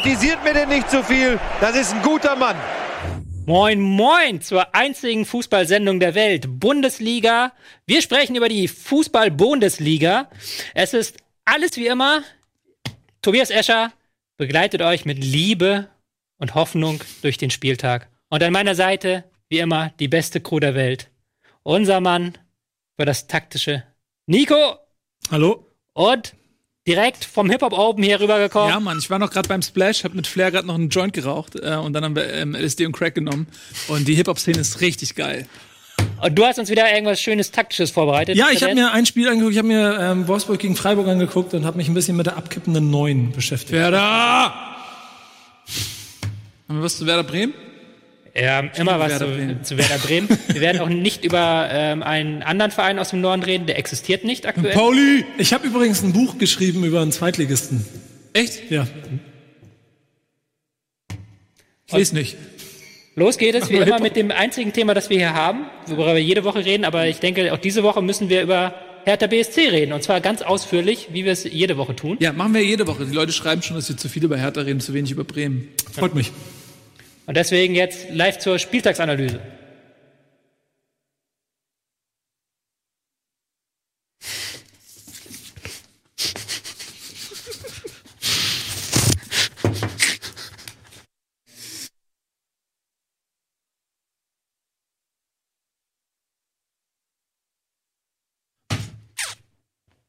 Kritisiert mir denn nicht zu viel, das ist ein guter Mann. Moin, moin zur einzigen Fußballsendung der Welt, Bundesliga. Wir sprechen über die Fußball-Bundesliga. Es ist alles wie immer. Tobias Escher begleitet euch mit Liebe und Hoffnung durch den Spieltag. Und an meiner Seite, wie immer, die beste Crew der Welt. Unser Mann für das taktische Nico. Hallo. Und direkt vom Hip Hop Open hier rübergekommen. Ja, Mann, ich war noch gerade beim Splash, hab mit Flair gerade noch einen Joint geraucht äh, und dann haben wir ähm, LSD und Crack genommen. Und die Hip Hop Szene ist richtig geil. Und du hast uns wieder irgendwas schönes taktisches vorbereitet. Ja, ich habe mir ein Spiel angeguckt, ich habe mir ähm, Wolfsburg gegen Freiburg angeguckt und habe mich ein bisschen mit der abkippenden Neun beschäftigt. Werder! Haben wir was zu Werder Bremen? Ja, immer was Werder zu, zu Werder Bremen. Wir werden auch nicht über ähm, einen anderen Verein aus dem Norden reden, der existiert nicht aktuell. Pauli! Ich habe übrigens ein Buch geschrieben über einen Zweitligisten. Echt? Ja. Ich lese nicht. Los geht es, wie immer, mit dem einzigen Thema, das wir hier haben, worüber wir jede Woche reden, aber ich denke, auch diese Woche müssen wir über Hertha BSC reden. Und zwar ganz ausführlich, wie wir es jede Woche tun. Ja, machen wir jede Woche. Die Leute schreiben schon, dass wir zu viel über Hertha reden, zu wenig über Bremen. Freut mich. Und deswegen jetzt live zur Spieltagsanalyse.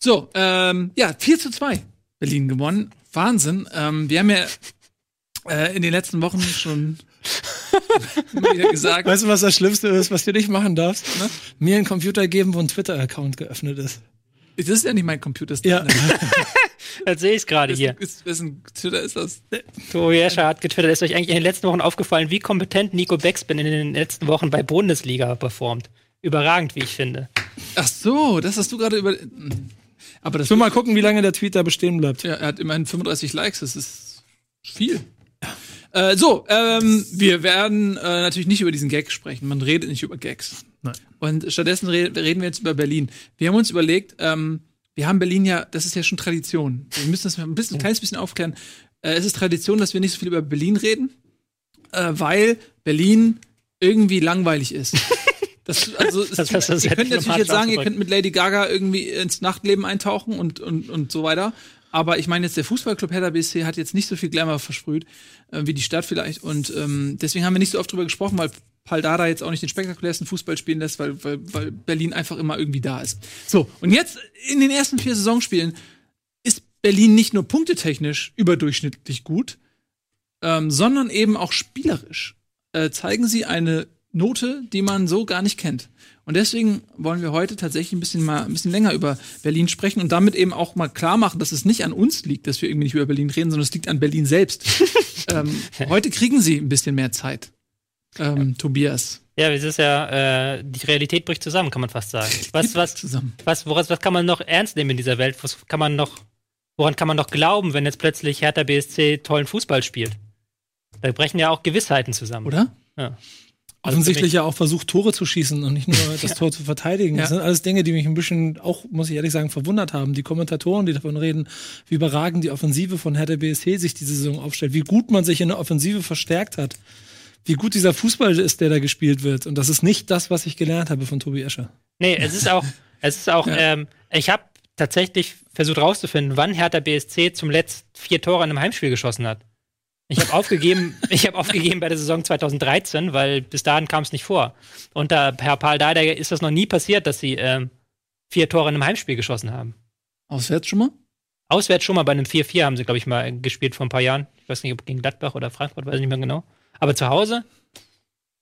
So, ähm, ja, 4 zu 2 Berlin gewonnen. Wahnsinn. Ähm, wir haben ja äh, in den letzten Wochen schon gesagt. Weißt du, was das Schlimmste ist, was du nicht machen darfst? Ne? Mir einen Computer geben, wo ein Twitter-Account geöffnet ist. Das ist ja nicht mein Computer. ist Ja. Jetzt sehe ich es gerade hier. Ist, wessen Twitter ist das? Tobi Escher hat getwittert, ist euch eigentlich in den letzten Wochen aufgefallen, wie kompetent Nico Beckspin in den letzten Wochen bei Bundesliga performt. Überragend, wie ich finde. Ach so, das hast du gerade über. Aber das Ich will mal gucken, wie lange der Tweet da bestehen bleibt. Ja, er hat immerhin 35 Likes, das ist viel. Äh, so, ähm, wir werden äh, natürlich nicht über diesen Gag sprechen. Man redet nicht über Gags. Nein. Und stattdessen re reden wir jetzt über Berlin. Wir haben uns überlegt, ähm, wir haben Berlin ja, das ist ja schon Tradition. Wir müssen das ein, bisschen, ein kleines bisschen aufklären. Äh, es ist Tradition, dass wir nicht so viel über Berlin reden, äh, weil Berlin irgendwie langweilig ist. Das, also, Das hast du ihr könnt natürlich jetzt sagen, ihr könnt mit Lady Gaga irgendwie ins Nachtleben eintauchen und, und, und so weiter. Aber ich meine jetzt, der Fußballclub Hertha BSC hat jetzt nicht so viel Glamour versprüht, äh, wie die Stadt vielleicht. Und ähm, deswegen haben wir nicht so oft drüber gesprochen, weil Paul Dada jetzt auch nicht den spektakulärsten Fußball spielen lässt, weil, weil, weil Berlin einfach immer irgendwie da ist. So, und jetzt in den ersten vier Saisonspielen ist Berlin nicht nur punktetechnisch überdurchschnittlich gut, ähm, sondern eben auch spielerisch. Äh, zeigen sie eine Note, die man so gar nicht kennt. Und deswegen wollen wir heute tatsächlich ein bisschen mal ein bisschen länger über Berlin sprechen und damit eben auch mal klar machen, dass es nicht an uns liegt, dass wir irgendwie nicht über Berlin reden, sondern es liegt an Berlin selbst. ähm, heute kriegen sie ein bisschen mehr Zeit. Ähm, Tobias. Ja, es ist ja, äh, die Realität bricht zusammen, kann man fast sagen. Was, was, zusammen. was, woras, was kann man noch ernst nehmen in dieser Welt? Was kann man noch, woran kann man noch glauben, wenn jetzt plötzlich Hertha BSC tollen Fußball spielt? Da brechen ja auch Gewissheiten zusammen. Oder? Ja. Offensichtlich ja auch versucht, Tore zu schießen und nicht nur das Tor zu verteidigen. Das Ja. sind alles Dinge, die mich ein bisschen auch, muss ich ehrlich sagen, verwundert haben. Die Kommentatoren, die davon reden, wie überragend die Offensive von Hertha BSC sich diese Saison aufstellt, wie gut man sich in der Offensive verstärkt hat, wie gut dieser Fußball ist, der da gespielt wird. Und das ist nicht das, was ich gelernt habe von Tobi Escher. Nee, es ist auch, es ist auch, ähm, ich habe tatsächlich versucht rauszufinden, wann Hertha BSC zum letzten vier Tore in einem Heimspiel geschossen hat. Ich habe aufgegeben, ich habe aufgegeben bei der Saison 2013, weil bis dahin kam es nicht vor. Unter Herr Paul Dardai ist das noch nie passiert, dass sie ähm, vier Tore in einem Heimspiel geschossen haben. Auswärts schon mal? Auswärts schon mal bei einem 4-4 haben sie, glaube ich, mal gespielt vor ein paar Jahren. Ich weiß nicht, ob gegen Gladbach oder Frankfurt, weiß ich nicht mehr genau. Aber zu Hause,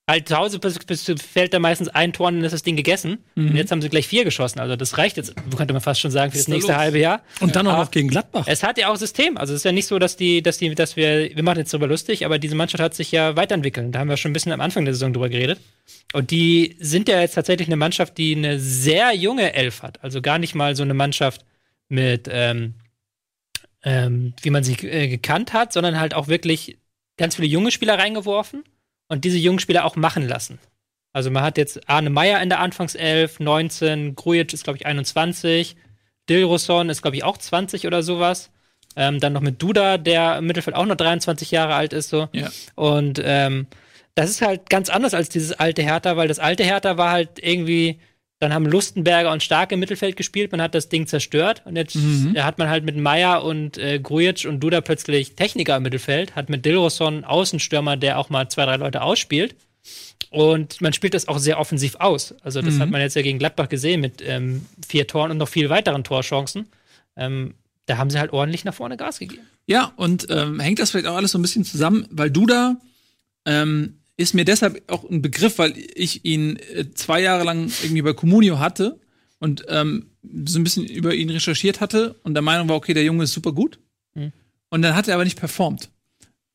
halt zu Hause bis, bis, fällt da meistens ein Tor und dann ist das Ding gegessen. Und jetzt haben sie gleich vier geschossen. Also das reicht jetzt, könnte man fast schon sagen, für das da nächste los? halbe Jahr. Und dann auch noch gegen Gladbach. Es hat ja auch System. Also es ist ja nicht so, dass die, dass die, dass wir, wir machen jetzt darüber lustig, aber diese Mannschaft hat sich ja weiterentwickelt. Da haben wir schon ein bisschen am Anfang der Saison drüber geredet. Und die sind ja jetzt tatsächlich eine Mannschaft, die eine sehr junge Elf hat. Also gar nicht mal so eine Mannschaft mit, ähm, ähm, wie man sie äh, gekannt hat, sondern halt auch wirklich ganz viele junge Spieler reingeworfen und diese jungen Spieler auch machen lassen. Also man hat jetzt Arne Meyer in der Anfangself, 19, Grujic ist, glaube ich, 21, Dilroson ist, glaube ich, auch 20 oder sowas. Ähm, dann noch mit Duda, der im Mittelfeld auch noch 23 Jahre alt ist, so. Ja. Und ähm, das ist halt ganz anders als dieses alte Hertha, weil das alte Hertha war halt irgendwie, dann haben Lustenberger und Stark im Mittelfeld gespielt, man hat das Ding zerstört und jetzt Mhm. hat man halt mit Meier und äh, Grujic und Duda plötzlich Techniker im Mittelfeld, hat mit Dilroson Außenstürmer, der auch mal zwei, drei Leute ausspielt. Und man spielt das auch sehr offensiv aus. Also, das Mhm. hat man jetzt ja gegen Gladbach gesehen mit ähm, vier Toren und noch viel weiteren Torchancen. Ähm, da haben sie halt ordentlich nach vorne Gas gegeben. Ja, und ähm, hängt das vielleicht auch alles so ein bisschen zusammen, weil Duda ähm, ist mir deshalb auch ein Begriff, weil ich ihn äh, zwei Jahre lang irgendwie bei Comunio hatte und ähm, so ein bisschen über ihn recherchiert hatte und der Meinung war, okay, der Junge ist super gut. Mhm. Und dann hat er aber nicht performt.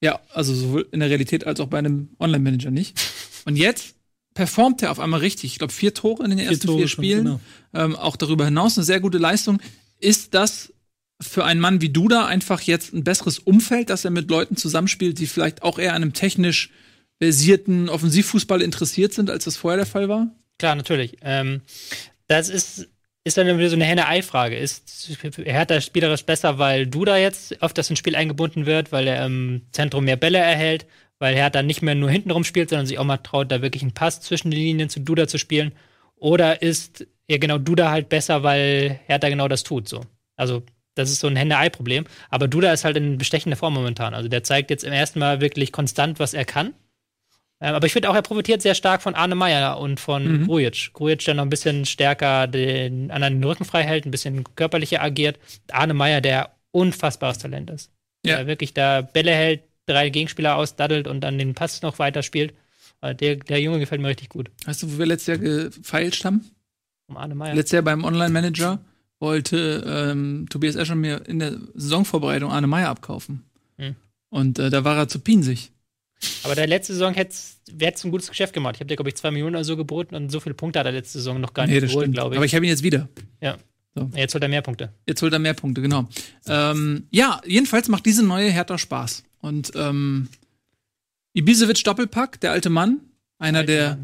Ja, also sowohl in der Realität als auch bei einem Online-Manager nicht. Und jetzt performt er auf einmal richtig. Ich glaube, vier Tore in den ersten Tore vier schon, Spielen. genau. Ähm, auch darüber hinaus eine sehr gute Leistung. Ist das für einen Mann wie Duda einfach jetzt ein besseres Umfeld, dass er mit Leuten zusammenspielt, die vielleicht auch eher an einem technisch versierten Offensivfußball interessiert sind, als das vorher der Fall war? Klar, natürlich. Ähm, das ist, ist dann wieder so eine Henne-Ei-Frage. Ist Hertha spielerisch besser, weil Duda jetzt öfters ins Spiel eingebunden wird, weil er im Zentrum mehr Bälle erhält, weil Hertha nicht mehr nur hintenrum spielt, sondern sich auch mal traut, da wirklich einen Pass zwischen den Linien zu Duda zu spielen? Oder ist ja genau Duda halt besser, weil Hertha genau das tut so? Also das ist so ein Henne-Ei-Problem. Aber Duda ist halt in bestechender Form momentan. Also der zeigt jetzt im ersten Mal wirklich konstant, was er kann. Ähm, aber ich finde auch, er profitiert sehr stark von Arne Meyer und von Mhm. Grujic. Grujic, der noch ein bisschen stärker den anderen den Rücken frei hält, ein bisschen körperlicher agiert. Arne Meyer, der unfassbares Talent ist. Ja. Der wirklich da Bälle hält, drei Gegenspieler ausdaddelt und dann den Pass noch weiterspielt. Äh, Der, der Junge gefällt mir richtig gut. Weißt du, wo wir letztes Jahr gefeilscht haben? Um Arne Meyer. Letztes Jahr beim Online-Manager wollte ähm, Tobias Escher mir in der Saisonvorbereitung Arne Meyer abkaufen. Hm. Und äh, da war er zu pinsig. Aber der letzte Saison hätte es ein gutes Geschäft gemacht. Ich habe dir, glaube ich, zwei Millionen oder so geboten und so viele Punkte hat er letzte Saison noch gar nicht geholt, glaube ich. Aber ich habe ihn jetzt wieder. ja. So. Jetzt holt er mehr Punkte. Jetzt holt er mehr Punkte, genau. Ähm, ja, jedenfalls macht diese neue Hertha Spaß. Und ähm, Ibisevic Doppelpack, der alte Mann, einer, der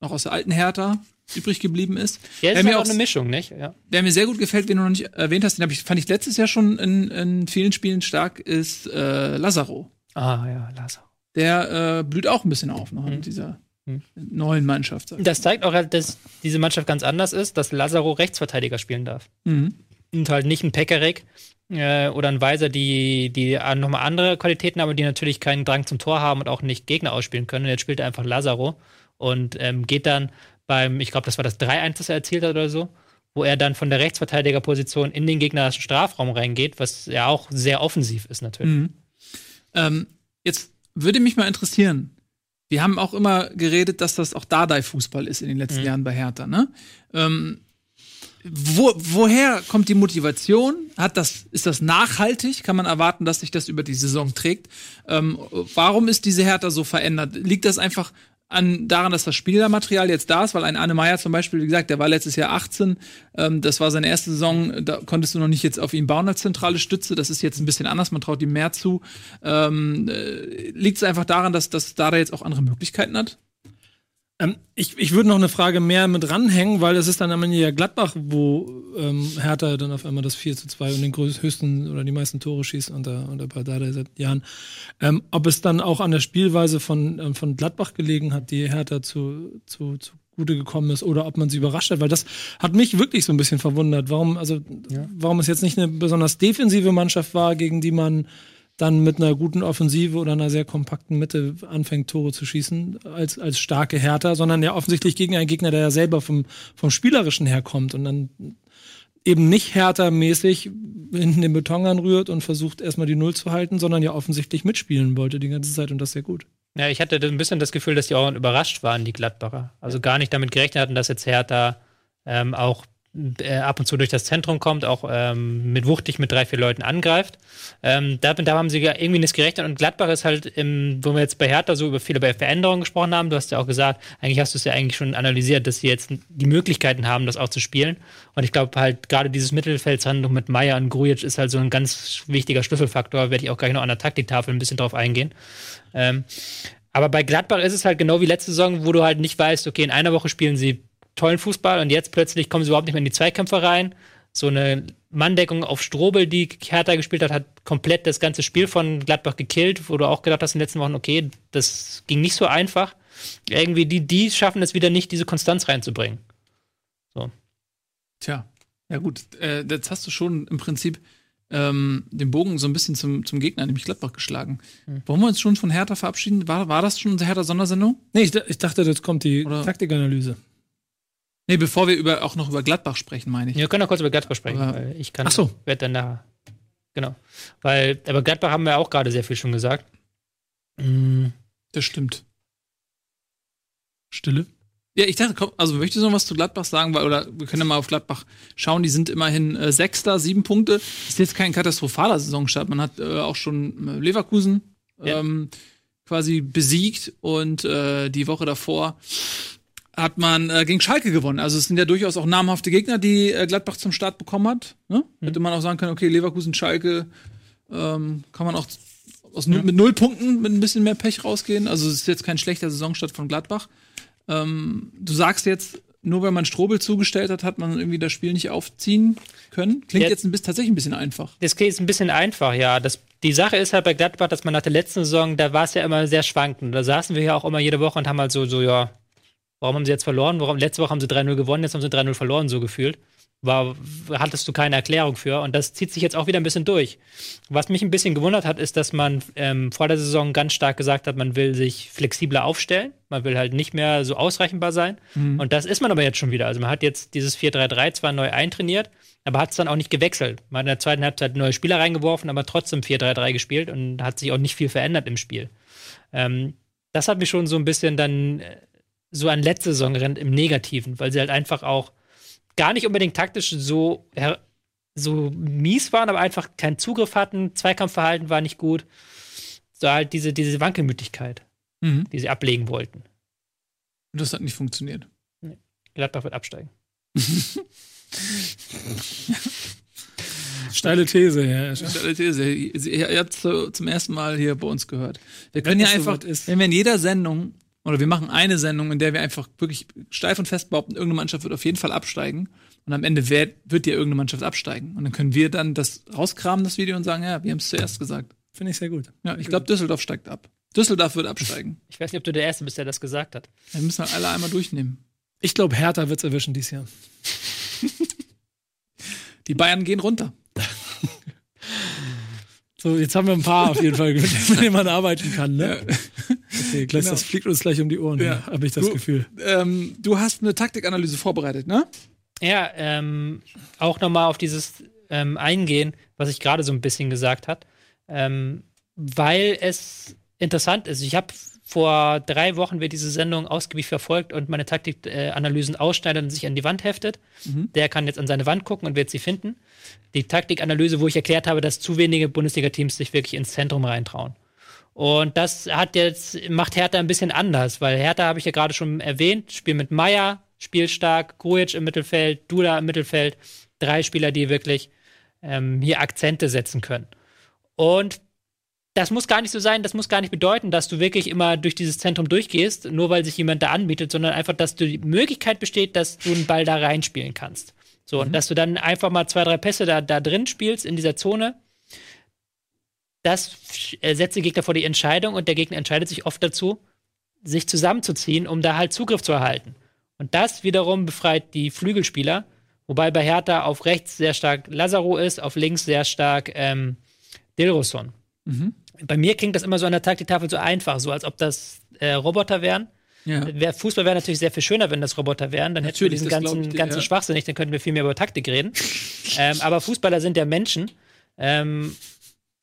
noch aus der alten Hertha übrig geblieben ist. Der Wer ist mir ja auch auch- eine Mischung, nicht? Ja. Der mir sehr gut gefällt, den du noch nicht erwähnt hast, den ich, fand ich letztes Jahr schon in, in vielen Spielen stark, ist äh, Lazaro. Ah, ja, Lazar. Der äh, blüht auch ein bisschen auf noch in Mhm. dieser Mhm. neuen Mannschaft. Das zeigt auch, halt, dass diese Mannschaft ganz anders ist, dass Lazaro Rechtsverteidiger spielen darf. Mhm. Und halt nicht ein Pekarik äh, oder ein Weiser, die, die nochmal andere Qualitäten haben, die natürlich keinen Drang zum Tor haben und auch nicht Gegner ausspielen können. Und jetzt spielt er einfach Lazaro und ähm, geht dann beim, ich glaube, das war das 3-1, das er erzielt hat oder so, wo er dann von der Rechtsverteidigerposition in den gegnerischen Strafraum reingeht, was ja auch sehr offensiv ist natürlich. Mhm. Ähm, jetzt würde mich mal interessieren, wir haben auch immer geredet, dass das auch Dardai-Fußball ist in den letzten Mhm. Jahren bei Hertha, ne? Ähm, wo, woher kommt die Motivation? Hat das, ist das nachhaltig? Kann man erwarten, dass sich das über die Saison trägt? Ähm, warum ist diese Hertha so verändert? Liegt das einfach an, daran, dass das Spielermaterial jetzt da ist? Weil ein Anne Meyer zum Beispiel, wie gesagt, der war letztes Jahr 18, ähm, das war seine erste Saison, da konntest du noch nicht jetzt auf ihn bauen als zentrale Stütze. Das ist jetzt ein bisschen anders, man traut ihm mehr zu. Ähm, äh, Liegt es einfach daran, dass, dass Dada jetzt auch andere Möglichkeiten hat? Ähm, ich ich würde noch eine Frage mehr mit ranhängen, weil es ist dann am Ende ja Gladbach, wo ähm, Hertha dann auf einmal das 4 zu 2 und den größ- höchsten oder die meisten Tore schießt unter, unter Pardada seit Jahren. Ähm, ob es dann auch an der Spielweise von, ähm, von Gladbach gelegen hat, die Hertha zu, zu, zu Gute gekommen ist oder ob man sie überrascht hat, weil das hat mich wirklich so ein bisschen verwundert, warum, also, warum es jetzt nicht eine besonders defensive Mannschaft war, gegen die man dann mit einer guten Offensive oder einer sehr kompakten Mitte anfängt, Tore zu schießen, als, als starke Hertha, sondern ja offensichtlich gegen einen Gegner, der ja selber vom, vom Spielerischen herkommt und dann eben nicht Hertha-mäßig hinten den Beton anrührt und versucht erstmal die Null zu halten, sondern ja offensichtlich mitspielen wollte die ganze Zeit und das sehr gut. Ja, ich hatte ein bisschen das Gefühl, dass die auch überrascht waren, die Gladbacher. Also gar nicht damit gerechnet hatten, dass jetzt Hertha ähm, auch äh, ab und zu durch das Zentrum kommt, auch ähm, mit wuchtig mit drei, vier Leuten angreift. Ähm, da, da haben sie ja irgendwie nicht gerechnet. Und Gladbach ist halt, im, wo wir jetzt bei Hertha so über viele bei Veränderungen gesprochen haben, du hast ja auch gesagt, eigentlich hast du es ja eigentlich schon analysiert, dass sie jetzt die Möglichkeiten haben, das auch zu spielen. Und ich glaube halt, gerade dieses Mittelfeldshandlung mit Meier und Grujic ist halt so ein ganz wichtiger Schlüsselfaktor, werde ich auch gleich noch an der Taktiktafel ein bisschen drauf eingehen. Ähm, aber bei Gladbach ist es halt genau wie letzte Saison, wo du halt nicht weißt, okay, in einer Woche spielen sie tollen Fußball und jetzt plötzlich kommen sie überhaupt nicht mehr in die Zweikämpfe rein. So eine Manndeckung auf Strobel, die Hertha gespielt hat, hat komplett das ganze Spiel von Gladbach gekillt, wo du auch gedacht hast in den letzten Wochen, okay, das ging nicht so einfach. Irgendwie, die, die schaffen es wieder nicht, diese Konstanz reinzubringen. So. Tja, ja gut, äh, jetzt hast du schon im Prinzip ähm, den Bogen so ein bisschen zum, zum Gegner, nämlich Gladbach, geschlagen. Hm. Wollen wir uns schon von Hertha verabschieden? War, war das schon unsere Hertha-Sondersendung? Nee, ich, ich dachte, jetzt kommt die Oder- Taktikanalyse. Nee, bevor wir über, auch noch über Gladbach sprechen, meine ich. Wir können auch kurz über Gladbach sprechen, Aber- weil ich kann, Ach so. werd dann nachher. Genau. Weil, aber Gladbach haben wir auch gerade sehr viel schon gesagt. Mm, Das stimmt. Stille. Ja, ich dachte, komm, also möchtest du noch was zu Gladbach sagen? Weil, oder wir können ja mal auf Gladbach schauen. Die sind immerhin äh, Sechster, sieben Punkte. Ist jetzt kein katastrophaler Saisonstart. Man hat äh, auch schon äh, Leverkusen Ja. ähm, quasi besiegt und äh, die Woche davor hat man äh, gegen Schalke gewonnen. Also es sind ja durchaus auch namhafte Gegner, die äh, Gladbach zum Start bekommen hat. Ne? Hätte man auch sagen können, okay, Leverkusen, Schalke ähm, kann man auch aus, null- mit null Punkten mit ein bisschen mehr Pech rausgehen. Also es ist jetzt kein schlechter Saisonstart von Gladbach. Ähm, du sagst jetzt, nur weil man Strobel zugestellt hat, hat man irgendwie das Spiel nicht aufziehen können. Klingt Ja. jetzt ein bisschen, tatsächlich ein bisschen einfach. Das ist ein bisschen einfach, ja. Das, die Sache ist halt bei Gladbach, dass man nach der letzten Saison, da war es ja immer sehr schwankend. Da saßen wir ja auch immer jede Woche und haben halt so, so, ja, warum haben sie jetzt verloren? Warum, letzte Woche haben sie 3-0 gewonnen, jetzt haben sie 3-0 verloren, so gefühlt. War, hattest du keine Erklärung für. Und das zieht sich jetzt auch wieder ein bisschen durch. Was mich ein bisschen gewundert hat, ist, dass man ähm, vor der Saison ganz stark gesagt hat, man will sich flexibler aufstellen. Man will halt nicht mehr so ausreichendbar sein. Und das ist man aber jetzt schon wieder. Also man hat jetzt dieses 4-3-3 zwar neu eintrainiert, aber hat es dann auch nicht gewechselt. Man hat in der zweiten Halbzeit neue Spieler reingeworfen, aber trotzdem 4-3-3 gespielt und hat sich auch nicht viel verändert im Spiel. Ähm, das hat mich schon so ein bisschen dann äh, so an letzte Saison rennt im Negativen, weil sie halt einfach auch gar nicht unbedingt taktisch so, so mies waren, aber einfach keinen Zugriff hatten. Zweikampfverhalten war nicht gut. So halt diese, diese Wankelmütigkeit, Mhm. die sie ablegen wollten. Und das hat nicht funktioniert. Gladbach wird absteigen. Steile These, ja. Steile These. Ihr habt es zum ersten Mal hier bei uns gehört. Wir können Wenn ja einfach, wenn wir in jeder Sendung, oder wir machen eine Sendung, in der wir einfach wirklich steif und fest behaupten, irgendeine Mannschaft wird auf jeden Fall absteigen. Und am Ende wird, wird ja irgendeine Mannschaft absteigen. Und dann können wir dann das rauskramen, das Video, und sagen, ja, wir haben es zuerst gesagt. Finde ich sehr gut. Ja, ich glaube, Düsseldorf steigt ab. Düsseldorf wird absteigen. Ich weiß nicht, ob du der Erste bist, der das gesagt hat. Wir müssen halt alle einmal durchnehmen. Ich glaube, Hertha wird es erwischen dieses Jahr. Die Bayern gehen runter. So, jetzt haben wir ein paar auf jeden Fall, mit denen man arbeiten kann, ne? Okay, gleich, Genau. das fliegt uns gleich um die Ohren, Ja. habe ich das Du- Gefühl. Ähm, du hast eine Taktikanalyse vorbereitet, ne? Ja, ähm, auch nochmal auf dieses ähm, eingehen, was ich gerade so ein bisschen gesagt hat, ähm, weil es interessant ist. Ich habe vor drei Wochen wird diese Sendung ausgiebig verfolgt und meine Taktikanalysen äh, ausschneidet und sich an die Wand heftet. Der kann jetzt an seine Wand gucken und wird sie finden. Die Taktikanalyse, wo ich erklärt habe, dass zu wenige Bundesliga-Teams sich wirklich ins Zentrum reintrauen. Und das hat jetzt, macht Hertha ein bisschen anders, weil Hertha habe ich ja gerade schon erwähnt, Spiel mit Meier, spielstark, Grujic im Mittelfeld, Duda im Mittelfeld, drei Spieler, die wirklich ähm, hier Akzente setzen können. Und das muss gar nicht so sein, das muss gar nicht bedeuten, dass du wirklich immer durch dieses Zentrum durchgehst, nur weil sich jemand da anbietet, sondern einfach, dass du die Möglichkeit besteht, dass du einen Ball da reinspielen kannst. So, und dass du dann einfach mal zwei, drei Pässe da, da drin spielst in dieser Zone. Das äh, setzt den Gegner vor die Entscheidung und der Gegner entscheidet sich oft dazu, sich zusammenzuziehen, um da halt Zugriff zu erhalten. Und das wiederum befreit die Flügelspieler, wobei bei Hertha auf rechts sehr stark Lazaro ist, auf links sehr stark ähm, Dilroson. Bei mir klingt das immer so an der Taktiktafel so einfach, so als ob das äh, Roboter wären. Ja. Fußball wäre natürlich sehr viel schöner, wenn das Roboter wären. Dann hätten wir Natürlich, diesen ganzen, dir, ganzen ja. Schwachsinn nicht, dann könnten wir viel mehr über Taktik reden. ähm, aber Fußballer sind ja Menschen. Ähm,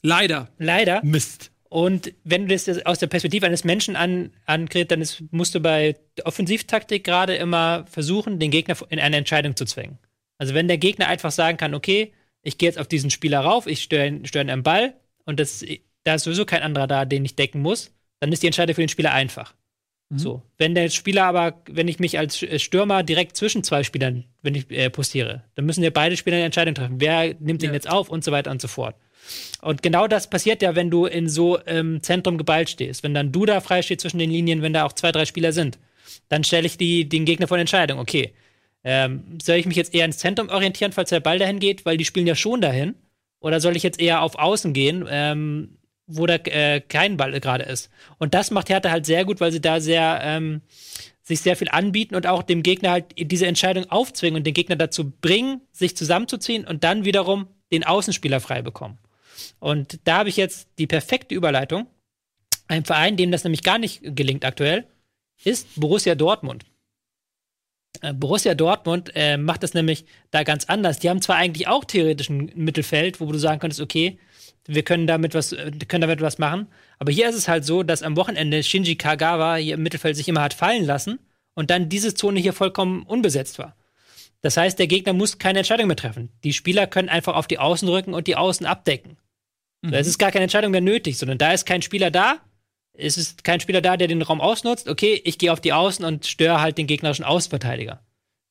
Leider. leider. Mist. Und wenn du das aus der Perspektive eines Menschen an, ankriegst, dann ist, musst du bei der Offensivtaktik gerade immer versuchen, den Gegner in eine Entscheidung zu zwingen. Also wenn der Gegner einfach sagen kann, okay, ich gehe jetzt auf diesen Spieler rauf, ich störe ihn- störe ihn am Ball und das, da ist sowieso kein anderer da, den ich decken muss, dann ist die Entscheidung für den Spieler einfach. So. Wenn der Spieler aber, wenn ich mich als äh, Stürmer direkt zwischen zwei Spielern, wenn ich äh, postiere, dann müssen ja beide Spieler eine Entscheidung treffen. Wer nimmt den Ja. jetzt auf und so weiter und so fort. Und genau das passiert ja, wenn du in so im Zentrum geballt stehst. Wenn dann du da frei steht zwischen den Linien, wenn da auch zwei, drei Spieler sind, dann stelle ich die, den Gegner vor eine Entscheidung. Okay, Ähm, soll ich mich jetzt eher ins Zentrum orientieren, falls der Ball dahin geht, weil die spielen ja schon dahin? Oder soll ich jetzt eher auf Außen gehen, ähm, wo da äh, kein Ball gerade ist? Und das macht Hertha halt sehr gut, weil sie da sehr ähm, sich sehr viel anbieten und auch dem Gegner halt diese Entscheidung aufzwingen und den Gegner dazu bringen, sich zusammenzuziehen und dann wiederum den Außenspieler frei bekommen. Und da habe ich jetzt die perfekte Überleitung. Ein Verein, dem das nämlich gar nicht gelingt aktuell, ist Borussia Dortmund. Äh, Borussia Dortmund äh, macht das nämlich da ganz anders. Die haben zwar eigentlich auch theoretisch ein Mittelfeld, wo du sagen könntest, okay, wir können damit was, äh, können damit was machen. Aber hier ist es halt so, dass am Wochenende Shinji Kagawa hier im Mittelfeld sich immer hat fallen lassen und dann diese Zone hier vollkommen unbesetzt war. Das heißt, der Gegner muss keine Entscheidung mehr treffen. Die Spieler können einfach auf die Außen rücken und die Außen abdecken. Mhm. Da ist gar keine Entscheidung mehr nötig, sondern da ist kein Spieler da. Es ist kein Spieler da, der den Raum ausnutzt. Okay, ich gehe auf die Außen und störe halt den gegnerischen Außenverteidiger.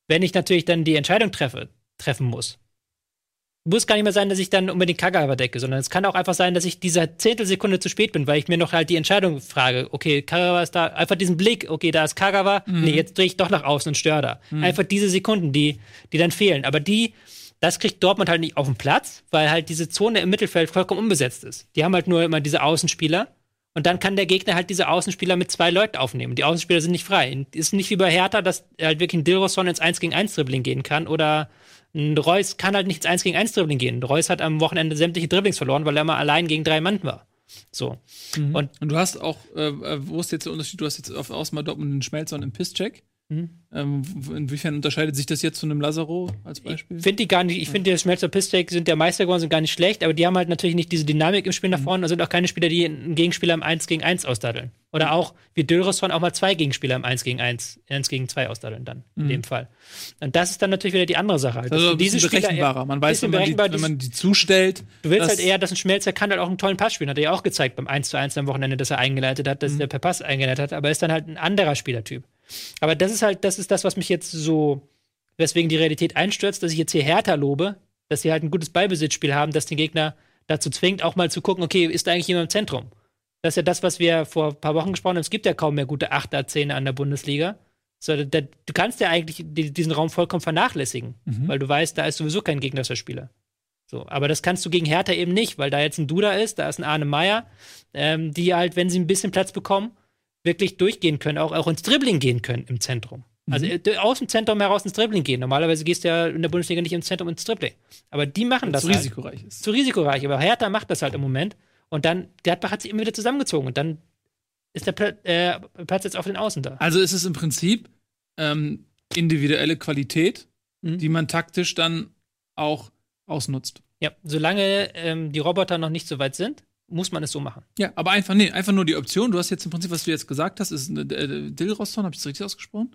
Wenn ich natürlich dann die Entscheidung treffe, treffen muss, muss gar nicht mehr sein, dass ich dann unbedingt Kagawa decke, sondern es kann auch einfach sein, dass ich diese Zehntelsekunde zu spät bin, weil ich mir noch halt die Entscheidung frage, okay, Kagawa ist da, einfach diesen Blick, okay, da ist Kagawa, mhm. nee, jetzt drehe ich doch nach außen und störe da. Mhm. Einfach diese Sekunden, die, die dann fehlen. Aber die, das kriegt Dortmund halt nicht auf den Platz, weil halt diese Zone im Mittelfeld vollkommen unbesetzt ist. Die haben halt nur immer diese Außenspieler. Und dann kann der Gegner halt diese Außenspieler mit zwei Leuten aufnehmen. Die Außenspieler sind nicht frei. Ist nicht wie bei Hertha, dass halt wirklich ein Dilroson ins 1 gegen 1 Dribbling gehen kann oder ein Reus kann halt nicht ins 1 gegen 1 Dribbling gehen. Reus hat am Wochenende sämtliche Dribblings verloren, weil er mal allein gegen drei Mann war. So. Mhm. Und, und, du hast auch, äh, äh, wo ist jetzt der Unterschied? Du hast jetzt auf Außen mal Dortmund einen Schmelzer und einen Pisscheck. Mhm. Ähm, inwiefern unterscheidet sich das jetzt zu einem Lazaro als Beispiel? Ich finde die gar nicht, ich finde, die Schmelzer Pistek sind der Meister geworden, sind gar nicht schlecht, aber die haben halt natürlich nicht diese Dynamik im Spiel nach mhm. vorne und sind auch keine Spieler, die einen Gegenspieler im 1 gegen 1 ausdaddeln. Oder mhm. auch wie Dölresson auch mal zwei Gegenspieler im 1 gegen 1, 1 gegen 2 ausdaddeln dann, in mhm. dem Fall. Und das ist dann natürlich wieder die andere Sache. Halt. Also ein bisschen berechenbarer. Man weiß, wenn man, die, wenn man die zustellt. Du willst halt eher, dass ein Schmelzer kann halt auch einen tollen Pass spielen. Hat er ja auch gezeigt beim 1 zu 1 am Wochenende, dass er eingeleitet hat, dass mhm. er per Pass eingeleitet hat, aber ist dann halt ein anderer Spielertyp. Aber das ist halt, das ist das, was mich jetzt so, weswegen die Realität einstürzt, dass ich jetzt hier härter lobe, dass sie halt ein gutes Ballbesitzspiel haben, das den Gegner dazu zwingt, auch mal zu gucken, okay, ist da eigentlich jemand im Zentrum? Das ist ja das, was wir vor ein paar Wochen gesprochen haben. Es gibt ja kaum mehr gute Achter, Zehner an der Bundesliga. So, da, du kannst ja eigentlich diesen Raum vollkommen vernachlässigen, mhm. weil du weißt, da ist sowieso kein gegnerischer Spieler. So, aber das kannst du gegen Hertha eben nicht, weil da jetzt ein Duda ist, da ist ein Arne Meyer, ähm, die halt, wenn sie ein bisschen Platz bekommen, wirklich durchgehen können, auch, auch ins Dribbling gehen können im Zentrum. Also mhm. Äh, aus dem Zentrum heraus ins Dribbling gehen. Normalerweise gehst du ja in der Bundesliga nicht ins Zentrum ins Dribbling. Aber die machen das. Zu halt. risikoreich ist. Zu risikoreich. Aber Hertha macht das halt im Moment. Und dann, Gladbach hat sich immer wieder zusammengezogen. Und dann ist der Pla äh, Platz jetzt auf den Außen da. Also ist es im Prinzip ähm, individuelle Qualität, mhm. die man taktisch dann auch ausnutzt. Ja, solange ähm, die Roboter noch nicht so weit sind, muss man es so machen. Ja, aber einfach, nee, einfach nur die Option. Du hast jetzt im Prinzip, was du jetzt gesagt hast, ist eine äh, Dilrosson, habe ich das richtig ausgesprochen?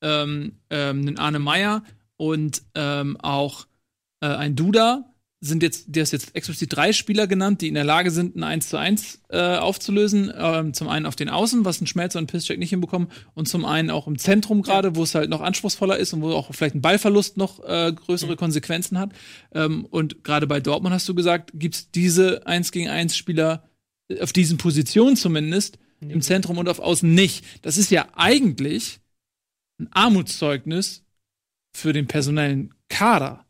Ähm, ähm, ein Arne Meyer und ähm, auch äh, ein Duda sind jetzt, der ist jetzt explizit drei Spieler genannt, die in der Lage sind, ein 1 zu 1 äh, aufzulösen. Ähm, zum einen auf den Außen, was ein Schmelzer und Pisscheck nicht hinbekommen, und zum einen auch im Zentrum gerade, wo es halt noch anspruchsvoller ist und wo auch vielleicht ein Ballverlust noch äh, größere mhm. Konsequenzen hat. Ähm, und gerade bei Dortmund hast du gesagt, gibt es diese 1 gegen 1 Spieler äh, auf diesen Positionen zumindest mhm. im Zentrum und auf Außen nicht. Das ist ja eigentlich ein Armutszeugnis für den personellen Kader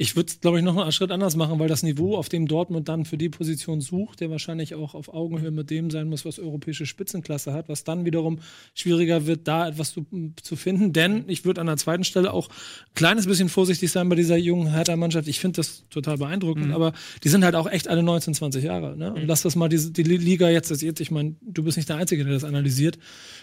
ich würde es, glaube ich, noch einen Schritt anders machen, weil das Niveau, auf dem Dortmund dann für die Position sucht, der wahrscheinlich auch auf Augenhöhe mit dem sein muss, was europäische Spitzenklasse hat, was dann wiederum schwieriger wird, da etwas zu, zu finden. Denn ich würde an der zweiten Stelle auch ein kleines bisschen vorsichtig sein bei dieser jungen Hertha-Mannschaft. Ich finde das total beeindruckend, mhm. aber die sind halt auch echt alle 19, 20 Jahre. Ne? Und mhm. lass das mal die, die Liga jetzt, jetzt ich meine, du bist nicht der Einzige, der das analysiert,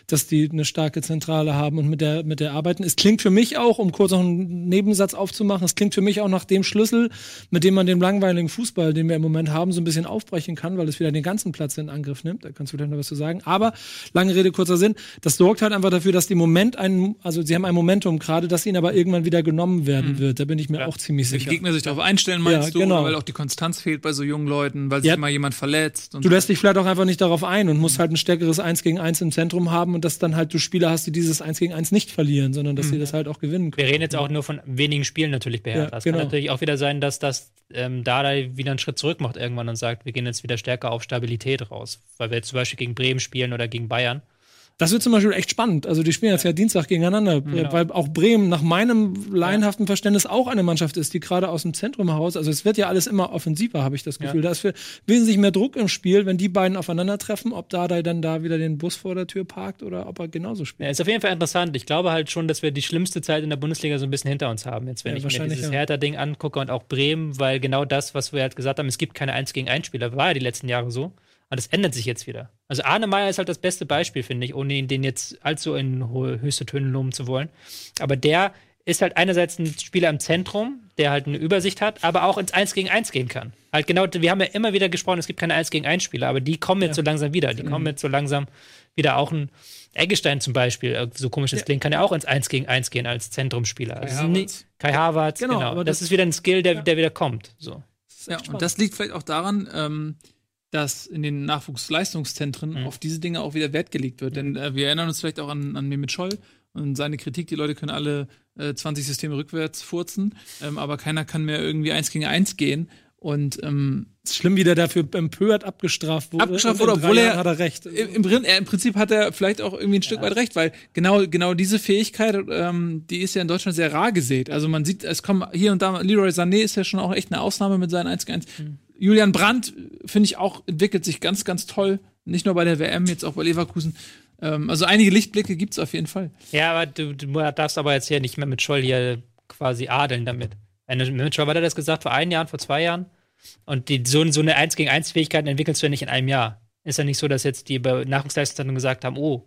dass die eine starke Zentrale haben und mit der, mit der arbeiten. Es klingt für mich auch, um kurz noch einen Nebensatz aufzumachen, es klingt für mich auch nach dem Schlüssel, mit dem man den langweiligen Fußball, den wir im Moment haben, so ein bisschen aufbrechen kann, weil es wieder den ganzen Platz in Angriff nimmt. Da kannst du vielleicht noch was zu sagen. Aber lange Rede, kurzer Sinn. Das sorgt halt einfach dafür, dass die Moment ein, also sie haben ein Momentum gerade, das ihnen aber irgendwann wieder genommen werden mhm. wird. Da bin ich mir ja. auch ziemlich sicher. Die Gegner sich darauf einstellen, meinst ja, du? Genau. weil auch die Konstanz fehlt bei so jungen Leuten, weil sich ja. immer jemand verletzt. du lässt dich vielleicht auch einfach nicht darauf ein und musst halt ein stärkeres 1 gegen 1 im Zentrum haben und dass dann halt du Spieler hast, die dieses 1 gegen 1 nicht verlieren, sondern dass mhm. sie das halt auch gewinnen können. Wir reden jetzt auch nur von wenigen Spielen natürlich bei Hertha. Es genau. Natürlich auch wieder sein, dass dass ähm, Dada wieder einen Schritt zurück macht irgendwann und sagt, wir gehen jetzt wieder stärker auf Stabilität raus. Weil wir jetzt zum Beispiel gegen Bremen spielen oder gegen Bayern. Das wird zum Beispiel echt spannend. Also die spielen jetzt ja Dienstag gegeneinander, Genau. weil auch Bremen nach meinem laienhaften Verständnis auch eine Mannschaft ist, die gerade aus dem Zentrum heraus, also es wird ja alles immer offensiver, habe ich das Gefühl. Da ist für wesentlich mehr Druck im Spiel, wenn die beiden aufeinandertreffen, ob da dann da wieder den Bus vor der Tür parkt oder ob er genauso spielt. Ja, ist auf jeden Fall interessant. Ich glaube halt schon, dass wir die schlimmste Zeit in der Bundesliga so ein bisschen hinter uns haben. Jetzt, wenn Ja, ich mir dieses ja. Hertha-Ding angucke und auch Bremen, weil genau das, was wir halt gesagt haben, es gibt keine 1 gegen 1 Spieler, war ja die letzten Jahre so. Und das ändert sich jetzt wieder. Also Arne Meyer ist halt das beste Beispiel, finde ich, ohne ihn den jetzt allzu in hohe, höchste Töne loben zu wollen. Aber der ist halt einerseits ein Spieler im Zentrum, der halt eine Übersicht hat, aber auch ins 1 gegen 1 gehen kann. Halt genau, wir haben ja immer wieder gesprochen, es gibt keine 1 gegen 1 Spieler, aber die kommen jetzt so langsam wieder. Die kommen jetzt so langsam wieder auch ein Eggestein zum Beispiel, äh, so komisch das klingt, kann ja auch ins 1 gegen 1 gehen als Zentrumspieler. Ist Havertz. nie- Kai Havertz, Genau, genau. aber das, das- ist wieder ein Skill, der, der wieder kommt. So. Ja, und das liegt vielleicht auch daran, ähm, dass in den Nachwuchsleistungszentren auf diese Dinge auch wieder Wert gelegt wird. Denn äh, wir erinnern uns vielleicht auch an, an Mehmet Scholl und seine Kritik, die Leute können alle äh, 20 Systeme rückwärts furzen, ähm, aber keiner kann mehr irgendwie eins gegen eins gehen. Und ähm, Es ist schlimm, wie der dafür empört abgestraft wurde. Abgestraft wurde, obwohl er- hat er recht. im, im, Prin- äh, im Prinzip hat er vielleicht auch irgendwie ein Stück weit recht, weil genau, genau diese Fähigkeit, ähm, die ist ja in Deutschland sehr rar gesät. Also man sieht, es kommen hier und da, Leroy Sané ist ja schon auch echt eine Ausnahme mit seinen 1 1. Julian Brandt, äh, finde ich auch, entwickelt sich ganz, ganz toll. Nicht nur bei der WM, jetzt auch bei Leverkusen. Ähm, also einige Lichtblicke gibt's auf jeden Fall. Ja, aber du, du darfst aber jetzt hier nicht mehr mit Scholl hier quasi adeln damit. Mit Scholl hat er das gesagt vor einem Jahr, vor zwei Jahren. Und die, so, so eine 1 gegen 1 Fähigkeit entwickelst du ja nicht in einem Jahr. Ist ja nicht so, dass jetzt die bei Nachwuchsleistungszentren gesagt haben, oh,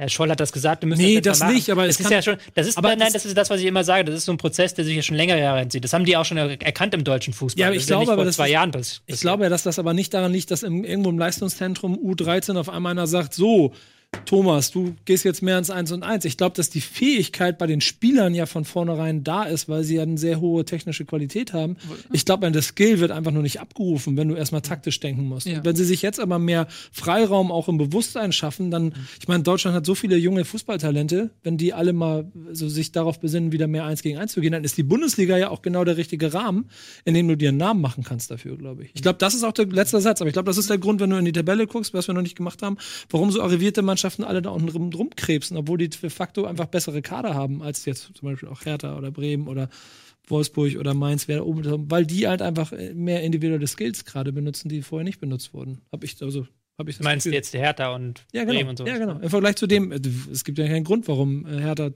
Herr Scholl hat das gesagt, wir müssen Nee, jetzt das machen. nicht, aber das es ist ja schon, das ist, aber nein, das- das ist das, was ich immer sage. Das ist so ein Prozess, der sich ja schon länger Jahre entzieht. Das haben die auch schon erkannt im deutschen Fußball. Ja, aber Das ich ja glaube nicht aber, das zwei ist- Jahren passiert. Ich glaube ja, dass das aber nicht daran liegt, dass im, irgendwo im Leistungszentrum U13 auf einmal einer sagt, so, Thomas, du gehst jetzt mehr ins 1 und 1. Ich glaube, dass die Fähigkeit bei den Spielern ja von vornherein da ist, weil sie ja eine sehr hohe technische Qualität haben. Ich glaube, das Skill wird einfach nur nicht abgerufen, wenn du erstmal taktisch denken musst. Ja. Wenn sie sich jetzt aber mehr Freiraum auch im Bewusstsein schaffen, dann, ich meine, Deutschland hat so viele junge Fußballtalente, wenn die alle mal so sich darauf besinnen, wieder mehr 1 gegen 1 zu gehen, dann ist die Bundesliga ja auch genau der richtige Rahmen, in dem du dir einen Namen machen kannst dafür, glaube ich. Ich glaube, das ist auch der letzte Satz, aber ich glaube, das ist der Grund, wenn du in die Tabelle guckst, was wir noch nicht gemacht haben, warum so arrivierte Mannschaften alle da unten drum, rumkrebsen, obwohl die de facto einfach bessere Kader haben, als jetzt zum Beispiel auch Hertha oder Bremen oder Wolfsburg oder Mainz, wer da oben weil die halt einfach mehr individuelle Skills gerade benutzen, die vorher nicht benutzt wurden. Hab ich, also, hab ich das Du meinst Gefühl. jetzt die Hertha und Ja, genau. Bremen und so. Ja, genau. Im Vergleich zu dem, äh, es gibt ja keinen Grund, warum äh, Hertha,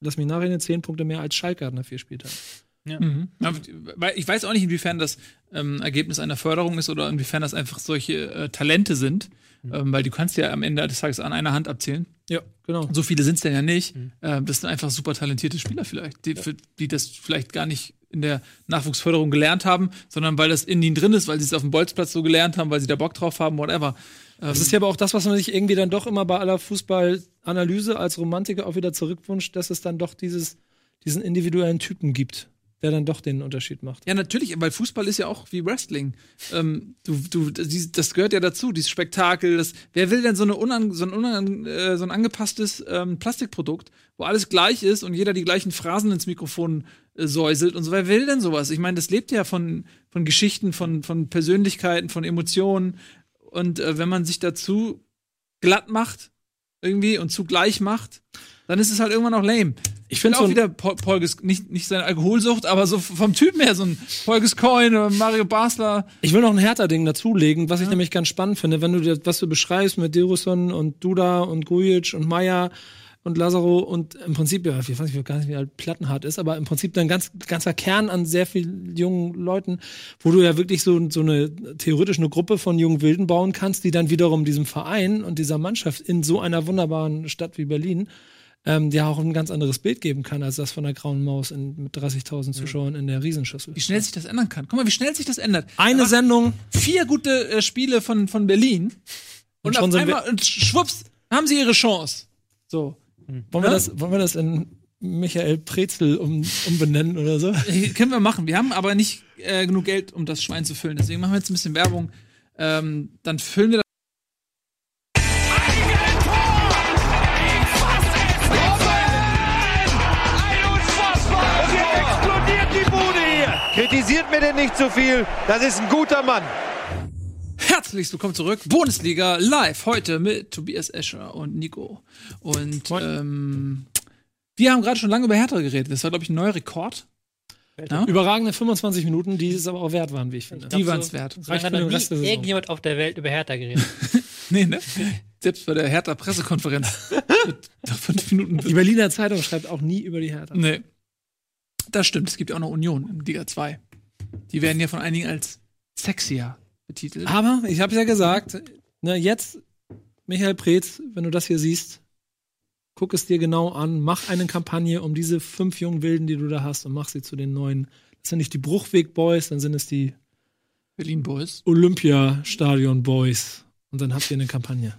lass mich nachrechnen, zehn Punkte mehr als Schalke hat nach vier Spieltagen. Mhm. Aber, weil ich weiß auch nicht, inwiefern das ähm, Ergebnis einer Förderung ist oder inwiefern das einfach solche äh, Talente sind. Ähm, weil du kannst ja am Ende des Tages an einer Hand abzählen. Ja, genau. So viele sind es denn ja nicht. Ähm, das sind einfach super talentierte Spieler vielleicht, die, für, die das vielleicht gar nicht in der Nachwuchsförderung gelernt haben, sondern weil das in ihnen drin ist, weil sie es auf dem Bolzplatz so gelernt haben, weil sie da Bock drauf haben, whatever. Das ist ja aber auch das, was man sich irgendwie dann doch immer bei aller Fußballanalyse als Romantiker auch wieder zurückwünscht, dass es dann doch dieses, diesen individuellen Typen gibt, der dann doch den Unterschied macht. Ja, natürlich, weil Fußball ist ja auch wie Wrestling. Ähm, du, du, das gehört ja dazu, dieses Spektakel. Das, wer will denn so, eine unan, so, ein, unan, äh, so ein angepasstes ähm, Plastikprodukt, wo alles gleich ist und jeder die gleichen Phrasen ins Mikrofon äh, säuselt und so? Wer will denn sowas? Ich meine, das lebt ja von, von Geschichten, von, von Persönlichkeiten, von Emotionen. Und äh, wenn man sich dazu glatt macht, irgendwie und zu gleich macht, dann ist es halt irgendwann auch lame. Ich finde auch so wieder Paul, Paul nicht, nicht seine Alkoholsucht, aber so vom Typen her, so ein Paul Gascoigne oder Mario Basler. Ich will noch ein Hertha-Ding dazulegen, was ich nämlich ganz spannend finde, wenn du dir, was du beschreibst mit Dirusson und Duda und Grujic und Meier und Lazaro und im Prinzip, ja, ich weiß nicht, gar nicht, wie alt Plattenhardt ist, aber im Prinzip dann ganz, ganzer Kern an sehr vielen jungen Leuten, wo du ja wirklich so, so eine, theoretisch eine Gruppe von jungen Wilden bauen kannst, die dann wiederum diesem Verein und dieser Mannschaft in so einer wunderbaren Stadt wie Berlin ähm, dir auch ein ganz anderes Bild geben kann, als das von der grauen Maus in, mit 30.000 Zuschauern in der Riesenschüssel. Wie schnell sich das ändern kann. Guck mal, wie schnell sich das ändert. Eine Sendung, Vier gute äh, Spiele von, von Berlin. Und, schon auf einmal, und schwupps, haben sie ihre Chance. So. Wollen wir, Ja? das, wollen wir das in Michael Prezel um, umbenennen oder so? Äh, Können wir machen. Wir haben aber nicht äh, genug Geld, um das Schwein zu füllen. Deswegen machen wir jetzt ein bisschen Werbung. Ähm, dann füllen wir das. Nicht zu viel. Das ist ein guter Mann. Herzlich willkommen zurück. Bundesliga live heute mit Tobias Escher und Nico. Und ähm, wir haben gerade schon lange über Hertha geredet. Das war, glaube ich, ein neuer Rekord. Ja? Überragende 25 Minuten, die es aber auch wert waren, wie ich finde. Die waren es wert. So Reicht für den Rest der Saison. irgendjemand auf der Welt über Hertha geredet. Nee, ne? Selbst bei der Hertha-Pressekonferenz. Fünf Minuten. Die Berliner Zeitung schreibt auch nie über die Hertha. Nee. Das stimmt. Es gibt ja auch noch Union in Liga 2. Die werden ja von einigen als sexier betitelt. Aber ich habe ja gesagt, ne, jetzt, Michael Preetz, wenn du das hier siehst, guck es dir genau an, mach eine Kampagne um diese fünf jungen Wilden, die du da hast, und mach sie zu den neuen. Das sind nicht die Bruchweg Boys, dann sind es die Berlin Boys. Olympiastadion Boys. Und dann habt ihr eine Kampagne.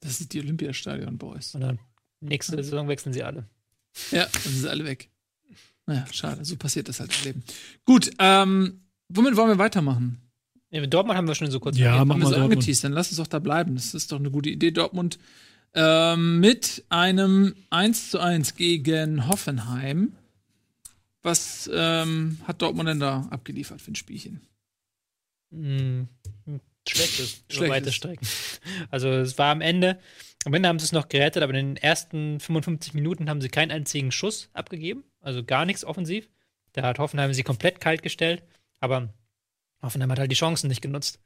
Das ist die Olympiastadion Boys. Und dann nächste Saison wechseln sie alle. Ja, dann sind sie alle weg. Naja, schade. So passiert das halt im Leben. Gut, ähm, womit wollen wir weitermachen? Ja, mit Dortmund haben wir schon so kurz Ja, mach mal so Dortmund. angeteased, dann lass uns doch da bleiben. Das ist doch eine gute Idee. Dortmund ähm, mit einem 1 zu 1 gegen Hoffenheim. Was ähm, hat Dortmund denn da abgeliefert für ein Spielchen? Hm, Schlechtes, Schlechtes. weite Strecken. Also es war am Ende, am Ende haben sie es noch gerettet, aber in den ersten 55 Minuten haben sie keinen einzigen Schuss abgegeben, also gar nichts offensiv. Da hat Hoffenheim sie komplett kalt gestellt, aber Hoffenheim hat halt die Chancen nicht genutzt.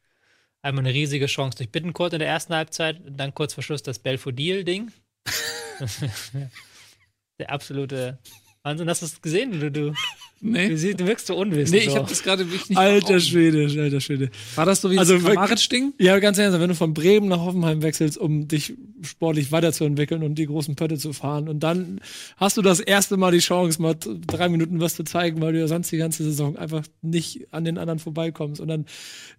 Einmal eine riesige Chance durch Bittenkurt in der ersten Halbzeit, und dann kurz vor Schluss das Belfodil-Ding. der absolute Wahnsinn. Hast du es gesehen? Du, du, Nee, du, du wirkst so unwissend. nee ich habe das gerade wirklich nicht. Alter. Schwede, alter Schwede. War das so wie Also das Kramaric-Ding? Ja, ganz ehrlich, wenn du von Bremen nach Hoffenheim wechselst, um dich sportlich weiterzuentwickeln und die großen Pötte zu fahren, und dann hast du das erste Mal die Chance, mal drei Minuten was zu zeigen, weil du ja sonst die ganze Saison einfach nicht an den anderen vorbeikommst. Und dann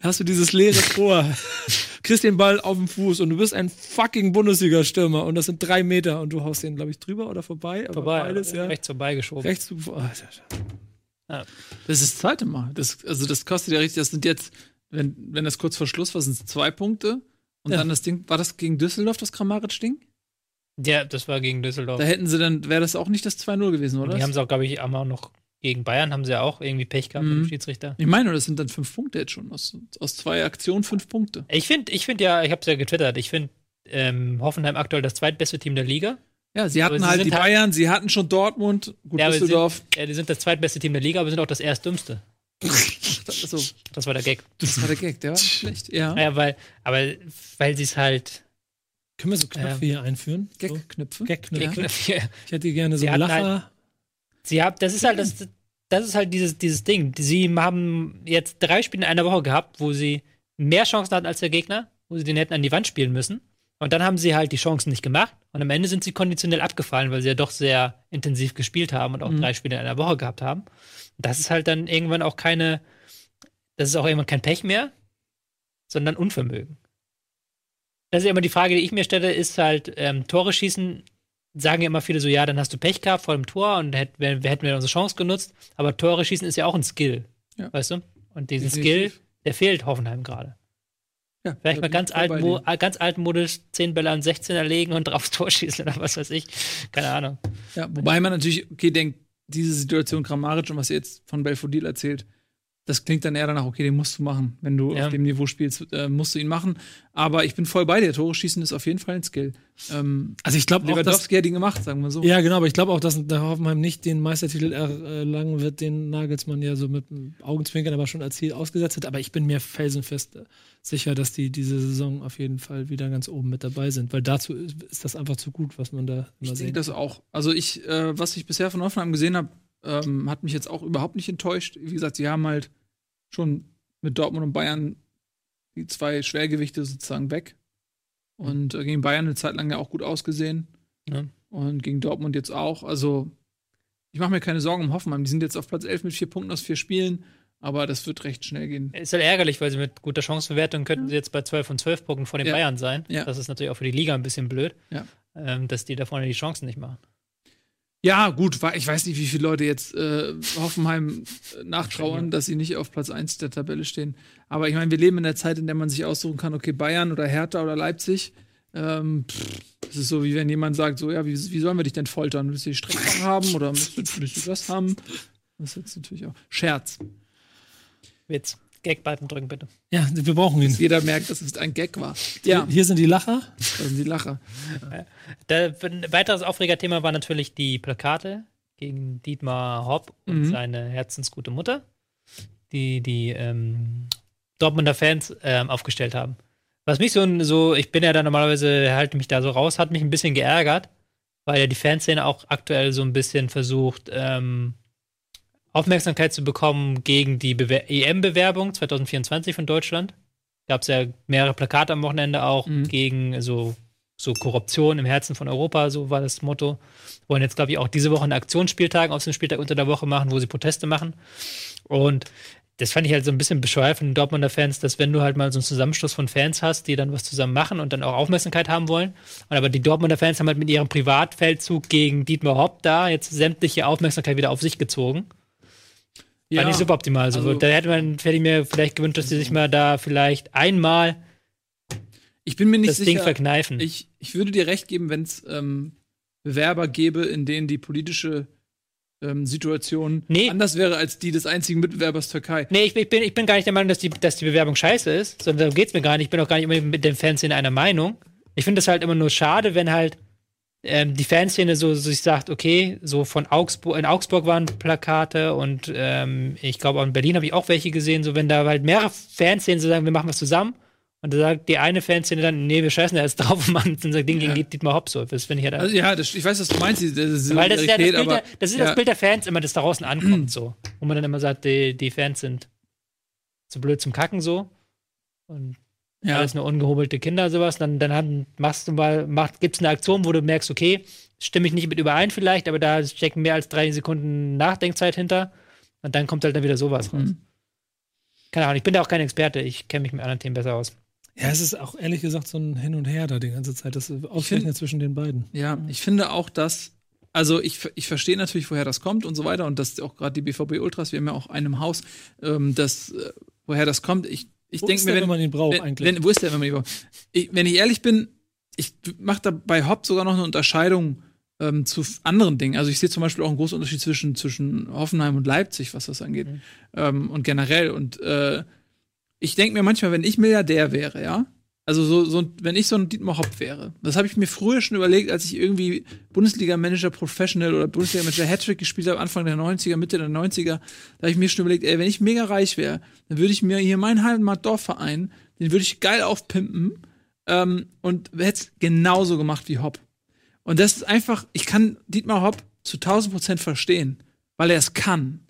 hast du dieses leere Tor, kriegst den Ball auf den Fuß und du bist ein fucking Bundesliga-Stürmer und das sind drei Meter und du haust den, glaube ich, drüber oder vorbei. Vorbei, Beides, ja. rechts vorbeigeschoben. Rechts zu, oh, Das ist das zweite Mal. Das, also das kostet ja richtig, das sind jetzt, wenn, wenn das kurz vor Schluss war, sind es zwei Punkte. Und Ja. dann das Ding, war das gegen Düsseldorf, das Kramaric-Ding? Ja, das war gegen Düsseldorf. Da hätten sie dann, wäre das auch nicht das 2-0 gewesen, oder? Die haben sie auch, glaube ich, auch noch gegen Bayern haben sie ja auch irgendwie Pech gehabt mit Mhm. dem Schiedsrichter. ich meine, das sind dann fünf Punkte jetzt schon. Aus, aus zwei Aktionen fünf Punkte. Ich finde, ich finde ja, ich habe es ja getwittert, ich finde ähm, Hoffenheim aktuell das zweitbeste Team der Liga. Ja, sie hatten Aber sie halt sind die halt- Bayern, sie hatten schon Dortmund, gut Ja, sie Düsseldorf. sind, ja, die sind das zweitbeste Team der Liga, aber sind auch das erstdümmste. Achso, Das war der Gag. das war der Gag, der war schlecht. Ja. Ja, weil, aber weil sie es halt. Können wir so Knöpfe hier einführen? So? Gag-Knöpfe. Gag-Knöpfe. Ja. Ich hätte gerne so Sie hatten Lacher. Sie haben, das ist halt das, das ist halt dieses, dieses Ding. Sie haben jetzt drei Spiele in einer Woche gehabt, wo sie mehr Chancen hatten als der Gegner, wo sie den hätten an die Wand spielen müssen. Und dann haben sie halt die Chancen nicht gemacht. Und am Ende sind sie konditionell abgefallen, weil sie ja doch sehr intensiv gespielt haben und auch drei Spiele in einer Woche gehabt haben. Und das ist halt dann irgendwann auch keine, das ist auch irgendwann kein Pech mehr, sondern Unvermögen. Das ist ja immer die Frage, die ich mir stelle, ist halt, ähm, Tore schießen sagen ja immer viele so, ja, dann hast du Pech gehabt vor dem Tor und hätt, wir, wir hätten wir unsere Chance genutzt. Aber Tore schießen ist ja auch ein Skill. Ja. Weißt du? Und diesen Definitiv. Skill, der fehlt Hoffenheim gerade. Ja, Vielleicht da mal ganz, ich voll bei alten, Mo dir. äh, ganz altmodisch 10 Bälle an 16 erlegen und drauf Tor schießen oder was weiß ich. Keine Ahnung. Ja, wobei man natürlich, okay, denkt, diese Situation Kramaric und was ihr jetzt von Belfodil erzählt, das klingt dann eher danach, okay, den musst du machen. Wenn du Ja. auf dem Niveau spielst, äh, musst du ihn machen. Aber ich bin voll bei dir. Tore schießen ist auf jeden Fall ein Skill. Ähm, Also ich glaube Lewandowski hat ihn gemacht, sagen wir so. Ja, genau, aber ich glaube auch, dass der Hoffenheim nicht den Meistertitel erlangen wird, den Nagelsmann ja so mit Augenzwinkern aber schon als Ziel ausgesetzt hat. Aber ich bin mir felsenfest äh, sicher, dass die diese Saison auf jeden Fall wieder ganz oben mit dabei sind, weil dazu ist das einfach zu gut, was man da Ich immer sehe sieht. das auch. Also ich, äh, was ich bisher von Hoffenheim gesehen habe, ähm, hat mich jetzt auch überhaupt nicht enttäuscht. Wie gesagt, sie haben halt schon mit Dortmund und Bayern die zwei Schwergewichte sozusagen weg. Und äh, gegen Bayern eine Zeit lang ja auch gut ausgesehen. Ja. Und gegen Dortmund jetzt auch. Also ich mache mir keine Sorgen um Hoffenheim. Die sind jetzt auf Platz 11 mit vier Punkten aus vier Spielen. Aber das wird recht schnell gehen. Ist halt ärgerlich, weil sie mit guter Chancenverwertung könnten sie jetzt bei 12 von 12 Punkten vor den Ja. Bayern sein. Ja. Das ist natürlich auch für die Liga ein bisschen blöd, ähm, dass die da vorne die Chancen nicht machen. Ja, gut, ich weiß nicht, wie viele Leute jetzt äh, Hoffenheim äh, nachtrauern, dass sie nicht auf Platz 1 der Tabelle stehen. Aber ich meine, wir leben in der Zeit, in der man sich aussuchen kann, okay, Bayern oder Hertha oder Leipzig. Ähm, das ist so, wie wenn jemand sagt, so, ja, wie, wie sollen wir dich denn foltern? Willst du die Streckbank haben oder willst du, willst du das haben? Das ist jetzt natürlich auch Scherz. Witz. Gag-Button drücken, bitte. Ja, wir brauchen ihn. Jeder merkt, dass es ein Gag war. Ja, Hier sind die Lacher. das sind die Lacher. Da, ein weiteres Aufregerthema war natürlich die Plakate gegen Dietmar Hopp und Mhm. seine herzensgute Mutter, die die ähm, Dortmunder Fans ähm, aufgestellt haben. Was mich so, so, ich bin ja da normalerweise, halte mich da so raus, hat mich ein bisschen geärgert, weil ja die Fanszene auch aktuell so ein bisschen versucht, ähm, Aufmerksamkeit zu bekommen gegen die Bewer EM-Bewerbung 2024 von Deutschland. Gab es ja mehrere Plakate am Wochenende auch Mhm. gegen so, so Korruption im Herzen von Europa, so war das Motto. Wollen jetzt, glaube ich, auch diese Woche einen Aktionsspieltag aus dem Spieltag unter der Woche machen, wo sie Proteste machen. Und das fand ich halt so ein bisschen bescheuert von den Dortmunder Fans, dass wenn du halt mal so einen Zusammenschluss von Fans hast, die dann was zusammen machen und dann auch Aufmerksamkeit haben wollen. Und aber die Dortmunder Fans haben halt mit ihrem Privatfeldzug gegen Dietmar Hopp da jetzt sämtliche Aufmerksamkeit wieder auf sich gezogen. War nicht suboptimal. So. Also- da hätte man, hätte ich mir vielleicht gewünscht, dass sie sich mal da vielleicht einmal Ich bin mir nicht das Ding sicher. verkneifen. Ich, ich würde dir recht geben, wenn es ähm, Bewerber gäbe, in denen die politische ähm, Situation Nee. anders wäre als die des einzigen Mitbewerbers Türkei. Nee, ich, ich, bin, ich bin gar nicht der Meinung, dass die, dass die Bewerbung scheiße ist, sondern darum geht's mir gar nicht. Ich bin auch gar nicht immer mit den Fanszene einer Meinung. Ich finde es halt immer nur schade, wenn halt ähm, die Fanszene so, so sich sagt, okay, so von Augsburg, in Augsburg waren Plakate und ähm, ich glaube auch in Berlin habe ich auch welche gesehen, so wenn da halt mehrere Fanszenen so sagen, wir machen was zusammen und da sagt die eine Fanszene dann, nee, wir scheißen da jetzt drauf und machen unser Ding Ja. gegen Dietmar Hopp so. Das finde ich halt Also ja, das, ich weiß, was du meinst, diese diese weil das ist ja das Bild, aber der, das, ist ja, das Bild der Fans immer, das da draußen ankommt, so. Wo man dann immer sagt, die, die Fans sind zu blöd zum Kacken so. Und ja, alles nur ungehobelte Kinder, sowas. Dann, dann haben, machst du mal, macht, gibt's eine Aktion, wo du merkst, okay, stimme ich nicht mit überein vielleicht, aber da stecken mehr als drei Sekunden Nachdenkzeit hinter. Und dann kommt halt dann wieder sowas raus. Mhm. Keine Ahnung, ich bin da auch kein Experte, ich kenne mich mit anderen Themen besser aus. Ja, es ist auch ehrlich gesagt so ein Hin und Her da die ganze Zeit. Das Ausrechnen zwischen den beiden. ja, ich finde auch, dass also ich, ich verstehe natürlich, woher das kommt und so weiter und dass auch gerade die BVB Ultras, wir haben ja auch einen im Haus, ähm, das, äh, woher das kommt. Ich, ich denke mir, wenn, wenn man ihn braucht wenn, eigentlich? wenn, wo ist der, wenn man ihn braucht? Ich, wenn ich ehrlich bin, ich mache da bei Hopp sogar noch eine Unterscheidung ähm, zu anderen Dingen. Also ich sehe zum Beispiel auch einen großen Unterschied zwischen, zwischen Hoffenheim und Leipzig, was das angeht. Mhm. Ähm, und generell. Und äh, ich denke mir manchmal, wenn ich Milliardär wäre, ja, also so, so wenn ich so ein Dietmar Hopp wäre, das habe ich mir früher schon überlegt, als ich irgendwie Bundesliga-Manager Professional oder Bundesliga-Manager Hattrick gespielt habe, Anfang der 90er, Mitte der 90er, da habe ich mir schon überlegt, ey, wenn ich mega reich wäre, dann würde ich mir hier meinen Heimatdorfverein, den würde ich geil aufpimpen ähm, und hätte es genauso gemacht wie Hopp. Und das ist einfach, ich kann Dietmar Hopp zu 1000 Prozent verstehen, weil er es kann.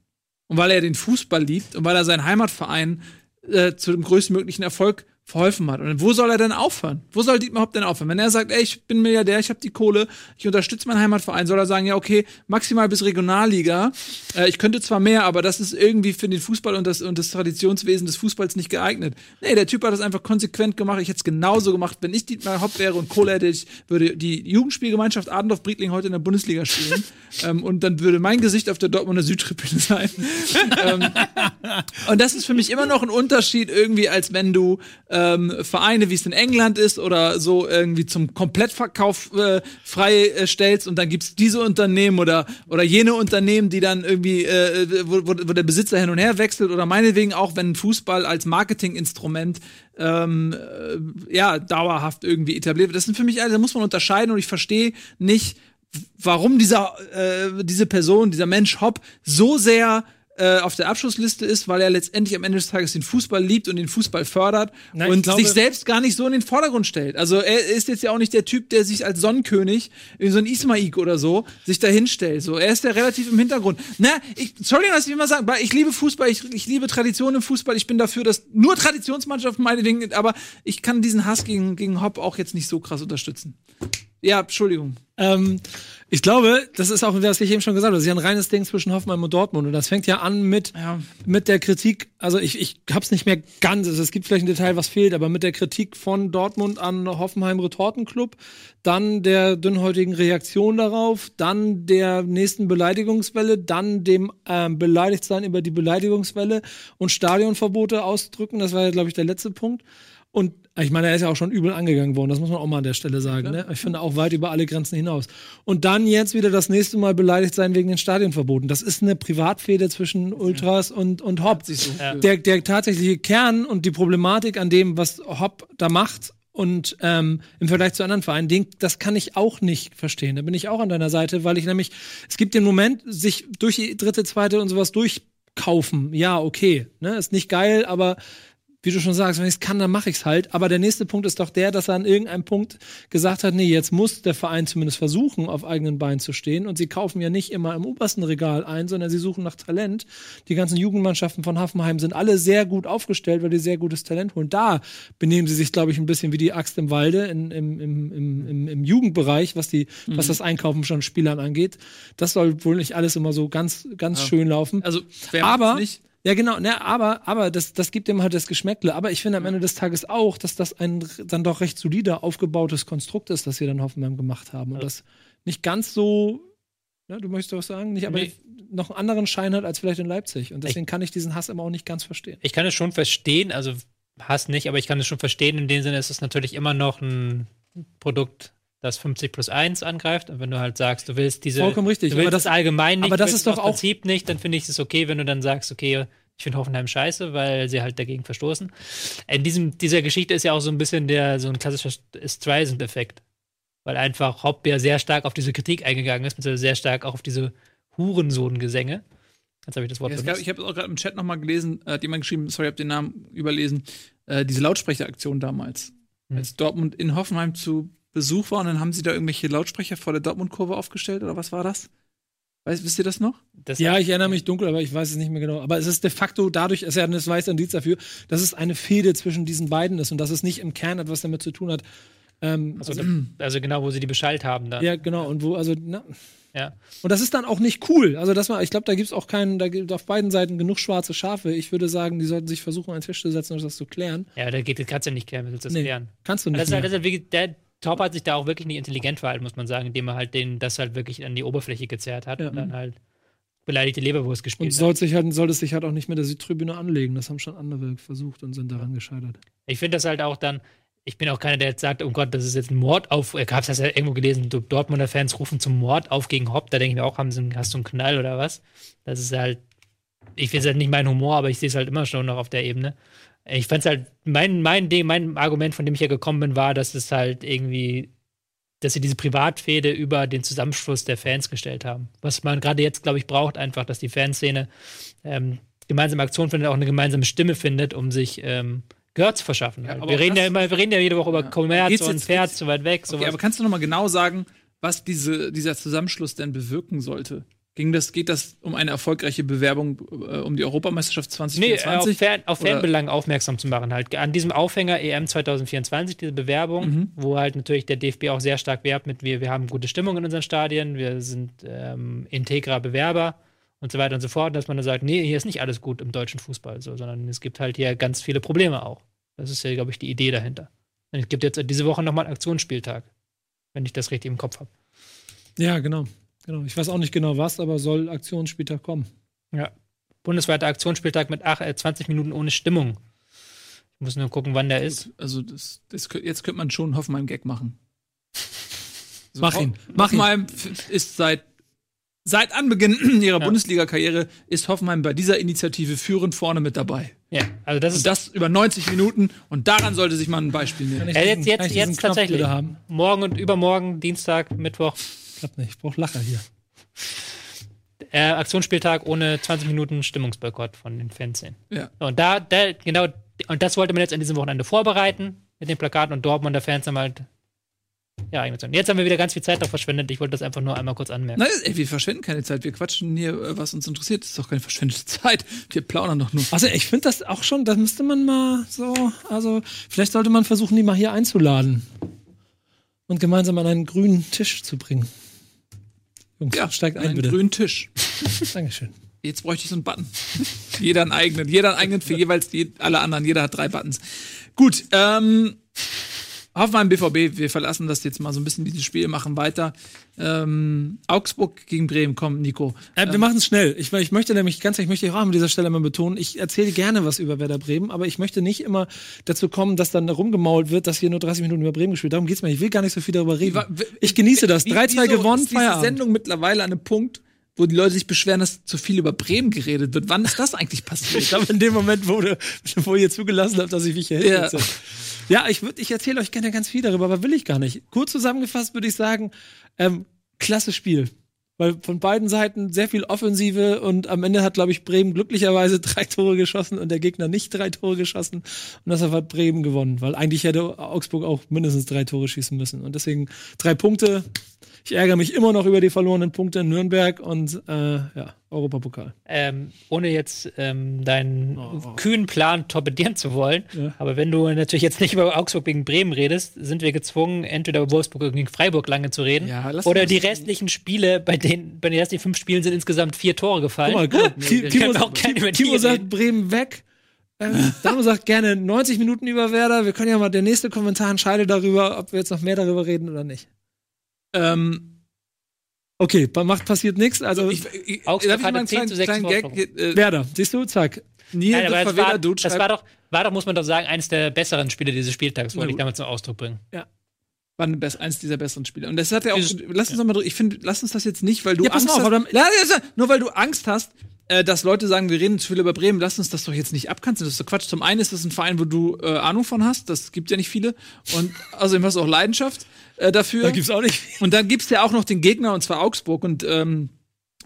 Und weil er den Fußball liebt und weil er seinen Heimatverein äh, zu dem größtmöglichen Erfolg verholfen hat. Und wo soll er denn aufhören? Wo soll Dietmar Hopp denn aufhören? Wenn er sagt, ey, ich bin Milliardär, ich habe die Kohle, ich unterstütze meinen Heimatverein, soll er sagen, ja, okay, maximal bis Regionalliga. Äh, ich könnte zwar mehr, aber das ist irgendwie für den Fußball und das, und das Traditionswesen des Fußballs nicht geeignet. Nee, der Typ hat das einfach konsequent gemacht. Ich hätte es genauso gemacht. Wenn ich Dietmar Hopp wäre und Kohle hätte, ich würde die Jugendspielgemeinschaft Adendorf-Briedling heute in der Bundesliga spielen. ähm, und dann würde mein Gesicht auf der Dortmunder Südtribüne sein. ähm, und das ist für mich immer noch ein Unterschied irgendwie, als wenn du ähm, Vereine, wie es in England ist, oder so irgendwie zum Komplettverkauf äh, frei äh, und dann gibt's diese Unternehmen oder, oder jene Unternehmen, die dann irgendwie, äh, wo, wo, wo der Besitzer hin und her wechselt oder meinetwegen auch, wenn Fußball als Marketinginstrument ähm, äh, ja, dauerhaft irgendwie etabliert wird. Das sind für mich, also, da muss man unterscheiden und ich verstehe nicht, warum dieser, äh, diese Person, dieser Mensch Hopp so sehr äh, auf der Abschlussliste ist, weil er letztendlich am Ende des Tages den Fußball liebt und den Fußball fördert ich und glaube- sich selbst gar nicht so in den Vordergrund stellt. Also er ist jetzt ja auch nicht der Typ, der sich als Sonnenkönig, wie so ein Ismaik oder so, sich da hinstellt. So, er ist ja relativ im Hintergrund. Na, ich, Entschuldigung, dass ich immer sagen, weil ich liebe Fußball, ich, ich liebe Tradition im Fußball, ich bin dafür, dass nur Traditionsmannschaften meinetwegen, aber ich kann diesen Hass gegen, gegen Hopp auch jetzt nicht so krass unterstützen. Ja, Entschuldigung. Ähm, ich glaube, das ist auch, was ich eben schon gesagt habe, das ist ja ein reines Ding zwischen Hoffenheim und Dortmund. Und das fängt ja an mit, Ja. mit der Kritik, also ich, ich hab's nicht mehr ganz, also es gibt vielleicht ein Detail, was fehlt, aber mit der Kritik von Dortmund an Hoffenheim Retortenclub, dann der dünnhäutigen Reaktion darauf, dann der nächsten Beleidigungswelle, dann dem ähm, Beleidigtsein über die Beleidigungswelle und Stadionverbote ausdrücken. Das war ja, glaube ich, der letzte Punkt. Und Ich meine, er ist ja auch schon übel angegangen worden, das muss man auch mal an der Stelle sagen. Ne? Ich finde auch weit über alle Grenzen hinaus. Und dann jetzt wieder das nächste Mal beleidigt sein wegen den Stadionverboten. Das ist eine Privatfehde zwischen Ultras und, und Hopp. Ja. Der, der tatsächliche Kern und die Problematik an dem, was Hopp da macht und ähm, im Vergleich zu anderen Vereinen, den, das kann ich auch nicht verstehen. Da bin ich auch an deiner Seite, weil ich nämlich, es gibt den Moment, sich durch die dritte, zweite und sowas durchkaufen. Ja, okay, ne, ist nicht geil, aber wie du schon sagst, wenn ich es kann, dann mache ich es halt. Aber der nächste Punkt ist doch der, dass er an irgendeinem Punkt gesagt hat, nee, jetzt muss der Verein zumindest versuchen, auf eigenen Beinen zu stehen. Und sie kaufen ja nicht immer im obersten Regal ein, sondern sie suchen nach Talent. Die ganzen Jugendmannschaften von Hoffenheim sind alle sehr gut aufgestellt, weil die sehr gutes Talent holen. Da benehmen sie sich, glaube ich, ein bisschen wie die Axt im Walde in, im, im, im, im, Jugendbereich, was, die, was das Einkaufen von Spielern angeht. Das soll wohl nicht alles immer so ganz, ganz schön laufen. Also, wer Aber- nicht? Ja, genau, ne, aber, aber das, das gibt ihm halt das Geschmäckle. Aber ich finde am Ende des Tages auch, dass das ein dann doch recht solider aufgebautes Konstrukt ist, das sie dann Hoffenheim gemacht haben. Und das nicht ganz so, ne, du möchtest was sagen, nicht, aber Nee. noch einen anderen Schein hat als vielleicht in Leipzig. Und deswegen kann ich diesen Hass immer auch nicht ganz verstehen. Ich kann es schon verstehen, also Hass nicht, aber ich kann es schon verstehen. In dem Sinne ist es natürlich immer noch ein Produkt, das 50 plus 1 angreift. Und wenn du halt sagst, du willst diese. Vollkommen richtig, Du willst aber das- das allgemein nicht. aber das ist doch das auch- Prinzip nicht, dann finde ich es okay, wenn du dann sagst, okay, ich finde Hoffenheim scheiße, weil sie halt dagegen verstoßen. In diesem, dieser Geschichte ist ja auch so ein bisschen der, so ein klassischer Streisand-Effekt. Weil einfach Hopp ja sehr stark auf diese Kritik eingegangen ist, beziehungsweise sehr stark auch auf diese Hurensohn-Gesänge. Jetzt habe ich das Wort Ja, es gab, benutzt. ich habe auch gerade im Chat noch mal gelesen, äh, hat jemand geschrieben, sorry, ich habe den Namen überlesen, äh, diese Lautsprecheraktion damals. Hm. Als Dortmund in Hoffenheim zu Besuch war und dann haben sie da irgendwelche Lautsprecher vor der Dortmund-Kurve aufgestellt oder was war das? Weißt, wisst ihr das noch? Das Ja, ich erinnere mich dunkel, aber ich weiß es nicht mehr genau. Aber es ist de facto dadurch, es ist ja ein weißer Indiz dafür, dass es eine Fehde zwischen diesen beiden ist und dass es nicht im Kern etwas damit zu tun hat. Ähm, also, also, also genau, wo sie die Bescheid haben dann. ja, genau. Und wo, also, na, Ja. Und das ist dann auch nicht cool. Also das war, ich glaube, da gibt's auch keinen, da gibt auf beiden Seiten genug schwarze Schafe. Ich würde sagen, die sollten sich versuchen, an den Tisch zu setzen und das zu klären. Ja, da geht, das kannst du ja nicht klären, willst du das Nee, klären? Kannst du nicht. Das ist halt, das ist Top hat sich da auch wirklich nicht intelligent verhalten, muss man sagen, indem er halt den, das halt wirklich an die Oberfläche gezerrt hat Ja. und dann halt beleidigte Leberwurst und gespielt soll hat. sich halt, soll es sich halt auch nicht mit der Südtribüne anlegen. Das haben schon andere versucht und sind daran gescheitert. Ich finde das halt auch dann, ich bin auch keiner, der jetzt sagt, oh Gott, das ist jetzt ein Mord auf, ich hab's das ja irgendwo gelesen, Dortmunder Fans rufen zum Mord auf gegen Hopp, da denke ich mir auch, haben sie, hast du einen Knall oder was? Das ist halt, ich finde es halt nicht mein Humor, aber ich sehe es halt immer schon noch auf der Ebene. Ich fand's halt, mein, mein Ding, mein Argument, von dem ich ja gekommen bin, war, dass es halt irgendwie, dass sie diese Privatfehde über den Zusammenschluss der Fans gestellt haben. Was man gerade jetzt, glaube ich, braucht, einfach, dass die Fanszene ähm, gemeinsame Aktion findet, auch eine gemeinsame Stimme findet, um sich ähm, Gehör zu verschaffen. Ja, aber wir, reden ja immer, wir reden ja jede Woche über Ja. Kommerz Geht's und jetzt- Pferd zu weit weg. Okay, aber kannst du noch mal genau sagen, was diese, dieser Zusammenschluss denn bewirken sollte? Ging das, geht das um eine erfolgreiche Bewerbung äh, um die Europameisterschaft Nee, äh, auf, 2024? Fan, auf Fanbelangen aufmerksam zu machen. Halt an diesem Aufhänger EM 2024, diese Bewerbung, Mhm. wo halt natürlich der DFB auch sehr stark werbt mit, wir, wir haben gute Stimmung in unseren Stadien, wir sind ähm, integrer Bewerber und so weiter und so fort, dass man dann sagt, nee, hier ist nicht alles gut im deutschen Fußball, so, sondern es gibt halt hier ganz viele Probleme auch. Das ist ja, glaube ich, die Idee dahinter. Und es gibt jetzt diese Woche nochmal einen Aktionsspieltag, wenn ich das richtig im Kopf habe. Ja, genau. Genau. Ich weiß auch nicht genau was, aber soll Aktionsspieltag kommen. Ja. Bundesweiter Aktionsspieltag mit ach, äh, 20 Minuten ohne Stimmung. Ich muss nur gucken, wann der ist. Also das, das, jetzt könnte man schon Hoffenheim-Gag machen. So, Mach ihn, mach ihn. Hoffenheim f- ist seit, seit Anbeginn ihrer Ja. Bundesliga-Karriere ist Hoffenheim bei dieser Initiative führend vorne mit dabei. Ja, also das Und ist das über 90 Minuten und daran sollte sich mal ein Beispiel nehmen. diesen- jetzt, jetzt, jetzt tatsächlich. Morgen und übermorgen, Dienstag, Mittwoch, Klappt nicht. Ich brauch Lacher hier. äh, Aktionsspieltag ohne 20 Minuten Stimmungsboykott von den Fanszenen. Ja. Und da, da, genau, und das wollte man jetzt an diesem Wochenende vorbereiten mit den Plakaten und Dortmunder Fans haben halt ja. Jetzt haben wir wieder ganz viel Zeit darauf verschwendet. Ich wollte das einfach nur einmal kurz anmerken. Nein, ey, wir verschwenden keine Zeit. Wir quatschen hier, äh, was uns interessiert. Das ist doch keine verschwendete Zeit. Wir plaudern doch nur. Also ich finde das auch schon, da müsste man mal so, also vielleicht sollte man versuchen, die mal hier einzuladen und gemeinsam an einen grünen Tisch zu bringen. Jungs, steigt ein, einen bitte. grünen Tisch. Dankeschön. Jetzt bräuchte ich so einen Button. jeder einen eigenen. Jeder einen eigenen für jeweils die, alle anderen. Jeder hat drei Buttons. Gut, ähm, Hoffenheim BVB, wir verlassen das jetzt mal so ein bisschen dieses Spiel, machen weiter. Ähm, Augsburg gegen Bremen, komm, Nico. Äh, wir machen es schnell. Ich, ich möchte nämlich ganz, ich möchte auch an dieser Stelle mal betonen, ich erzähle gerne was über Werder Bremen, aber ich möchte nicht immer dazu kommen, dass dann rumgemault wird, dass hier nur 30 Minuten über Bremen gespielt. Darum geht's mir. Ich will gar nicht so viel darüber reden. Ich genieße das. 3-2 gewonnen, ist Feierabend. Sendung mittlerweile an einem Punkt, wo die Leute sich beschweren, dass zu viel über Bremen geredet wird. Wann ist das eigentlich passiert? Ich glaube, in dem Moment, wo, du, wo ihr zugelassen habt, dass ich mich hier Ja. Ja, ich, würd- ich erzähle euch gerne ganz viel darüber, aber will ich gar nicht. Kurz zusammengefasst würde ich sagen, ähm, klasse Spiel. Weil von beiden Seiten sehr viel Offensive und am Ende hat, glaube ich, Bremen glücklicherweise drei Tore geschossen und der Gegner nicht drei Tore geschossen. Und deshalb hat Bremen gewonnen, weil eigentlich hätte Augsburg auch mindestens drei Tore schießen müssen. Und deswegen drei Punkte. Ich ärgere mich immer noch über die verlorenen Punkte in Nürnberg und äh, ja, Europapokal. Ähm, ohne jetzt ähm, deinen Oh. kühnen Plan torpedieren zu wollen, aber wenn du natürlich jetzt nicht über Augsburg gegen Bremen redest, sind wir gezwungen, entweder über Wolfsburg gegen Freiburg lange zu reden Ja, oder die restlichen Spiele, bei denen bei den ersten fünf Spielen sind insgesamt vier Tore gefallen. Guck mal, Timo, die Timo sagt. Bremen weg. Ähm, Damo sagt gerne 90 Minuten über Werder. Wir können ja mal, der nächste Kommentar entscheidet darüber, ob wir jetzt noch mehr darüber reden oder nicht. Ähm, Okay, macht passiert nichts. Also ich, ich, Augsburg darf ich mal einen 10 kleinen, zu 6 kleinen Gag? Äh, Werder, siehst du, zack. Nein, aber das, war, das schreibt, war doch, war doch, muss man doch sagen, eines der besseren Spiele dieses Spieltags, wollte ich damit zum Ausdruck bringen. war ein best, eins dieser besseren Spiele. Und das hat ja auch. Dieses- lass uns noch mal Ich finde, lass uns das jetzt nicht, weil du Ja, pass Angst auf, hast. Ja, ja, ja, nur weil du Angst hast, äh, dass Leute sagen, wir reden zu viel über Bremen, lass uns das doch jetzt nicht abkanzeln. Das ist doch Quatsch. Zum einen ist das ein Verein, wo du äh, Ahnung von hast. Das gibt ja nicht viele. Und außerdem hast du auch Leidenschaft äh, dafür. Da gibt's auch nicht. Und dann gibt's ja auch noch den Gegner, und zwar Augsburg. Und ähm,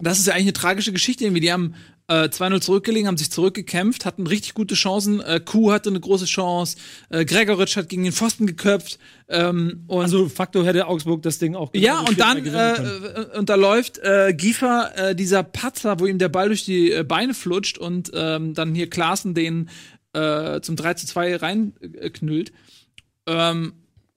das ist ja eigentlich eine tragische Geschichte. Irgendwie. Die haben äh, 2-0 zurückgelegen, haben sich zurückgekämpft, hatten richtig gute Chancen. Äh, Kuh hatte eine große Chance. Äh, Gregoritsch hat gegen den Pfosten geköpft. Ähm, und Also, Faktor hätte Augsburg das Ding auch ja, genauso und dann äh, äh, und da läuft äh, Giefer, äh, dieser Patzer, wo ihm der Ball durch die äh, Beine flutscht und ähm, dann hier Klaassen den äh, zum 3 zu 2 reinknüllt. Ähm,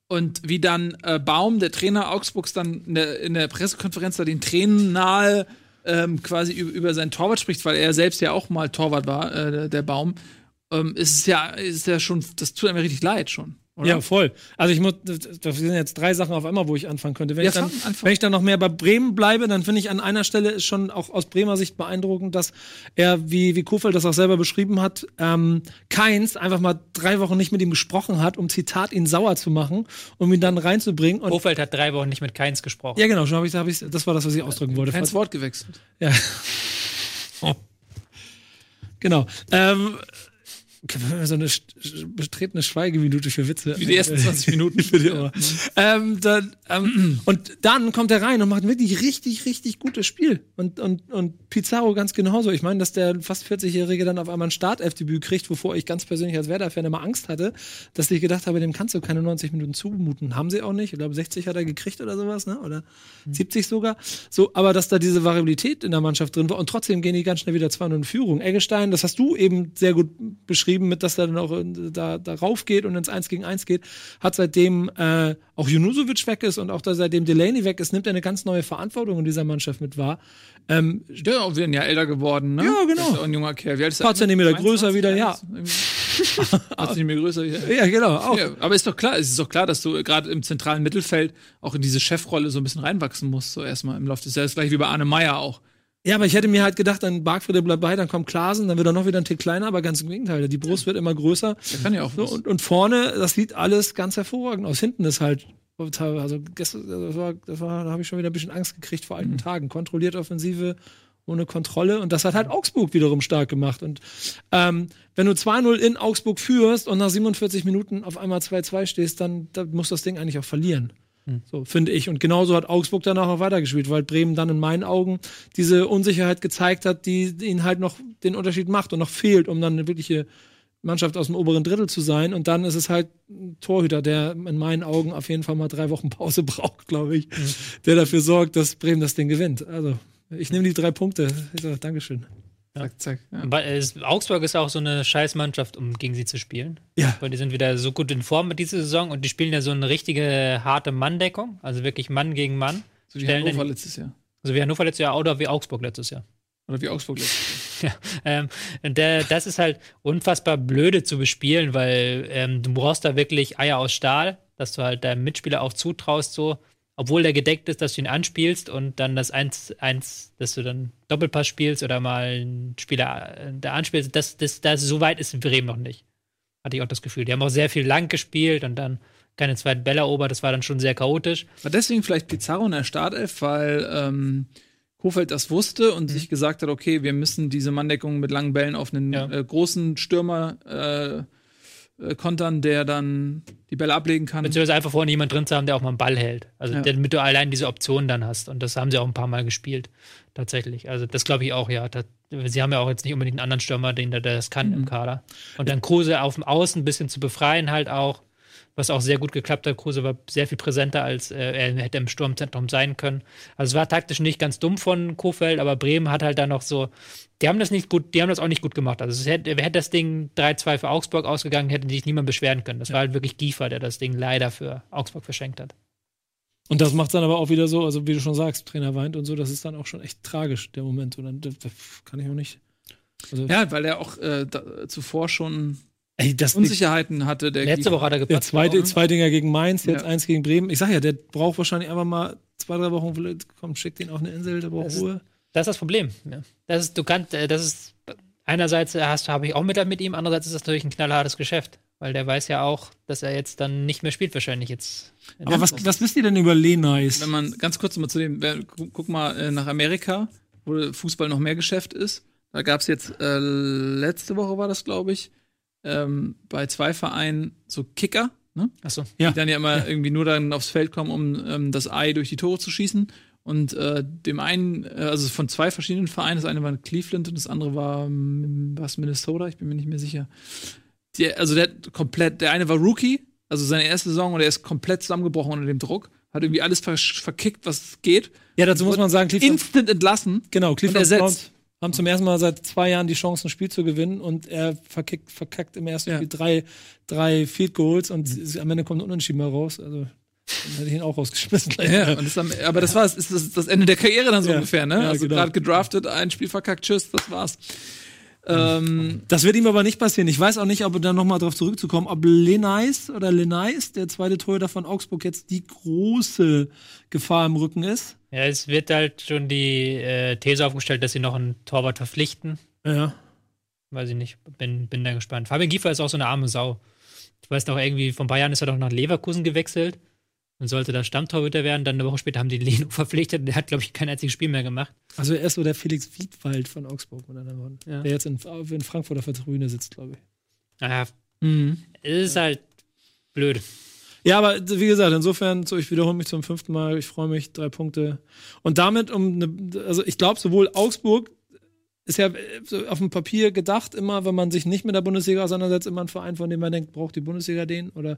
und wie dann äh, Baum, der Trainer Augsburgs, dann in der, in der Pressekonferenz da den Tränen nahe ähm, quasi über, über seinen Torwart spricht, weil er selbst ja auch mal Torwart war, äh, der- Baum, ähm, ist es ja, ist ja schon, das tut einem richtig leid schon. Oder? Ja, voll. Also ich muss, das sind jetzt drei Sachen auf einmal, wo ich anfangen könnte. Wenn, Ja, ich, dann, wenn ich dann noch mehr bei Bremen bleibe, dann finde ich an einer Stelle ist schon auch aus Bremer Sicht beeindruckend, dass er, wie, wie Kofeld das auch selber beschrieben hat, ähm, Keins einfach mal drei Wochen nicht mit ihm gesprochen hat, um Zitat ihn sauer zu machen, um ihn dann reinzubringen. Und Hofeld hat drei Wochen nicht mit Keins gesprochen. ja, genau, schon hab ich, hab ich, das war das, was ich ausdrücken wollte. Keins Wort gewechselt. Ja. Genau. Ähm, so eine betretene Schweigeminute für Witze. Wie die ersten 20 Minuten. für die Ohren. ähm, dann, ähm, und dann kommt er rein und macht wirklich richtig, richtig gutes Spiel. Und, und, und Pizarro ganz genauso. Ich meine, dass der fast 40-Jährige dann auf einmal ein Startelfdebüt kriegt, wovor ich ganz persönlich als Werder-Fan immer Angst hatte, dass ich gedacht habe, dem kannst du keine 90 Minuten zumuten. Haben sie auch nicht. Ich glaube, 60 hat er gekriegt oder sowas, ne? Oder 70 sogar. So, aber dass da diese Variabilität in der Mannschaft drin war und trotzdem gehen die ganz schnell wieder 2-0 in Führung. Eggestein, das hast du eben sehr gut beschrieben, mit dass er dann auch äh, da, da rauf geht und ins 1 gegen 1 geht, hat seitdem äh, auch Junusovic weg ist und auch da seitdem Delaney weg ist, nimmt er eine ganz neue Verantwortung in dieser Mannschaft mit wahr. Ähm, Der ist auch wieder ein Jahr älter geworden, ne? Ja, genau. Ist auch ein junger Kerl. Wie alt ist Paar er? Zentimeter größer wieder, ja. 8 Zentimeter größer wieder. ja, genau, auch. Ja, aber ist doch klar, es ist doch klar, dass du gerade im zentralen Mittelfeld auch in diese Chefrolle so ein bisschen reinwachsen musst, so erstmal im Laufe des Jahres. Gleich wie bei Arne Meyer auch. Ja, aber ich hätte mir halt gedacht, dann Bargfriede bleibt bei, dann kommt Klaasen, dann wird er noch wieder ein Tick kleiner, aber ganz im Gegenteil, die Brust wird immer größer. Der kann ja auch So, und, und vorne, das sieht alles ganz hervorragend aus. Hinten ist halt, also gestern, das war, das war, da habe ich schon wieder ein bisschen Angst gekriegt vor alten Tagen. Kontrolliert Offensive, ohne Kontrolle. Und das hat halt Augsburg wiederum stark gemacht. Und ähm, wenn du 2-0 in Augsburg führst und nach 47 Minuten auf einmal 2-2 stehst, dann, dann muss das Ding eigentlich auch verlieren. So, finde ich. Und genauso hat Augsburg danach auch weitergespielt, weil Bremen dann in meinen Augen diese Unsicherheit gezeigt hat, die ihnen halt noch den Unterschied macht und noch fehlt, um dann eine wirkliche Mannschaft aus dem oberen Drittel zu sein. Und dann ist es halt ein Torhüter, der in meinen Augen auf jeden Fall mal drei Wochen Pause braucht, glaube ich, der dafür sorgt, dass Bremen das Ding gewinnt. Also, ich nehme die drei Punkte. So, Dankeschön. Zack, zack. Ja. Weil es, Augsburg ist auch so eine Scheißmannschaft, um gegen sie zu spielen. Ja. Weil die sind wieder so gut in Form mit dieser Saison und die spielen ja so eine richtige harte Manndeckung, also wirklich Mann gegen Mann. So wie Stellen Hannover den- letztes Jahr. Also wie Hannover letztes Jahr oder wie Augsburg letztes Jahr. Oder wie Augsburg letztes Jahr. Ja, ähm, und der, das ist halt unfassbar blöde zu bespielen, weil ähm, du brauchst da wirklich Eier aus Stahl dass du halt deinem Mitspieler auch zutraust, so, obwohl der gedeckt ist, dass du ihn anspielst und dann das 1-1, dass du dann Doppelpass spielst oder mal einen Spieler äh, da anspielst, das, das, das, so weit ist Bremen noch nicht. Hatte ich auch das Gefühl. Die haben auch sehr viel lang gespielt und dann keine zweiten Bälle erobert, das war dann schon sehr chaotisch. War deswegen vielleicht Pizarro in der Startelf, weil ähm, Kofeld das wusste und sich gesagt hat, okay, wir müssen diese Manndeckung mit langen Bällen auf einen Ja. äh, großen Stürmer äh, äh, kontern, der dann die Bälle ablegen kann. Beziehungsweise einfach vorne jemand drin zu haben, der auch mal einen Ball hält. Also Ja. damit du allein diese Option dann hast. Und das haben sie auch ein paar Mal gespielt. Tatsächlich. Also das glaube ich auch, ja. Das, sie haben ja auch jetzt nicht unbedingt einen anderen Stürmer, den der, der das kann Mhm. im Kader. Und dann Kruse auf dem Außen ein bisschen zu befreien halt auch. Was auch sehr gut geklappt hat. Kruse war sehr viel präsenter, als äh, er hätte im Sturmzentrum sein können. Also es war taktisch nicht ganz dumm von Kofeld, aber Bremen hat halt dann noch so, die haben das nicht gut, die haben das auch nicht gut gemacht. Also es hätte, hätte das Ding 3-2 für Augsburg ausgegangen, hätte sich niemand beschweren können. Das war halt wirklich Giefer, der das Ding leider für Augsburg verschenkt hat. Und das macht dann aber auch wieder so, also wie du schon sagst, Trainer weint und so, das ist dann auch schon echt tragisch, der Moment. Und dann das, das kann ich auch nicht. Also, ja, weil er auch äh, da, zuvor schon ey, das Unsicherheiten hatte. Der Letzte. Woche hat er gepatzt. ne? zwei Dinger gegen Mainz, jetzt Ja. eins gegen Bremen. Ich sag ja, der braucht wahrscheinlich einfach mal zwei, drei Wochen, komm, schick den auf eine Insel, der braucht Das ist- Ruhe. Das ist das Problem. Ja. Das ist, du kannst, äh, das ist einerseits hast, habe ich auch Mitleid mit ihm, andererseits ist das natürlich ein knallhartes Geschäft, weil der weiß ja auch, dass er jetzt dann nicht mehr spielt wahrscheinlich jetzt. Aber was, was wisst ihr denn über Lenais? Wenn man ganz kurz mal zu dem, guck mal äh, nach Amerika, wo Fußball noch mehr Geschäft ist. Da gab es jetzt, äh, letzte Woche war das, glaube ich, ähm, bei zwei Vereinen so Kicker, ne? Achso. Ja. die dann ja immer irgendwie nur dann aufs Feld kommen, um ähm, das Ei durch die Tore zu schießen. Und äh, dem einen, äh, also von zwei verschiedenen Vereinen, das eine war Cleveland und das andere war ähm, was Minnesota, ich bin mir nicht mehr sicher. Der, also der hat komplett, der eine war Rookie, also seine erste Saison und er ist komplett zusammengebrochen unter dem Druck, hat irgendwie alles ver verkickt, was geht. Ja, dazu muss man sagen, Cleveland, Instant entlassen. genau, Cleveland ersetzt. Browns haben zum ersten Mal seit zwei Jahren die Chance, ein Spiel zu gewinnen und er verkickt, verkackt im ersten Ja. Spiel drei, drei Field Goals und s- am Ende kommt ein Unentschieden mal raus. Also dann hätte ich ihn auch rausgeschmissen. Ja, das am, aber das war ist das, das Ende der Karriere dann so Ja. ungefähr, ne? Ja, also genau. gerade gedraftet, ein Spiel verkackt, tschüss, das war's. Ähm, Das wird ihm aber nicht passieren. Ich weiß auch nicht, ob da nochmal drauf zurückzukommen, ob Lenais oder Lenais, der zweite Torhüter von Augsburg, jetzt die große Gefahr im Rücken ist. Ja, es wird halt schon die äh, These aufgestellt, dass sie noch einen Torwart verpflichten. Ja. Weiß ich nicht. Bin, bin da gespannt. Fabian Giefer ist auch so eine arme Sau. Ich weiß noch, irgendwie vor ein paar Jahren ist er doch nach Leverkusen gewechselt und sollte da Stammtorhüter werden. Dann eine Woche später haben die Leno verpflichtet. Der hat, glaube ich, kein einziges Spiel mehr gemacht. Also er ist so der Felix Wiedwald von Augsburg, anderen Worten. Ja. Der jetzt in, in Frankfurt auf der Tribüne sitzt, glaube ich. Naja, mhm. es ist halt blöd. Ja, aber wie gesagt, insofern, so, ich wiederhole mich zum fünften Mal, ich freue mich, drei Punkte. Und damit, um eine, also ich glaube, sowohl Augsburg ist ja äh, so auf dem Papier gedacht, immer, wenn man sich nicht mit der Bundesliga auseinandersetzt, immer ein Verein, von dem man denkt, braucht die Bundesliga den oder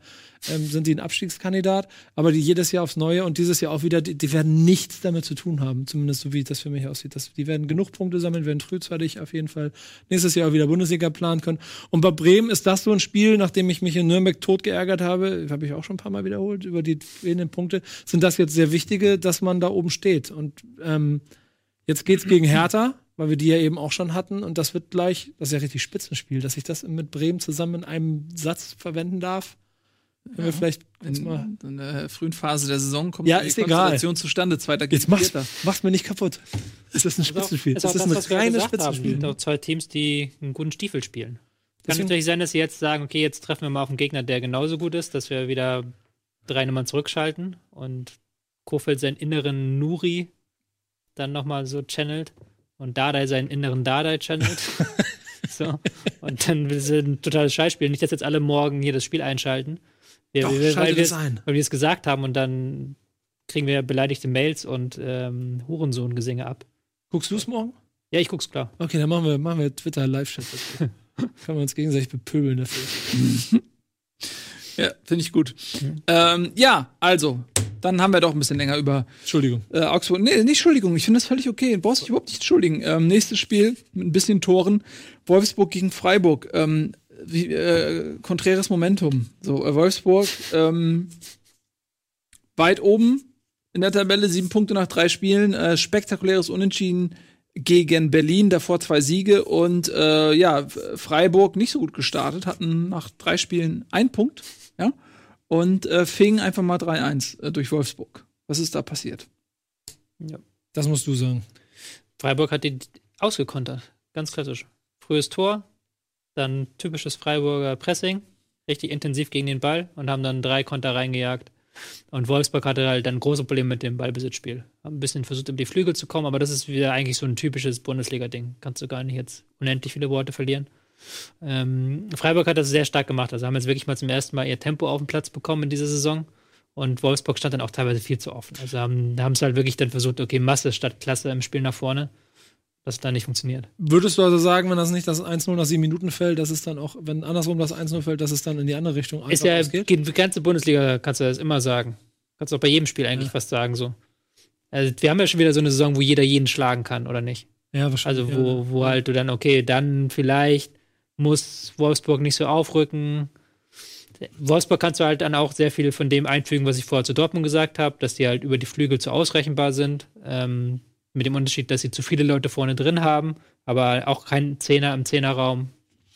ähm, sind die ein Abstiegskandidat? Aber die jedes Jahr aufs Neue und dieses Jahr auch wieder, die, die werden nichts damit zu tun haben, zumindest so wie das für mich aussieht. Das, die werden genug Punkte sammeln, werden frühzeitig auf jeden Fall nächstes Jahr auch wieder Bundesliga planen können. Und bei Bremen ist das so ein Spiel, nachdem ich mich in Nürnberg tot geärgert habe, habe ich auch schon ein paar Mal wiederholt, über die fehlenden Punkte, sind das jetzt sehr wichtige, dass man da oben steht. Und ähm, jetzt geht's gegen Hertha, weil wir die ja eben auch schon hatten. Und das wird gleich, das ist ja richtig Spitzenspiel, dass ich das mit Bremen zusammen in einem Satz verwenden darf. Wenn wir vielleicht kurz mal. in, in der frühen Phase der Saison kommt Ja, die ist egal. Konstellation zustande, zweiter Jetzt mach's, mach's mir nicht kaputt. Es ist ein Spitzenspiel. Es ist ein was wir reines haben. Spitzenspiel. auch zwei Teams, die einen guten Stiefel spielen. Kann Deswegen- natürlich sein, dass sie jetzt sagen, okay, jetzt treffen wir mal auf einen Gegner, der genauso gut ist, dass wir wieder drei Nummern zurückschalten und Kofeld seinen inneren Nuri dann nochmal so channelt und Dardai seinen inneren Dardai channelt. so. Und dann will sie ein totales Scheißspiel. Nicht, dass jetzt alle morgen hier das Spiel einschalten. Wir, Doch, wir, weil wir es- ein. weil wir es gesagt haben und dann kriegen wir beleidigte Mails und ähm, Hurensohn-Gesinge ab. Guckst du es morgen? Ja, ich guck's klar. Okay, dann machen wir, machen wir Twitter Live-Chat. Können wir uns gegenseitig bepöbeln dafür. Ja, finde ich gut. Ähm, ja, also, dann haben wir doch ein bisschen länger über Entschuldigung. äh, Augsburg. Nee, nicht Entschuldigung, ich finde das völlig okay. Du brauchst dich überhaupt nicht entschuldigen. Ähm, nächstes Spiel mit ein bisschen Toren. Wolfsburg gegen Freiburg. Ähm, wie, äh, konträres Momentum. So, äh, Wolfsburg ähm, weit oben in der Tabelle, sieben Punkte nach drei Spielen. Äh, spektakuläres Unentschieden gegen Berlin, davor zwei Siege und äh, ja, Freiburg nicht so gut gestartet, hatten nach drei Spielen einen Punkt, ja. und äh, fing einfach mal 3-1 äh, durch Wolfsburg. Was ist da passiert? Das musst du sagen. Freiburg hat die ausgekontert. Ganz klassisch. Frühes Tor, dann typisches Freiburger Pressing, richtig intensiv gegen den Ball und haben dann drei Konter reingejagt. Und Wolfsburg hatte halt dann große Probleme mit dem Ballbesitzspiel. Haben ein bisschen versucht, über die Flügel zu kommen, aber das ist wieder eigentlich so ein typisches Bundesliga-Ding. Kannst du gar nicht jetzt unendlich viele Worte verlieren. Ähm, Freiburg hat das sehr stark gemacht. Also haben jetzt wirklich mal zum ersten Mal ihr Tempo auf den Platz bekommen in dieser Saison. Und Wolfsburg stand dann auch teilweise viel zu offen. Also haben, haben es halt wirklich dann versucht, okay, Masse statt Klasse im Spiel nach vorne. Das hat dann nicht funktioniert. Würdest du also sagen, wenn das nicht das 1-0 nach sieben Minuten fällt, dass es dann auch, wenn andersrum das 1-0 fällt, dass es dann in die andere Richtung Ist ja, ausgeht? die ganze Bundesliga kannst du das immer sagen. Kannst du auch bei jedem Spiel eigentlich fast sagen so. Also wir haben ja schon wieder so eine Saison, wo jeder jeden schlagen kann, oder nicht? Ja, wahrscheinlich. Also wo, wo halt du dann, okay, dann vielleicht muss Wolfsburg nicht so aufrücken. Wolfsburg kannst du halt dann auch sehr viel von dem einfügen, was ich vorher zu Dortmund gesagt habe, dass die halt über die Flügel zu ausrechenbar sind. Ähm, mit dem Unterschied, dass sie zu viele Leute vorne drin haben, aber auch kein Zehner im Zehnerraum.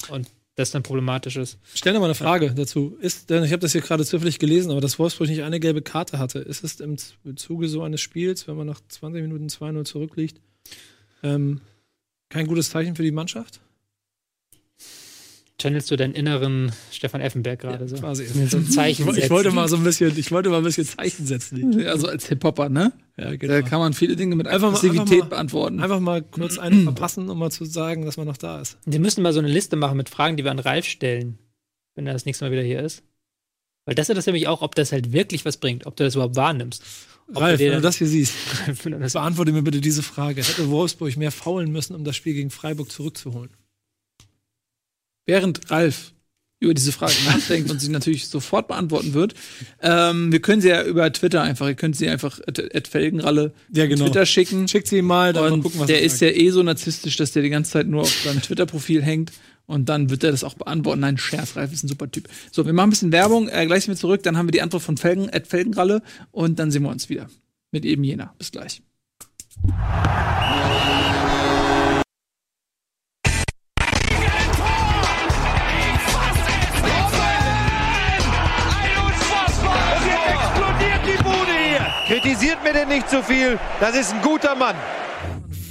Und das dann problematisch ist. Stell dir mal eine Frage dazu. Ist, denn ich habe das hier gerade zufällig gelesen, aber dass Wolfsburg nicht eine gelbe Karte hatte, ist es im Zuge so eines Spiels, wenn man nach 20 Minuten 2-0 zurückliegt, ähm, kein gutes Zeichen für die Mannschaft? Channelst du deinen inneren Stefan Effenberg gerade so? quasi. So ein Zeichen Ich, ich wollte mal so ein bisschen, ich wollte mal ein bisschen Zeichen setzen. Also als Hip-Hopper, ne? Ja, Da genau. kann man viele Dinge mit Einfach mal- Aggressivität einfach mal- beantworten. Einfach mal kurz einen verpassen, um mal zu sagen, dass man noch da ist. Wir müssen mal so eine Liste machen mit Fragen, die wir an Ralf stellen, wenn er das nächste Mal wieder hier ist. Weil das ist das nämlich auch, ob das halt wirklich was bringt, ob du das überhaupt wahrnimmst. Ob Ralf, wenn du das hier siehst, beantworte mir bitte diese Frage. Hätte Wolfsburg mehr faulen müssen, um das Spiel gegen Freiburg zurückzuholen? Während Ralf über diese Frage nachdenkt und sie natürlich sofort beantworten wird, ähm, wir können sie ja über Twitter einfach, ihr könnt sie einfach at, Felgenralle Ja, genau. Twitter schicken. Schickt sie ihm mal, dann mal Und gucken, was der er ist sagt. ja eh so narzisstisch, dass der die ganze Zeit nur auf seinem Twitter-Profil hängt. Und dann wird er das auch beantworten. Nein, Scherz, Ralf ist ein super Typ. So, wir machen ein bisschen Werbung, äh, gleich sind wir zurück, dann haben wir die Antwort von Felgen, at Felgenralle und dann sehen wir uns wieder. Mit eben jener. Bis gleich. Kritisiert mir denn nicht zu viel. Das ist ein guter Mann.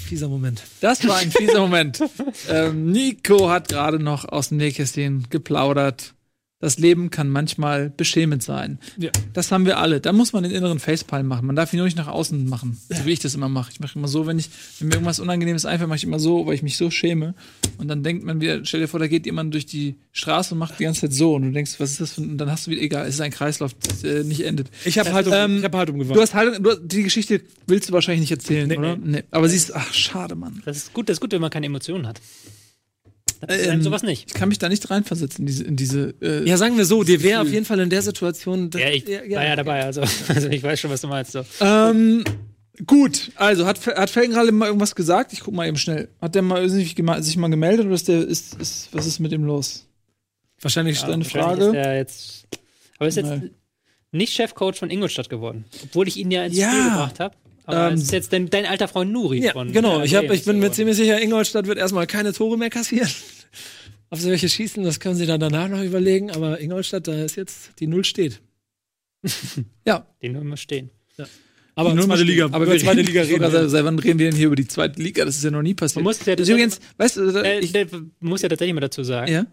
Fieser Moment. Das war ein fieser Moment. ähm, Nico hat gerade noch aus dem Nähkästchen geplaudert. Das Leben kann manchmal beschämend sein. Ja. Das haben wir alle. Da muss man den inneren Facepalm machen. Man darf ihn nur nicht nach außen machen, so wie ich das immer mache. Ich mache immer so, wenn ich wenn mir irgendwas Unangenehmes einfällt, mache ich immer so, weil ich mich so schäme. Und dann denkt man wieder, stell dir vor, da geht jemand durch die Straße und macht die ganze Zeit so. Und du denkst, was ist das für ein, und dann hast du wieder, egal, es ist ein Kreislauf, der äh, nicht endet. Ich habe Haltung, Ähm, ich hab Haltung Du gewartet. hast halt, du, die Geschichte willst du wahrscheinlich nicht erzählen, Nee. oder? Nee. Aber sie ist, ach, schade, Mann. Das ist gut, das ist gut, wenn man keine Emotionen hat. Ist Ähm, sowas nicht. Ich kann mich da nicht reinversetzen in diese, in diese äh, Ja, sagen wir so, dir wäre auf jeden Fall in der Situation. das- Ja, ich war ja dabei, also, also ich weiß schon, was du meinst. So. Ähm, gut, also hat, hat Felgenralle mal irgendwas gesagt? Ich guck mal eben schnell. Hat der mal sich, sich mal gemeldet oder ist der, ist, ist, was ist mit dem los? Wahrscheinlich Ja. Eine Wahrscheinlich Frage? Ist er jetzt, aber ist jetzt Nein. nicht Chefcoach von Ingolstadt geworden, obwohl ich ihn ja ins Ja. Spiel gebracht habe. Aber Ähm, es ist jetzt dein, dein alter Freund Nuri Ja, von. genau. Ich, hab, ich bin mir ziemlich sicher, Ingolstadt wird erstmal keine Tore mehr kassieren. Ob sie welche schießen, das können sie dann danach noch überlegen. Aber Ingolstadt, da ist jetzt die Null steht. Ja, Den nur immer stehen. Aber nur zweite Liga. Aber über zweite Liga reden. sagen, Seit wann reden wir denn hier über die zweite Liga? Das ist ja noch nie passiert. Man muss ja, das übrigens, weißt du, äh, ich, muss ja tatsächlich mal dazu sagen, ja?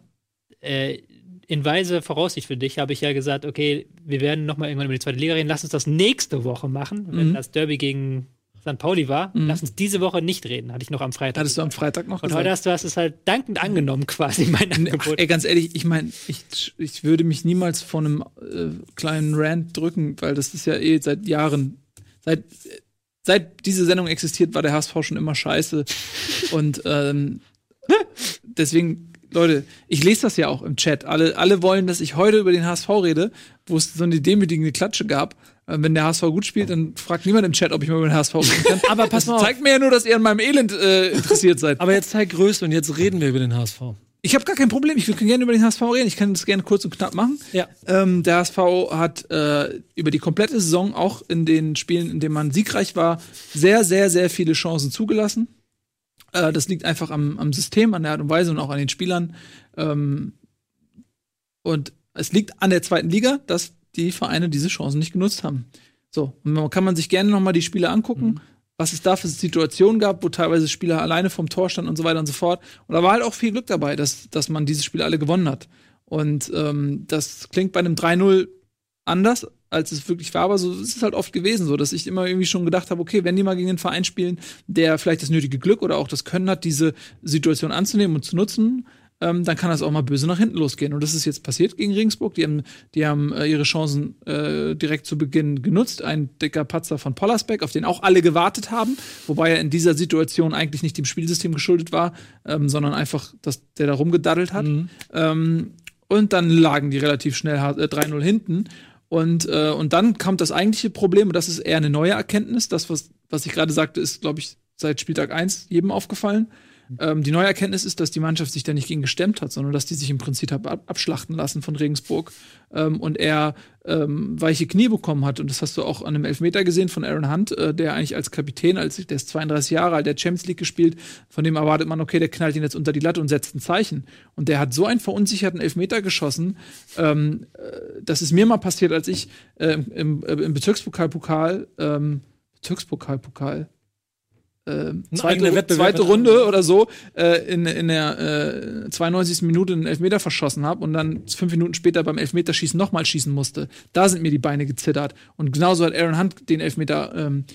äh, in weise Voraussicht für dich habe ich ja gesagt, okay, wir werden noch mal irgendwann über die zweite Liga reden. Lass uns das nächste Woche machen, wenn Mhm. das Derby gegen St. Pauli war. Lass uns diese Woche nicht reden, hatte ich noch am Freitag. Hattest du am Freitag noch Und gesagt? heute hast du hast es halt dankend angenommen, quasi, mein Ach, Angebot. ey, ganz ehrlich, ich meine, ich, ich würde mich niemals von einem äh, kleinen Rant drücken, weil das ist ja eh seit Jahren, seit, seit diese Sendung existiert, war der HSV schon immer scheiße. Und ähm, deswegen, Leute, ich lese das ja auch im Chat. Alle, alle wollen, dass ich heute über den HSV rede, wo es so eine demütigende Klatsche gab. Äh, Wenn der HSV gut spielt, dann fragt niemand im Chat, ob ich mal über den HSV reden kann. Aber pass Das mal auf. zeigt mir ja nur, dass ihr an meinem Elend äh, interessiert seid. Aber jetzt zeig Größe und jetzt reden wir über den HSV. Ich habe gar kein Problem. Ich würde gerne über den HSV reden. Ich kann das gerne kurz und knapp machen. Ja. Ähm, der HSV hat äh, über die komplette Saison, auch in den Spielen, in denen man siegreich war, sehr, sehr, sehr viele Chancen zugelassen. Äh, das liegt einfach am, am System, an der Art und Weise und auch an den Spielern. Ähm, und es liegt an der zweiten Liga, dass die Vereine diese Chancen nicht genutzt haben. So, und man kann man sich gerne noch mal die Spiele angucken, Mhm. was es da für Situationen gab, wo teilweise Spieler alleine vom Tor standen und so weiter und so fort. Und da war halt auch viel Glück dabei, dass, dass man diese Spiele alle gewonnen hat. Und ähm, das klingt bei einem 3-0 anders, als es wirklich war, aber so ist es halt oft gewesen, so dass ich immer irgendwie schon gedacht habe, okay, wenn die mal gegen einen Verein spielen, der vielleicht das nötige Glück oder auch das Können hat, diese Situation anzunehmen und zu nutzen, ähm, dann kann das auch mal böse nach hinten losgehen. Und das ist jetzt passiert gegen Regensburg. Die haben, die haben äh, ihre Chancen äh, direkt zu Beginn genutzt. Ein dicker Patzer von Pollersbeck, auf den auch alle gewartet haben, wobei er in dieser Situation eigentlich nicht dem Spielsystem geschuldet war, ähm, sondern einfach, dass der da rumgedaddelt hat. Ähm, und dann lagen die relativ schnell hart- äh, 3-0 hinten. Und, äh, und dann kommt das eigentliche Problem, und das ist eher eine neue Erkenntnis. Das, was, was ich gerade sagte, ist, glaube ich, seit Spieltag 1 jedem aufgefallen. Ähm, die neue Erkenntnis ist, dass die Mannschaft sich da nicht gegen gestemmt hat, sondern dass die sich im Prinzip ab abschlachten lassen von Regensburg ähm, und er ähm, weiche Knie bekommen hat. Und das hast du auch an einem Elfmeter gesehen von Aaron Hunt, äh, der eigentlich als Kapitän, als der ist 32 Jahre alt, der Champions League gespielt, von dem erwartet man, okay, der knallt ihn jetzt unter die Latte und setzt ein Zeichen. Und der hat so einen verunsicherten Elfmeter geschossen. Ähm, äh, das ist mir mal passiert, als ich äh, im, äh, im Bezirkspokalpokal, ähm, Bezirkspokalpokal, Ein zweite, zweite Runde oder so äh, in, in der äh, 92. Minute einen Elfmeter verschossen habe und dann fünf Minuten später beim Elfmeterschießen nochmal schießen musste. Da sind mir die Beine gezittert. Und genauso hat Aaron Hunt den Elfmeter ähm,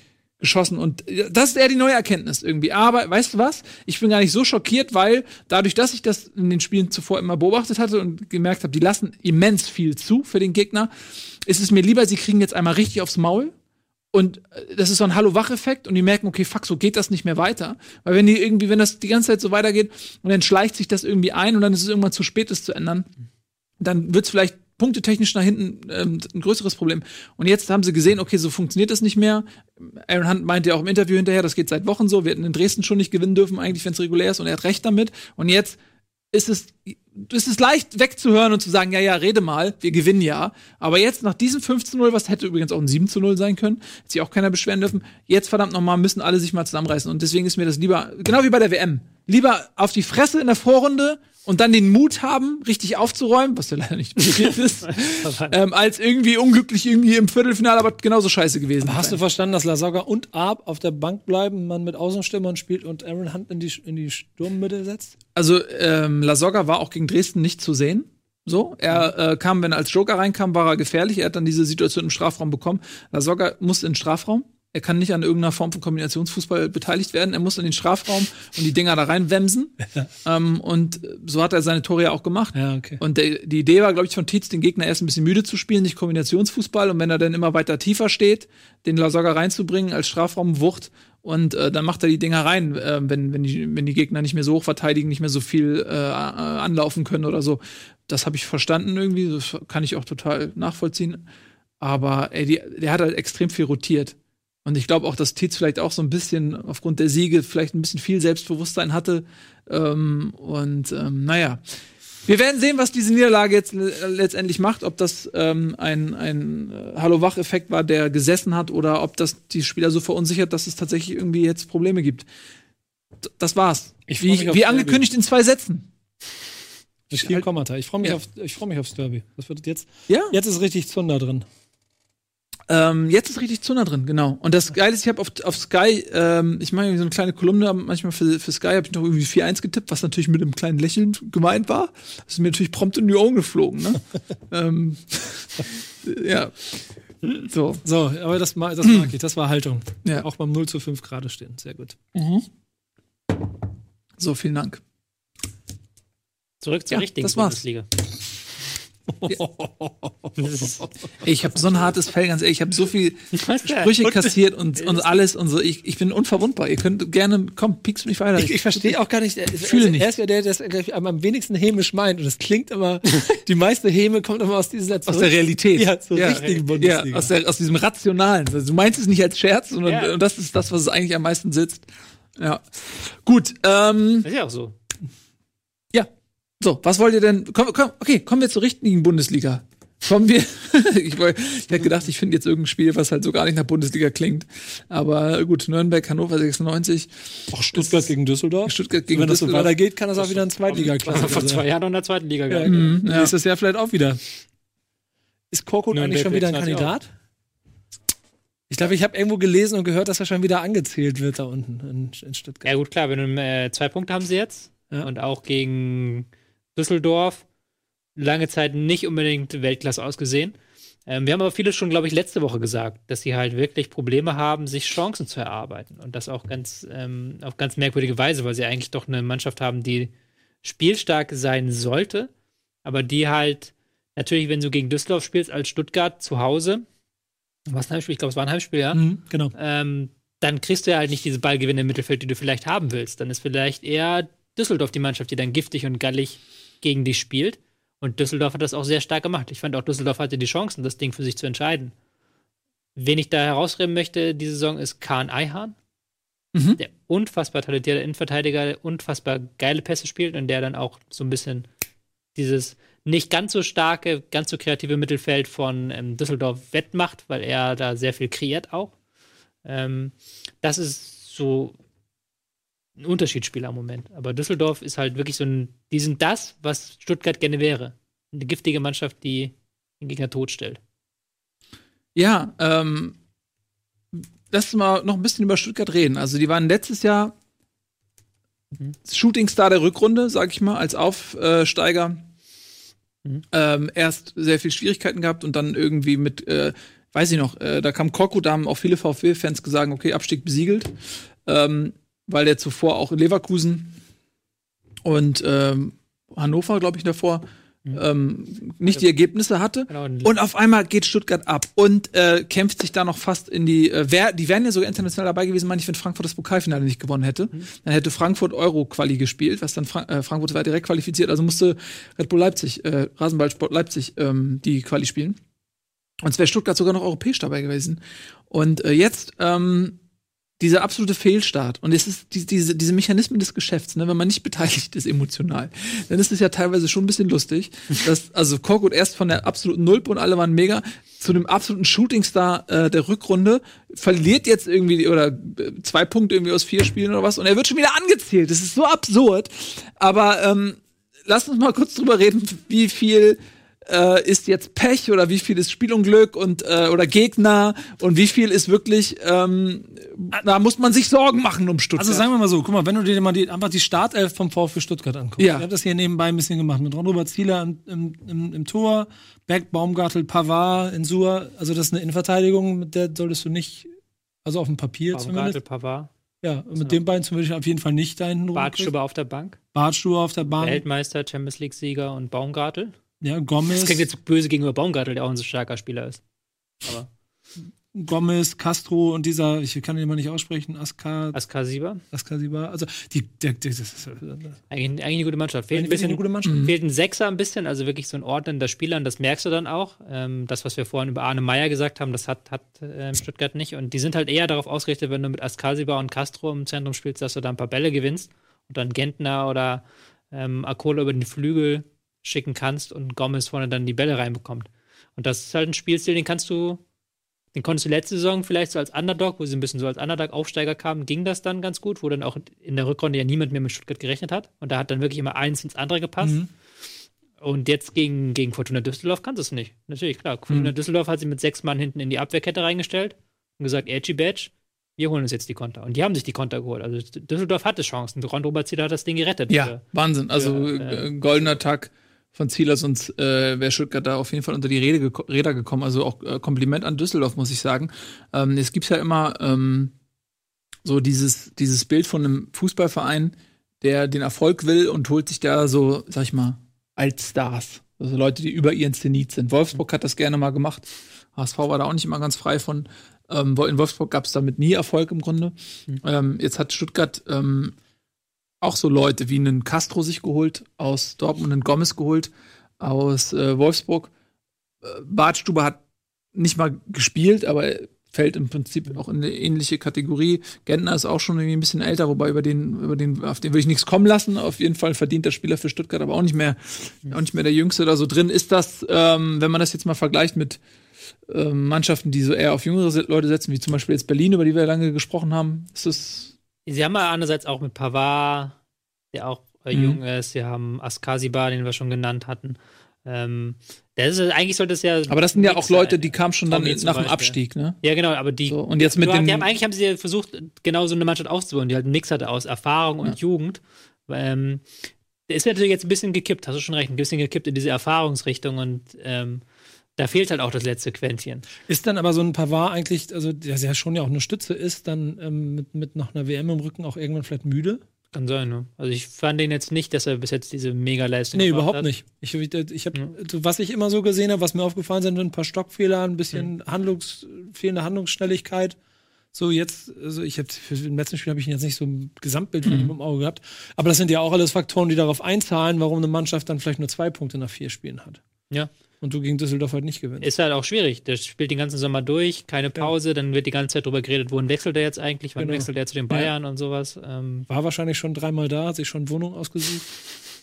geschossen. Und äh, das ist eher die neue Erkenntnis irgendwie. Aber weißt du was? Ich bin gar nicht so schockiert, weil dadurch, dass ich das in den Spielen zuvor immer beobachtet hatte und gemerkt habe, die lassen immens viel zu für den Gegner, ist es mir lieber, sie kriegen jetzt einmal richtig aufs Maul und äh, das ist so ein Hallo-Wach-Effekt und die merken, okay, fuck, so geht das nicht mehr weiter. Weil wenn die irgendwie, wenn das die ganze Zeit so weitergeht und dann schleicht sich das irgendwie ein und dann ist es irgendwann zu spät, es zu ändern, dann wird es vielleicht punktetechnisch nach hinten ähm, ein größeres Problem. Und jetzt haben sie gesehen, okay, so funktioniert das nicht mehr. Aaron Hunt meinte ja auch im Interview hinterher, das geht seit Wochen so. Wir hätten in Dresden schon nicht gewinnen dürfen, eigentlich, wenn es regulär ist. Und er hat recht damit. Und jetzt ist es, ist es leicht wegzuhören und zu sagen, ja, ja, rede mal, wir gewinnen ja. Aber jetzt nach diesem 5 zu 0, was hätte übrigens auch ein 7 zu 0 sein können, hätte sich auch keiner beschweren dürfen, jetzt verdammt nochmal müssen alle sich mal zusammenreißen. Und deswegen ist mir das lieber, genau wie bei der WM, lieber auf die Fresse in der Vorrunde und dann den Mut haben, richtig aufzuräumen, was ja leider nicht passiert ist, ähm, als irgendwie unglücklich irgendwie im Viertelfinale, aber genauso scheiße gewesen. Hast du verstanden, dass Lasogga und Arp auf der Bank bleiben, man mit Außenstürmern spielt und Aaron Hunt in die, in die Sturmmitte setzt? Also ähm, Lasogga war auch gegen Dresden nicht zu sehen. So, er äh, kam, wenn er als Joker reinkam, war er gefährlich. Er hat dann diese Situation im Strafraum bekommen. Lasogga muss in den Strafraum. Er kann nicht an irgendeiner Form von Kombinationsfußball beteiligt werden. Er muss in den Strafraum und die Dinger da reinwemsen. ähm, und so hat er seine Tore ja auch gemacht. Ja, okay. Und der, die Idee war, glaube ich, von Tietz, den Gegner erst ein bisschen müde zu spielen, nicht Kombinationsfußball. Und wenn er dann immer weiter tiefer steht, den Lasogga reinzubringen als Strafraumwucht. Und äh, dann macht er die Dinger rein, äh, wenn, wenn, die, wenn die Gegner nicht mehr so hoch verteidigen, nicht mehr so viel äh, anlaufen können oder so. Das habe ich verstanden irgendwie. Das kann ich auch total nachvollziehen. Aber ey, die, der hat halt extrem viel rotiert. Und ich glaube auch, dass Tietz vielleicht auch so ein bisschen aufgrund der Siege vielleicht ein bisschen viel Selbstbewusstsein hatte. Ähm, und ähm, naja, wir werden sehen, was diese Niederlage jetzt le- letztendlich macht, ob das ähm, ein, ein äh, Hallo-Wach-Effekt war, der gesessen hat, oder ob das die Spieler so verunsichert, dass es tatsächlich irgendwie jetzt Probleme gibt. D das war's. Ich wie, wie angekündigt in zwei Sätzen. Mit viel halt- Kommata. Ich freue mich, Ja. auf, ich freu mich aufs Derby. Das wird jetzt. Ja. Jetzt ist richtig Zunder drin. Ähm, jetzt ist richtig Zunder drin, genau. Und das Geile ist, ich habe auf, auf Sky, ähm, ich mache so eine kleine Kolumne, manchmal für, für Sky habe ich noch irgendwie 4-1 getippt, was natürlich mit einem kleinen Lächeln gemeint war. Das ist mir natürlich prompt in die Augen geflogen, ne? ähm, ja. So. So, aber das, das mag ich. Das war Haltung. Ja. Auch beim 0 zu 5 gerade stehen. Sehr gut. So, vielen Dank. Zurück zur Ja, richtigen das war's. Bundesliga. Ich habe so ein hartes Fell, ganz ehrlich. Ich habe so viel? Sprüche kassiert und, und alles und so. Ich, ich bin unverwundbar. Ihr könnt gerne, komm, piekst mich weiter. Ich, ich verstehe auch gar nicht. Ich fühle nicht. Er ist ja der, der es ich, am wenigsten hämisch meint. Und das klingt immer, die meiste Häme kommt immer aus dieser aus der Realität. Ja, zur richtigen Bundesliga. Ja, aus, der, aus diesem Rationalen. Also, du meinst es nicht als Scherz, sondern Ja. und das ist das, was es eigentlich am meisten sitzt. Ja. Gut, ähm, Das ist ja auch so. So, was wollt ihr denn? Komm, komm, okay, kommen wir zur richtigen Bundesliga. Kommen wir. ich ich hätte gedacht, ich finde jetzt irgendein Spiel, was halt so gar nicht nach Bundesliga klingt. Aber gut, Nürnberg, Hannover 96, Auch Stuttgart gegen Düsseldorf. Stuttgart gegen Wenn das so weitergeht, kann das auch wieder ein Zweitliga-Klasse Vor zwei Jahren noch in der zweiten Liga Ja, gehabt. ja. Nächstes Jahr vielleicht auch wieder. Ist Korkut Nürnberg eigentlich schon wieder ein 26 auch. Kandidat? Ich glaube, ich habe irgendwo gelesen und gehört, dass er schon wieder angezählt wird da unten in, in Stuttgart. Ja, gut, klar, wenn du, äh, zwei Punkte haben sie jetzt. Ja. Und auch gegen Düsseldorf lange Zeit nicht unbedingt Weltklasse ausgesehen. Ähm, wir haben aber vieles schon, glaube ich, letzte Woche gesagt, dass sie halt wirklich Probleme haben, sich Chancen zu erarbeiten. Und das auch ganz, ähm, auf ganz merkwürdige Weise, weil sie eigentlich doch eine Mannschaft haben, die spielstark sein sollte, aber die halt natürlich, wenn du gegen Düsseldorf spielst, als Stuttgart zu Hause, was ein Heimspiel, ich glaube, es war ein Heimspiel, ja, Mhm, genau. ähm, dann kriegst du ja halt nicht diese Ballgewinne im Mittelfeld, die du vielleicht haben willst. Dann ist vielleicht eher Düsseldorf die Mannschaft, die dann giftig und gallig gegen dich spielt. Und Düsseldorf hat das auch sehr stark gemacht. Ich fand auch, Düsseldorf hatte die Chancen, das Ding für sich zu entscheiden. Wen ich da herausreden möchte, diese Saison, ist Kahn Eihahn. Mhm. Der unfassbar talentierte Innenverteidiger, der unfassbar geile Pässe spielt und der dann auch so ein bisschen dieses nicht ganz so starke, ganz so kreative Mittelfeld von ähm, Düsseldorf wettmacht, weil er da sehr viel kreiert auch. Ähm, das ist so ein Unterschiedsspieler im Moment. Aber Düsseldorf ist halt wirklich so ein, die sind das, was Stuttgart gerne wäre. Eine giftige Mannschaft, die den Gegner totstellt. Ja, ähm, lass uns mal noch ein bisschen über Stuttgart reden. Also, die waren letztes Jahr Mhm. Shootingstar der Rückrunde, sag ich mal, als Aufsteiger. Mhm. Ähm, erst sehr viel Schwierigkeiten gehabt und dann irgendwie mit, äh, weiß ich noch, äh, da kam Korkut, da haben auch viele VfB-Fans gesagt, okay, Abstieg besiegelt, ähm, weil der zuvor auch in Leverkusen und ähm, Hannover, glaube ich, davor Mhm. ähm, nicht die Ergebnisse hatte. Genau, und- auf einmal geht Stuttgart ab und äh, kämpft sich da noch fast in die. Äh, wär, die wären ja sogar international dabei gewesen, meine ich, wenn Frankfurt das Pokalfinale nicht gewonnen hätte. Dann hätte Frankfurt Euro-Quali gespielt, was dann Fra äh, Frankfurt war direkt qualifiziert. Also musste Red Bull Leipzig, äh, Rasenballsport Leipzig, ähm, die Quali spielen. Und es wäre Stuttgart sogar noch europäisch dabei gewesen. Und äh, jetzt ähm, dieser absolute Fehlstart. Und es ist die, diese, diese Mechanismen des Geschäfts, ne, wenn man nicht beteiligt ist emotional, dann ist es ja teilweise schon ein bisschen lustig, dass also Korkut erst von der absoluten Nulpe und alle waren mega zu dem absoluten Shootingstar äh, der Rückrunde verliert jetzt irgendwie oder äh, zwei Punkte irgendwie aus vier Spielen oder was und er wird schon wieder angezählt. Das ist so absurd. Aber ähm, lass uns mal kurz drüber reden, wie viel äh, ist jetzt Pech oder wie viel ist Spielunglück und äh, oder Gegner und wie viel ist wirklich ähm, da muss man sich Sorgen machen um Stuttgart. Also sagen wir mal so, guck mal, wenn du dir mal die, einfach die Startelf vom VfB Stuttgart anguckst. Ja. Ich habe das hier nebenbei ein bisschen gemacht. Mit Ron-Robert Zieler im, im, im, im Tor, Beck, Baumgartel, Pavard, Insur. Also das ist eine Innenverteidigung, mit der solltest du nicht, also auf dem Papier Baumgartel, zumindest. Pavard, Ja, und mit den beiden würde ich auf jeden Fall nicht da hinten Bartstuber auf der Bank, Bartstuber auf der Bahn. Weltmeister, Champions League-Sieger und Baumgartel. Ja, Gomez. Das klingt jetzt böse gegenüber Baumgartel, der auch ein so starker Spieler ist. Aber Gomez, Castro und dieser, ich kann den immer nicht aussprechen, Askar, Askasiba, Askasiba. Also die, der, der, das ist eigentlich, eigentlich eine gute Mannschaft. Fehlt ein bisschen eine gute Mannschaft. fehlt ein Sechser ein bisschen, also wirklich so ein ordnender Spieler, und das merkst du dann auch. Ähm, das, was wir vorhin über Arne Meyer gesagt haben, das hat, hat ähm, Stuttgart nicht. Und die sind halt eher darauf ausgerichtet, wenn du mit Askasiba und Castro im Zentrum spielst, dass du da ein paar Bälle gewinnst und dann Gentner oder ähm, Akola über den Flügel schicken kannst und Gomez vorne dann die Bälle reinbekommt. Und das ist halt ein Spielstil, den kannst du, den konntest du letzte Saison vielleicht so als Underdog, wo sie ein bisschen so als Underdog-Aufsteiger kamen, ging das dann ganz gut, wo dann auch in der Rückrunde ja niemand mehr mit Stuttgart gerechnet hat. Und da hat dann wirklich immer eins ins andere gepasst. Mhm. Und jetzt gegen, gegen Fortuna Düsseldorf kannst du es nicht. Natürlich, klar. Fortuna Düsseldorf hat sie mit sechs Mann hinten in die Abwehrkette reingestellt und gesagt, Edgy Badge, wir holen uns jetzt die Konter. Und die haben sich die Konter geholt. Also Düsseldorf hatte Chancen. Ron Robert Zieler hat das Ding gerettet. Ja, Wahnsinn. Also Ja, äh, goldener Tag von Zieler, sonst äh, wäre Stuttgart da auf jeden Fall unter die Rede geko Räder gekommen. Also auch äh, Kompliment an Düsseldorf, muss ich sagen. Ähm, es gibt ja immer ähm, so dieses, dieses Bild von einem Fußballverein, der den Erfolg will und holt sich da so, sag ich mal, Altstars. Also Leute, die über ihren Zenit sind. Wolfsburg hat das gerne mal gemacht. HSV war da auch nicht immer ganz frei von. Ähm, in Wolfsburg gab es damit nie Erfolg im Grunde. Ähm, jetzt hat Stuttgart ähm, auch so Leute wie einen Castro sich geholt, aus Dortmund einen Gomez geholt, aus äh, Wolfsburg. Äh, Bartstube hat nicht mal gespielt, aber fällt im Prinzip auch in eine ähnliche Kategorie. Gentner ist auch schon irgendwie ein bisschen älter, wobei über den, über den, auf den würde ich nichts kommen lassen. Auf jeden Fall verdient der Spieler für Stuttgart, aber auch nicht mehr, auch nicht mehr der Jüngste oder so drin. Ist das, ähm, wenn man das jetzt mal vergleicht mit ähm, Mannschaften, die so eher auf jüngere Leute setzen, wie zum Beispiel jetzt Berlin, über die wir lange gesprochen haben, ist das Sie haben ja einerseits auch mit Pavard, der auch äh, Mhm. jung ist. Sie haben Askasiba, den wir schon genannt hatten. Ähm, das ist, eigentlich sollte es ja. Aber das sind ja auch Leute, die kamen schon dann nach dem Beispiel. Abstieg, ne? Ja, genau, aber die. So, und jetzt mit den- haben, eigentlich haben sie ja versucht, genau so eine Mannschaft aufzubauen, die halt einen Mix hatte aus Erfahrung und Jugend. Ähm, der ist natürlich jetzt ein bisschen gekippt, hast du schon recht, ein bisschen gekippt in diese Erfahrungsrichtung und ähm, da fehlt halt auch das letzte Quäntchen. Ist dann aber so ein Pavard eigentlich, also der ja schon ja auch eine Stütze ist, dann ähm, mit, mit noch einer WM im Rücken auch irgendwann vielleicht müde? Kann sein, ne? Also ich fand den jetzt nicht, dass er bis jetzt diese Mega-Leistung Nee, überhaupt hat. nicht. Ich, ich, ich hab, also, was ich immer so gesehen habe, was mir aufgefallen sind, sind ein paar Stockfehler, ein bisschen Handlungs, fehlende Handlungsschnelligkeit. So jetzt, also ich habe für den letzten Spiel habe ich jetzt nicht so ein Gesamtbild von ihm im Auge gehabt. Aber das sind ja auch alles Faktoren, die darauf einzahlen, warum eine Mannschaft dann vielleicht nur zwei Punkte nach vier Spielen hat. Ja. Und du gegen Düsseldorf halt nicht gewinnst. Ist halt auch schwierig. Der spielt den ganzen Sommer durch, keine Pause, dann wird die ganze Zeit drüber geredet, wohin wechselt er jetzt eigentlich, wann Genau. wechselt er zu den Bayern und sowas. Ähm, War wahrscheinlich schon dreimal da, hat sich schon Wohnung ausgesucht,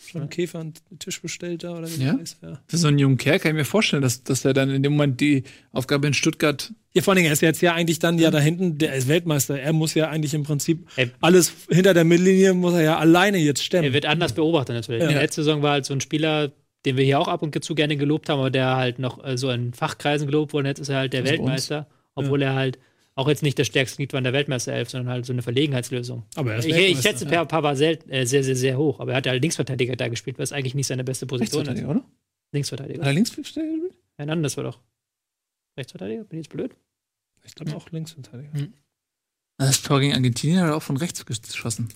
schon einen Käfer und einen Tisch bestellt da oder wie Ja? das. Ja. Für so einen jungen Kerl kann ich mir vorstellen, dass, dass er dann in dem Moment die Aufgabe in Stuttgart. Ja, vor allen Dingen, er ist jetzt ja eigentlich dann ja da hinten, der ist Weltmeister. Er muss ja eigentlich im Prinzip Ey. alles hinter der Mittellinie muss er ja alleine jetzt stemmen. er wird anders beobachtet natürlich. Ja. Die letzte Saison war halt so ein Spieler, den wir hier auch ab und zu gerne gelobt haben, aber der halt noch äh, so in Fachkreisen gelobt wurde. Jetzt ist er halt der Also. Weltmeister, obwohl er halt auch jetzt nicht das stärkste Glied war in der Weltmeisterelf, sondern halt so eine Verlegenheitslösung. Aber er ist Ich, ich schätze Per Papa sehr, äh, sehr, sehr, sehr hoch, aber er hat halt Linksverteidiger da gespielt, was eigentlich nicht seine beste Position ist. Rechtsverteidiger, oder? Hat Linksverteidiger. er Linksverteidiger gespielt? Hernandez war doch. Rechtsverteidiger? Bin ich jetzt blöd? Ich glaube auch Linksverteidiger. Das Tor gegen Argentinien hat er auch von rechts geschossen.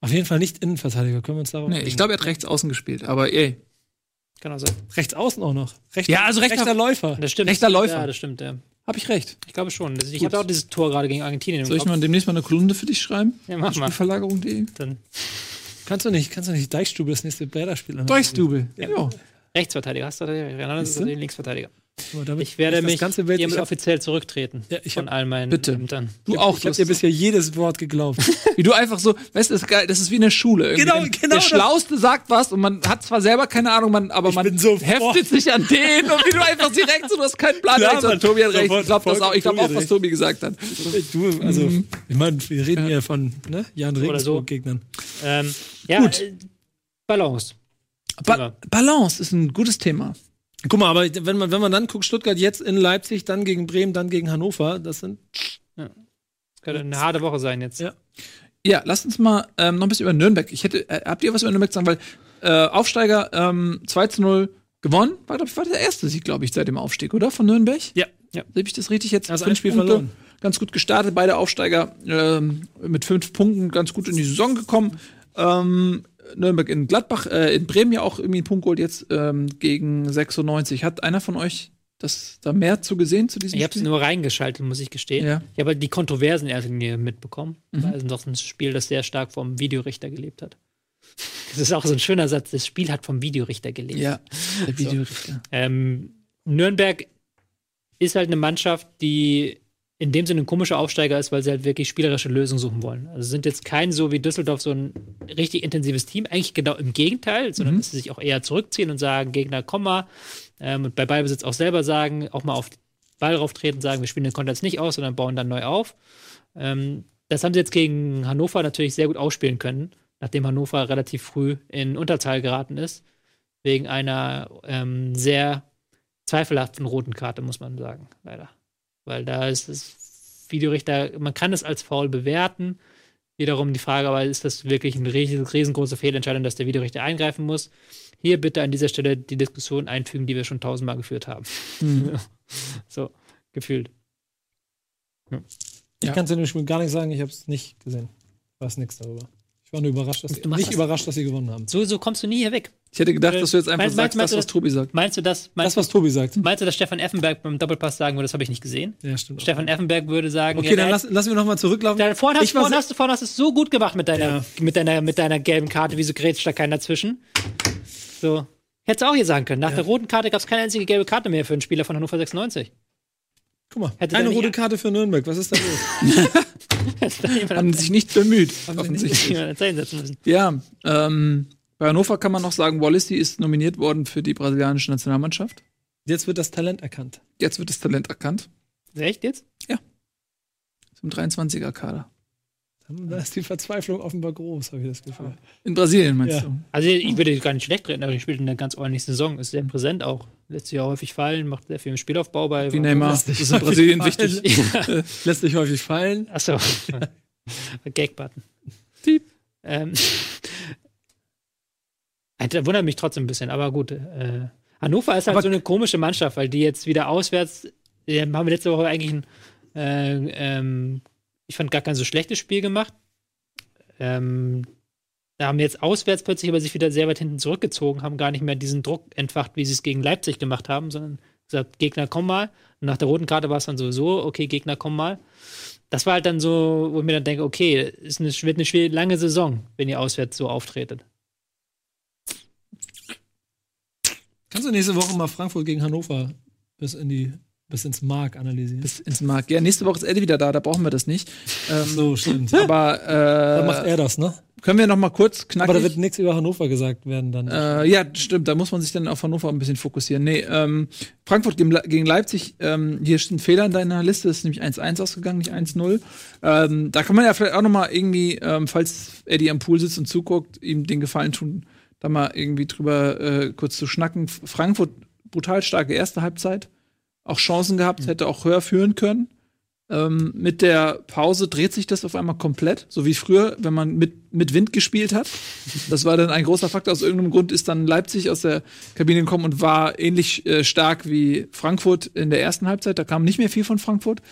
Auf jeden Fall nicht Innenverteidiger, können wir uns darauf Nee, ich glaube, er hat rechts außen gespielt, aber ey. Kann auch sein. rechts außen auch noch. Rechter, Ja, also rechter- rechter Läufer. Das stimmt. Rechter Läufer. Ja, das stimmt, ja. Hab ich recht. Ich glaube schon. Ich habe auch dieses Tor gerade gegen Argentinien im Soll ich Kopf. mal demnächst mal eine Kolumne für dich schreiben? Ja, mach mal. Spielverlagerung.de. Dann Kannst du nicht, kannst du nicht Deichstube das nächste Bäderspiel Durchstubel. Ja. Rechtsverteidiger. Hast du da? Hernandez ist der Linksverteidiger. Damit Ich werde mich hiermit offiziell zurücktreten Ja, ich von hab- all meinen Bitte. Ämtern. Du auch. ich du hab dir bisher jedes Wort geglaubt. Wie du einfach so, weißt du, das ist geil, das ist wie in der Schule. Irgendwie Genau, genau Der. Schlauste sagt was und man hat zwar selber keine Ahnung, man, aber Ich man so heftet sich an den und wie du einfach direkt so, du hast keinen Plan. Klar, so, Mann. Tobi hat recht, ich glaube das auch, ich glaube auch, was recht. Tobi gesagt hat. du, also, ich meine, wir reden hier von ne, Jan Oder so. Regensburg-Gegnern. Ähm, ja, Gut. äh, Balance. Ba Balance ist ein gutes Thema. Guck mal, aber wenn man, wenn man dann guckt, Stuttgart jetzt in Leipzig, dann gegen Bremen, dann gegen Hannover, das sind Das könnte eine harte Woche sein jetzt. Ja. Ja, lasst uns mal ähm, noch ein bisschen über Nürnberg. Ich hätte, äh, habt ihr was über Nürnberg zu sagen? Weil äh, Aufsteiger ähm, 2 zu 0 gewonnen, war, glaub ich, war der erste Sieg, glaube ich, seit dem Aufstieg, oder? Von Nürnberg? Ja. Ja. Sehe ich das richtig jetzt? Also Fünf ein Spiel Punkte, verloren. Ganz gut gestartet, beide Aufsteiger ähm, mit fünf Punkten ganz gut in die Saison gekommen. Ähm, Nürnberg in Gladbach, äh, in Bremen ja auch irgendwie einen Punkt geholt jetzt ähm, gegen 96. Hat einer von euch das da mehr zu gesehen zu diesem Ich habe es Spiel? nur reingeschaltet, muss ich gestehen. Ja. Ich habe halt die Kontroversen in erster Linie mitbekommen. Mhm. Weil es ist doch ein Spiel, das sehr stark vom Videorichter gelebt hat. Das ist auch so ein schöner Satz. Das Spiel hat vom Videorichter gelebt. Ja, der Videorichter. Ähm, Nürnberg ist halt eine Mannschaft, die in dem Sinne ein komischer Aufsteiger ist, weil sie halt wirklich spielerische Lösungen suchen wollen. Also sind jetzt kein so wie Düsseldorf so ein richtig intensives Team, eigentlich genau im Gegenteil, sondern dass sie sich auch eher zurückziehen und sagen, Gegner, komm mal, ähm, und bei Ballbesitz auch selber sagen, auch mal auf Ball rauftreten, sagen, wir spielen den Konter jetzt nicht aus, sondern bauen dann neu auf. Ähm, das haben sie jetzt gegen Hannover natürlich sehr gut ausspielen können, nachdem Hannover relativ früh in Unterzahl geraten ist, wegen einer ähm, sehr zweifelhaften roten Karte, muss man sagen, leider. Weil da ist das Videorichter, man kann es als faul bewerten. Wiederum die Frage, aber ist das wirklich eine ries- riesengroße Fehlentscheidung, dass der Videorichter eingreifen muss? Hier bitte an dieser Stelle die Diskussion einfügen, die wir schon tausendmal geführt haben. so, gefühlt. Ich Ja. kann es in dem Spiel gar nicht sagen, ich habe es nicht gesehen. Weiß nichts darüber. Ich war nur überrascht, dass sie, nicht das. überrascht, dass sie gewonnen haben. So, so kommst du nie hier weg. Ich hätte gedacht, dass du jetzt einfach Meinst- sagst, meinst- das, was Tobi sagt. Meinst du das? Das, Meinst, was Tobi sagt. meinst du, dass Stefan Effenberg beim Doppelpass sagen würde, das habe ich nicht gesehen? Ja, stimmt. Stefan Effenberg würde sagen, okay, ja, dann lass, lassen wir noch mal zurücklaufen. Dann vorhin hast, se- hast, du- vorhin hast du es so gut gemacht mit deiner, Ja. mit deiner, mit deiner gelben Karte. Wieso grätscht da keiner dazwischen? So. Hättest du auch hier sagen können. Nach der roten Karte gab es keine einzige gelbe Karte mehr für einen Spieler von Hannover 96. Guck mal, Hätte eine rote Karte für Nürnberg. Was ist da los? Haben sich nicht bemüht, offensichtlich. Ja, ähm, bei Hannover kann man noch sagen, Wallisi ist nominiert worden für die brasilianische Nationalmannschaft. Jetzt wird das Talent erkannt. Jetzt wird das Talent erkannt. Echt jetzt? Zum 23er-Kader. Da ist die Verzweiflung offenbar groß, habe ich das Gefühl. In Brasilien meinst Ja. du? Also ich würde gar nicht schlecht reden, aber ich spielt eine ganz ordentliche Saison. Ist sehr präsent auch. Lässt sich ja häufig fallen, macht sehr viel im Spielaufbau bei. Wie Neymar. Das ist in Brasilien wichtig. Lässt sich häufig fallen. Achso. Gag-Button. Ähm, das wundert mich trotzdem ein bisschen, aber gut. Äh, Hannover ist halt Aber- so eine komische Mannschaft, weil die jetzt wieder auswärts, die haben wir letzte Woche eigentlich ein, äh, ähm, ich fand gar kein so schlechtes Spiel gemacht. Ähm, da haben jetzt auswärts plötzlich aber sich wieder sehr weit hinten zurückgezogen, haben gar nicht mehr diesen Druck entfacht, wie sie es gegen Leipzig gemacht haben, sondern gesagt, Gegner, komm mal. Und nach der roten Karte war es dann sowieso, okay, Gegner, komm mal. Das war halt dann so, wo ich mir dann denke, okay, eine, wird eine lange Saison, wenn ihr auswärts so auftretet. Kannst du nächste Woche mal Frankfurt gegen Hannover bis in die bis ins Mark analysieren? Bis ins Markt. Ja, nächste Woche ist Eddie wieder da, da brauchen wir das nicht. Ähm, so, stimmt. Aber Dann macht äh, er das, ne? können wir noch mal kurz knackig. Aber da wird nichts über Hannover gesagt werden dann. Äh, ja, stimmt, da muss man sich dann auf Hannover ein bisschen fokussieren. Nee, ähm, Frankfurt gegen, Le- gegen Leipzig, ähm, hier ist ein Fehler in deiner Liste, ist nämlich 1-1 ausgegangen, nicht 1-0. Ähm, da kann man ja vielleicht auch noch mal irgendwie, ähm, falls Eddie am Pool sitzt und zuguckt, ihm den Gefallen tun, da mal irgendwie drüber äh, kurz zu schnacken. Frankfurt, brutal starke erste Halbzeit, auch Chancen gehabt, hätte auch höher führen können. Ähm, mit der Pause dreht sich das auf einmal komplett, so wie früher, wenn man mit, mit Wind gespielt hat. Das war dann ein großer Faktor. Aus irgendeinem Grund ist dann Leipzig aus der Kabine gekommen und war ähnlich äh, stark wie Frankfurt in der ersten Halbzeit. Da kam nicht mehr viel von Frankfurt.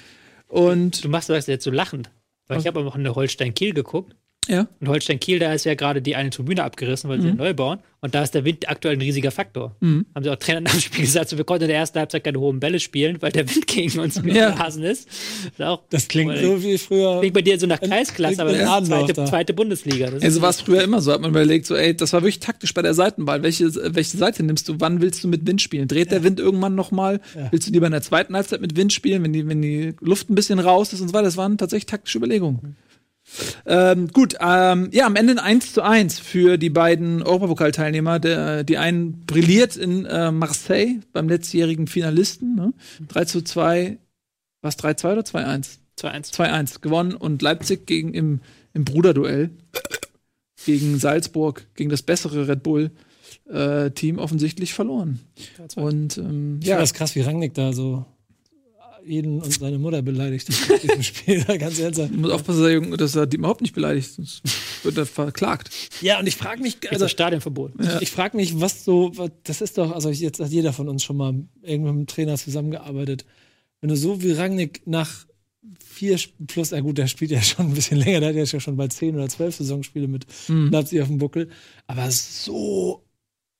Und Du machst das jetzt so lachend. Weil ich habe aber auch eine Holstein-Kiel geguckt. Ja, Und Holstein-Kiel, da ist ja gerade die eine Tribüne abgerissen, weil sie Mhm. neu bauen. Und da ist der Wind aktuell ein riesiger Faktor. Mhm. Haben sie auch Trainer nach dem Spiel gesagt, so, wir konnten in der ersten Halbzeit keine hohen Bälle spielen, weil der Wind gegen uns Ja. geblasen ist. ist auch, das klingt so wie früher. klingt bei dir so nach Kreisklasse, aber das Ja. ist zweite, da. zweite Bundesliga. Das also war es früher immer so, hat man überlegt, so, ey, das war wirklich taktisch bei der Seitenwahl. Welche, welche Seite nimmst du? Wann willst du mit Wind spielen? Dreht der Wind irgendwann noch mal? Ja. Willst du lieber in der zweiten Halbzeit mit Wind spielen, wenn die, wenn die Luft ein bisschen raus ist und so weiter? Das waren tatsächlich taktische Überlegungen. Ähm, gut, ähm, ja, am Ende ein 1 zu 1 für die beiden Europapokalteilnehmer. Der, die einen brilliert in äh, Marseille beim letztjährigen Finalisten. Ne? 3 zu 2, was 3-2 oder 2-1? 2-1. 2-1 gewonnen und Leipzig gegen im, im Bruderduell gegen Salzburg, gegen das bessere Red Bull äh, Team offensichtlich verloren. Und ähm, ja, das krass, wie Rangnick da so jeden und seine Mutter beleidigt in diesem Spiel. Ganz ernsthaft. ich muss aufpassen, dass er, dass er die überhaupt nicht beleidigt, sonst wird er verklagt. Ja, und ich frage mich, Also Stadionverbot. Ja. ich frage mich, was so, was- das ist doch, also jetzt hat jeder von uns schon mal irgendwann mit einem Trainer zusammengearbeitet. Wenn du so wie Rangnick nach vier plus, ja gut, der spielt ja schon ein bisschen länger, der hat ja schon bald zehn oder zwölf Saisonspiele mit Mhm. Leipzig auf dem Buckel, aber so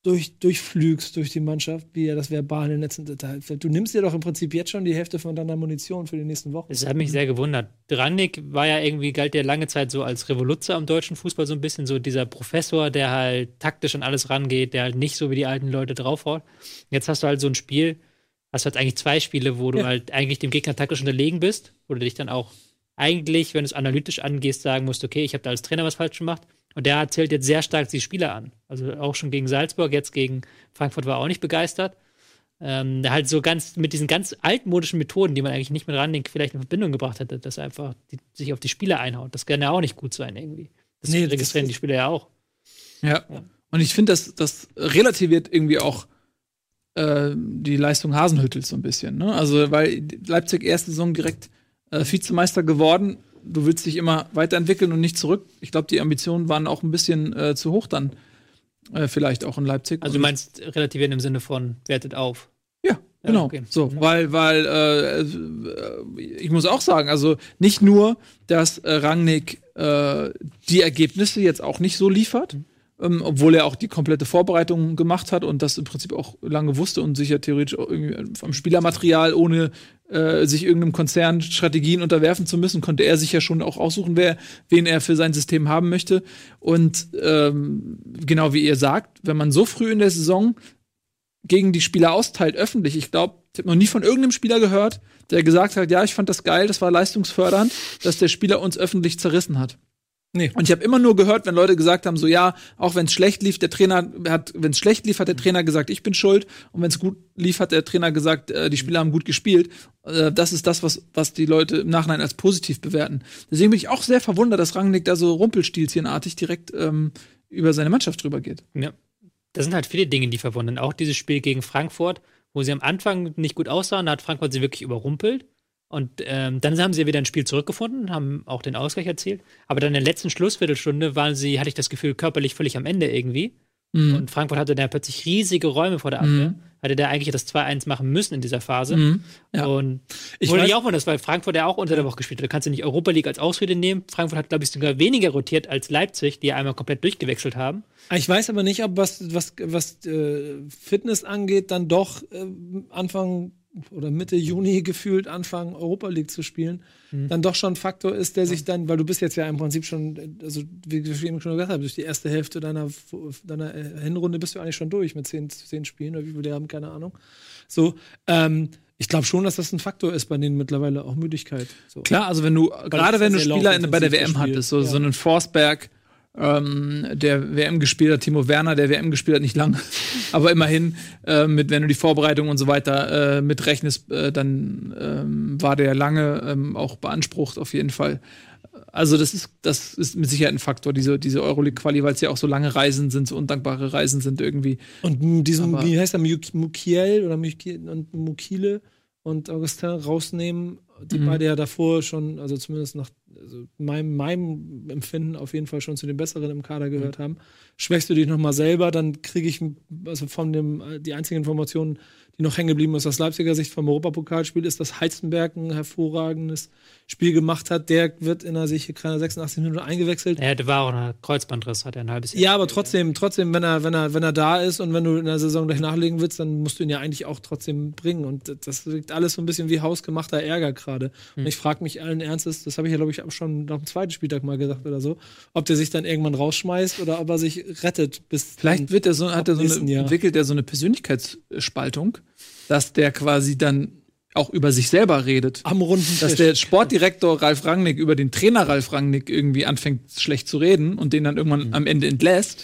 durch, durchflügst durch die Mannschaft, wie er das verbal in den letzten Details. Du nimmst dir doch im Prinzip jetzt schon die Hälfte von deiner Munition für die nächsten Wochen. Das hat mich sehr gewundert. Drannik war ja irgendwie, galt ja lange Zeit so als Revoluzer am deutschen Fußball, so ein bisschen so dieser Professor, der halt taktisch an alles rangeht, der halt nicht so wie die alten Leute draufhaut. Jetzt hast du halt so ein Spiel, hast du jetzt eigentlich zwei Spiele, wo du Ja. halt eigentlich dem Gegner taktisch unterlegen bist, wo du dich dann auch eigentlich, wenn du es analytisch angehst, sagen musst, okay, ich habe da als Trainer was falsch gemacht. Und der zählt jetzt sehr stark die Spieler an. Also auch schon gegen Salzburg, jetzt gegen Frankfurt war er auch nicht begeistert. Ähm, der halt so ganz mit diesen ganz altmodischen Methoden, die man eigentlich nicht mit Randing vielleicht in Verbindung gebracht hätte, dass er einfach die, sich auf die Spieler einhaut. Das kann ja auch nicht gut sein irgendwie. Das Nee, das registrieren ist- die Spieler ja auch. Ja. Und ich finde, das, das relativiert irgendwie auch äh, die Leistung Hasenhüttels so ein bisschen. Ne? Also, weil Leipzig erste Saison direkt äh, Vizemeister geworden. Du willst dich immer weiterentwickeln und nicht zurück. Ich glaube, die Ambitionen waren auch ein bisschen äh, zu hoch dann. Äh, vielleicht auch in Leipzig. Also du meinst relativieren im Sinne von wertet auf. Ja, genau. okay. So, weil, weil äh, äh, ich muss auch sagen, also nicht nur, dass äh, Rangnick äh, die Ergebnisse jetzt auch nicht so liefert, ähm, obwohl er auch die komplette Vorbereitung gemacht hat und das im Prinzip auch lange wusste und sich ja theoretisch auch irgendwie vom Spielermaterial, ohne äh, sich irgendeinem Konzern Strategien unterwerfen zu müssen, konnte er sich ja schon auch aussuchen, wer, wen er für sein System haben möchte. Und ähm, genau wie ihr sagt, wenn man so früh in der Saison gegen die Spieler austeilt, öffentlich. Ich glaube, ich habe noch nie von irgendeinem Spieler gehört, der gesagt hat, ja, ich fand das geil, das war leistungsfördernd, dass der Spieler uns öffentlich zerrissen hat. Nee. Und ich habe immer nur gehört, wenn Leute gesagt haben, so ja, auch wenn es schlecht lief, der Trainer hat, wenn es schlecht lief, hat der Trainer gesagt, ich bin schuld. Und wenn es gut lief, hat der Trainer gesagt, äh, die Spieler haben gut gespielt. Äh, das ist das, was, was die Leute im Nachhinein als positiv bewerten. Deswegen bin ich auch sehr verwundert, dass Rangnick da so rumpelstilzchenartig direkt ähm, über seine Mannschaft drüber geht. Ja. Das sind halt viele Dinge, die verwundern. Auch dieses Spiel gegen Frankfurt, wo sie am Anfang nicht gut aussahen, da hat Frankfurt sie wirklich überrumpelt. Und ähm, dann haben sie wieder ein Spiel zurückgefunden, haben auch den Ausgleich erzielt. Aber dann in der letzten Schlussviertelstunde waren sie, hatte ich das Gefühl, körperlich völlig am Ende irgendwie. Und Frankfurt hatte da plötzlich riesige Räume vor der Abwehr. Hatte da eigentlich das 2-1 machen müssen in dieser Phase. Mhm. Ja. Und Ich wollte ich auch mal das, weil Frankfurt ja auch unter der Woche gespielt hat. Du kannst ja nicht Europa League als Ausrede nehmen. Frankfurt hat, glaube ich, sogar weniger rotiert als Leipzig, die ja einmal komplett durchgewechselt haben. Ich weiß aber nicht, ob was, was, was äh, Fitness angeht, dann doch äh, Anfang oder Mitte Juni gefühlt anfangen, Europa League zu spielen, dann doch schon ein Faktor ist, der sich dann, weil du bist jetzt ja im Prinzip schon, also wie ich eben schon gesagt habe, durch die erste Hälfte deiner, deiner äh, Hinrunde bist du eigentlich schon durch mit zehn, zehn Spielen oder wie viele die haben, keine Ahnung. So, ähm, ich glaube schon, dass das ein Faktor ist bei denen mittlerweile auch Müdigkeit. So. Klar, also wenn du, gerade wenn du Spieler in, bei der WM hattest, so, Ja. so einen Forsberg, ähm, der WM gespielt hat, Timo Werner, der WM gespielt hat, nicht lang, aber immerhin, äh, mit, wenn du die Vorbereitung und so weiter äh, mitrechnest, äh, dann ähm, war der lange ähm, auch beansprucht, auf jeden Fall. Also, das ist, das ist mit Sicherheit ein Faktor, diese, diese Euroleague-Quali, weil es ja auch so lange Reisen sind, so undankbare Reisen sind irgendwie. Und diesen, Aber- wie heißt Muk- Mukiel oder Mukiel und Mukile und Augustin rausnehmen, die Mhm. beide ja davor schon, also zumindest nach also meinem, meinem Empfinden auf jeden Fall schon zu den Besseren im Kader gehört haben. Schwächst du dich nochmal selber, dann kriege ich also von dem, die einzige Information, die noch hängen geblieben ist aus Leipziger Sicht vom Europapokalspiel, ist, dass Heizenberg ein hervorragendes Spiel gemacht hat. Der wird in der sich keine 86 Minuten eingewechselt. Er hatte war auch ein Kreuzbandriss, hat er ein halbes Jahr. Ja, aber trotzdem, trotzdem, wenn er, wenn er, wenn er da ist und wenn du in der Saison gleich nachlegen willst, dann musst du ihn ja eigentlich auch trotzdem bringen. Und das wirkt alles so ein bisschen wie hausgemachter Ärger gerade. Und ich frage mich allen Ernstes, das habe ich ja, glaube ich, auch schon nach dem zweiten Spieltag mal gesagt oder so, ob der sich dann irgendwann rausschmeißt oder ob er sich rettet bis Vielleicht wird er so, hat er so eine, entwickelt er so eine Persönlichkeitsspaltung, dass der quasi dann auch über sich selber redet. am runden Dass der Sportdirektor Ralf Rangnick über den Trainer Ralf Rangnick irgendwie anfängt, schlecht zu reden und den dann irgendwann am Ende entlässt.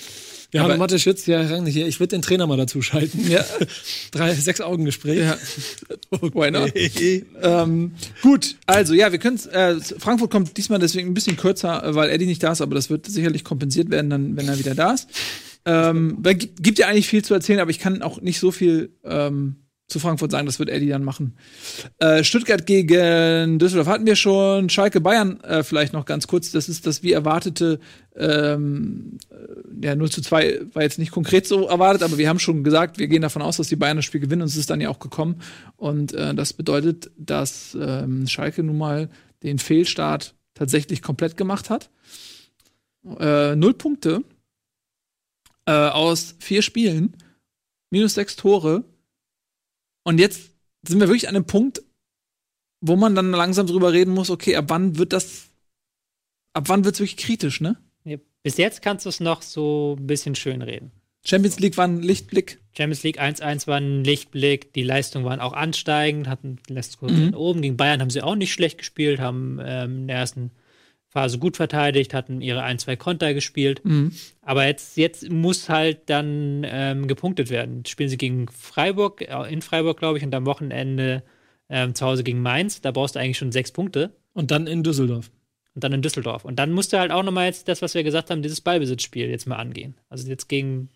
Haben aber- Mathe Schütz, ja, Rangnick hier. Ich würde den Trainer mal dazu schalten. Ja, Drei, sechs Augen Gespräch. ja. Why not? ähm, gut, also ja, wir können äh, Frankfurt kommt diesmal deswegen ein bisschen kürzer, weil Eddie nicht da ist, aber das wird sicherlich kompensiert werden, dann, wenn er wieder da ist. Ähm, gibt ja eigentlich viel zu erzählen, aber ich kann auch nicht so viel ähm, zu Frankfurt sagen, das wird Eddie dann machen. Äh, Stuttgart gegen Düsseldorf hatten wir schon. Schalke Bayern äh, vielleicht noch ganz kurz. Das ist das wie erwartete, ähm, äh, ja, 0 zu 2 war jetzt nicht konkret so erwartet, aber wir haben schon gesagt, wir gehen davon aus, dass die Bayern das Spiel gewinnen und es ist dann ja auch gekommen. Und äh, das bedeutet, dass ähm, Schalke nun mal den Fehlstart tatsächlich komplett gemacht hat. Äh, null Punkte äh, aus vier Spielen, minus sechs Tore. Und jetzt sind wir wirklich an einem Punkt, wo man dann langsam drüber reden muss, okay, ab wann wird das, ab wann wird es wirklich kritisch, ne? Bis jetzt kannst du es noch so ein bisschen schön reden. Champions League war ein Lichtblick. Champions League 1-1 war ein Lichtblick, die Leistungen waren auch ansteigend, hatten die Leistungen Mhm. oben. Gegen Bayern haben sie auch nicht schlecht gespielt, haben ähm, in der ersten Phase gut verteidigt, hatten ihre ein, zwei Konter gespielt. Mhm. Aber jetzt, jetzt muss halt dann ähm, gepunktet werden. Jetzt Spielen sie gegen Freiburg, äh, in Freiburg, glaube ich, und am Wochenende ähm, zu Hause gegen Mainz. Da brauchst du eigentlich schon sechs Punkte. Und dann in Düsseldorf. Und dann in Düsseldorf. Und dann musst du halt auch nochmal jetzt das, was wir gesagt haben, dieses Ballbesitzspiel jetzt mal angehen. Also jetzt gegen,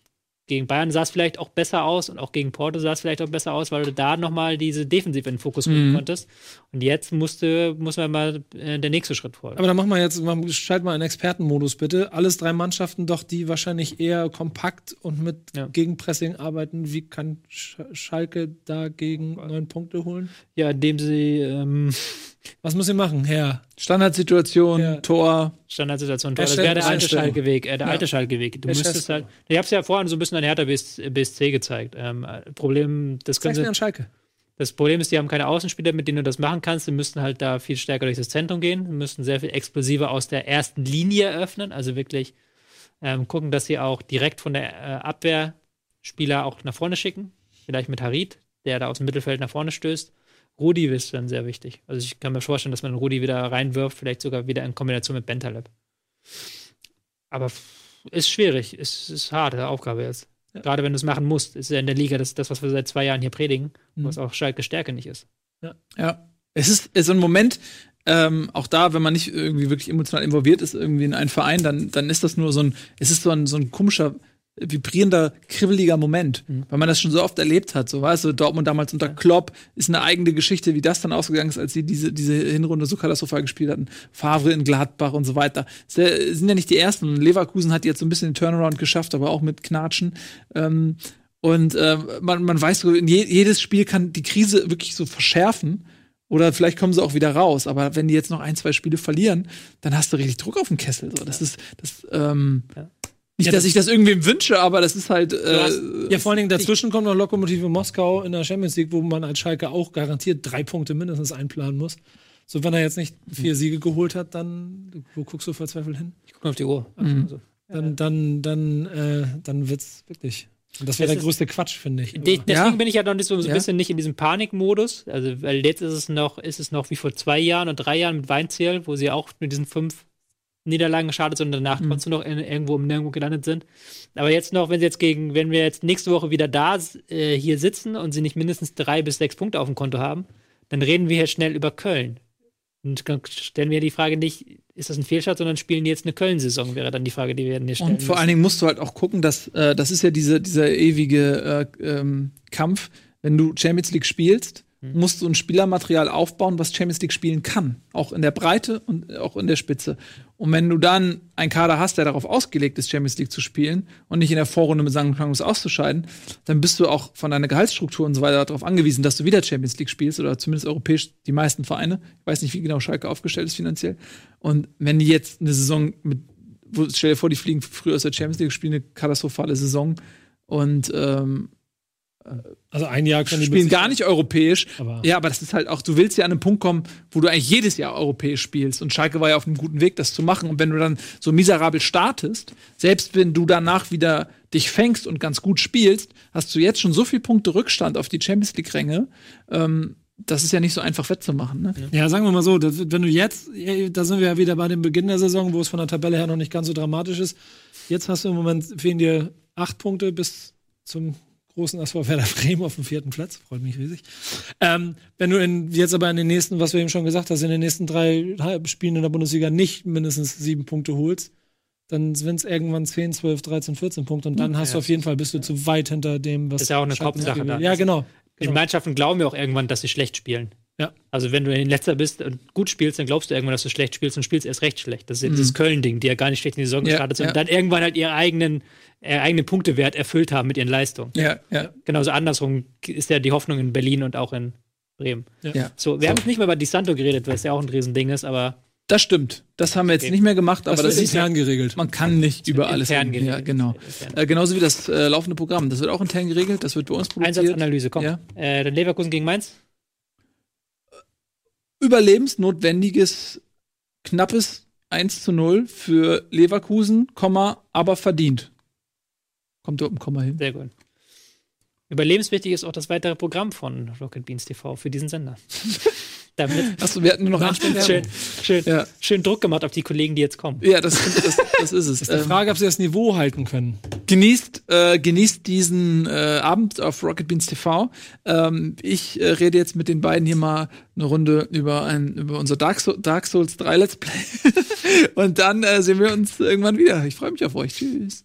gegen Bayern sah es vielleicht auch besser aus und auch gegen Porto sah es vielleicht auch besser aus, weil du da nochmal diese Defensive in den Fokus rücken Mhm. konntest. Und jetzt musste, muss man mal äh, der nächste Schritt folgen. Aber dann machen wir jetzt, schalt mal in Expertenmodus bitte. Alles drei Mannschaften doch, die wahrscheinlich eher kompakt und mit Ja. Gegenpressing arbeiten. Wie kann Sch Schalke dagegen neun Punkte holen? ja, indem sie ähm, Was muss sie machen, Herr? Standardsituation, Ja. Tor. Standardsituation. Er Das wäre der alte. Schalke-Weg. Äh, der Ja. alte Schalke-Weg. Du müsstest halt. Ich habe es ja vorhin so ein bisschen an Hertha BS, BSC gezeigt. Ähm, äh, Problem, das können Zeig's mir sie, an Schalke. Das Problem ist, die haben keine Außenspieler, mit denen du das machen kannst. Die müssten halt da viel stärker durch das Zentrum gehen. Die müssten sehr viel explosiver aus der ersten Linie eröffnen. Also wirklich ähm, gucken, dass sie auch direkt von der äh, Abwehr Spieler auch nach vorne schicken. Vielleicht mit Harit, der da aus dem Mittelfeld nach vorne stößt. Rudi ist dann sehr wichtig. Also ich kann mir vorstellen, dass man Rudi wieder reinwirft, vielleicht sogar wieder in Kombination mit Bentaleb. Aber ist schwierig, ist, ist harte Aufgabe jetzt. Gerade wenn du es machen musst, ist ja in der Liga das, das, was wir seit zwei Jahren hier predigen, Mhm. was auch Schalke Stärke nicht ist. Ja. Es ist, es ist so ein Moment, ähm, auch da, wenn man nicht irgendwie wirklich emotional involviert ist, irgendwie in einen Verein, dann, dann ist das nur so ein, es ist so ein, so ein komischer, vibrierender, kribbeliger Moment, weil man das schon so oft erlebt hat. So, weißt du, Dortmund damals unter Klopp ist eine eigene Geschichte, wie das dann ausgegangen ist, als sie diese, diese Hinrunde so katastrophal gespielt hatten. Favre in Gladbach und so weiter. Äh, sind ja nicht die ersten. Leverkusen hat jetzt so ein bisschen den Turnaround geschafft, aber auch mit Knatschen. Ähm, und äh, man, man weiß je, jedes Spiel kann die Krise wirklich so verschärfen. Oder vielleicht kommen sie auch wieder raus. Aber wenn die jetzt noch ein, zwei Spiele verlieren, dann hast du richtig Druck auf den Kessel. So, das ist, das, ähm, Ja. Nicht, Ja, dass das- ich das irgendwem wünsche, aber das ist halt. Äh, hast- Ja, vor allen Dingen dazwischen kommt noch Lokomotive Moskau in der Champions League, wo man als Schalke auch garantiert drei Punkte mindestens einplanen muss. So, wenn er jetzt nicht vier Siege geholt hat, dann, wo guckst du verzweifelt hin? Ich gucke auf die Uhr. Mhm. Also, Dann, dann, dann, äh, dann wird's wirklich. Und das wäre der größte Quatsch, finde ich. De deswegen Ja. bin ich ja noch nicht so, so ein Ja. bisschen nicht in diesem Panikmodus. Also, weil jetzt ist es noch, ist es noch wie vor zwei Jahren und drei Jahren mit Weinziel, wo sie auch mit diesen fünf Niederlagen geschadet sind und danach Mhm. trotzdem noch in, irgendwo im Nirgendwo gelandet sind. Aber jetzt noch, wenn sie jetzt gegen, wenn wir jetzt nächste Woche wieder da äh, hier sitzen und sie nicht mindestens drei bis sechs Punkte auf dem Konto haben, dann reden wir hier schnell über Köln. Und stellen wir die Frage nicht, ist das ein Fehlstart, sondern spielen die jetzt eine Köln-Saison, wäre dann die Frage, die wir hier stellen. Und vor allen Dingen musst du halt auch gucken, dass äh, das ist ja diese, dieser ewige äh, ähm, Kampf. Wenn du Champions League spielst, musst du ein Spielermaterial aufbauen, was Champions League spielen kann. Auch in der Breite und auch in der Spitze. Und wenn du dann einen Kader hast, der darauf ausgelegt ist, Champions League zu spielen und nicht in der Vorrunde mit St. Paulus auszuscheiden, dann bist du auch von deiner Gehaltsstruktur und so weiter darauf angewiesen, dass du wieder Champions League spielst oder zumindest europäisch die meisten Vereine. Ich weiß nicht, wie genau Schalke aufgestellt ist finanziell. Und wenn die jetzt eine Saison mit stell dir vor, die fliegen früher aus der Champions League, spielen eine katastrophale Saison und ähm, Also ein Jahr können die spielen gar nicht europäisch. Aber- ja, aber das ist halt auch, du willst ja an einen Punkt kommen, wo du eigentlich jedes Jahr europäisch spielst. Und Schalke war ja auf einem guten Weg, das zu machen. Und wenn du dann so miserabel startest, selbst wenn du danach wieder dich fängst und ganz gut spielst, hast du jetzt schon so viele Punkte Rückstand auf die Champions League-Ränge. Ähm, das ist ja nicht so einfach wettzumachen. Ne? Ja, sagen wir mal so, wenn du jetzt, da sind wir ja wieder bei dem Beginn der Saison, wo es von der Tabelle her noch nicht ganz so dramatisch ist. Jetzt hast du im Moment, fehlen dir acht Punkte bis zum großen SV Werder Bremen auf dem vierten Platz. Freut mich riesig. Ähm, wenn du in, jetzt aber in den nächsten, was wir eben schon gesagt hast, in den nächsten drei Spielen in der Bundesliga nicht mindestens sieben Punkte holst, dann sind es irgendwann 10, 12, 13, 14 Punkte und dann hast du auf jeden Fall, bist du zu weit hinter dem, was Ist ja auch eine Kopfsache da. Ja, genau. Die genau. Mannschaften glauben ja auch irgendwann, dass sie schlecht spielen. Ja. Also wenn du in letzter bist und gut spielst, dann glaubst du irgendwann, dass du schlecht spielst und spielst erst recht schlecht. Das ist ja dieses Köln-Ding, die ja gar nicht schlecht in die Saison Ja, gestartet sind ja. und dann irgendwann halt ihren eigenen, äh, eigenen Punktewert erfüllt haben mit ihren Leistungen. Ja, ja. Genauso andersrum ist ja die Hoffnung in Berlin und auch in Bremen. ja. So, wir haben jetzt nicht mehr über Di Santo geredet, weil es ja auch ein Riesending ist, aber Das stimmt. Das haben wir jetzt Okay. nicht mehr gemacht, aber Das, das, ist intern geregelt. Man kann nicht über alles intern reden. Ja, geregelt. genau. Intern. Äh, genauso wie das äh, laufende Programm. Das wird auch intern geregelt. Das wird bei uns produziert. Einsatzanalyse, komm. Ja. Äh, dann Leverkusen gegen Mainz. Überlebensnotwendiges, knappes 1 zu 0 für Leverkusen, Komma, aber verdient. Kommt dort ein Komma hin. Sehr gut. Überlebenswichtig ist auch das weitere Programm von Rocket Beans TV für diesen Sender. Damit Achso, wir hatten nur noch einen schön, schön, Ja. schön Druck gemacht auf die Kollegen, die jetzt kommen. Ja, das, das, das ist es. Ist die Frage, ob sie das Niveau halten können. genießt, äh, genießt diesen äh, Abend auf Rocket Beans TV. Ähm, ich äh, rede jetzt mit den beiden hier mal eine Runde über, ein, über unser Dark, Soul, Dark Souls 3 Let's Play. Und dann äh, sehen wir uns irgendwann wieder. Ich freue mich auf euch. Tschüss.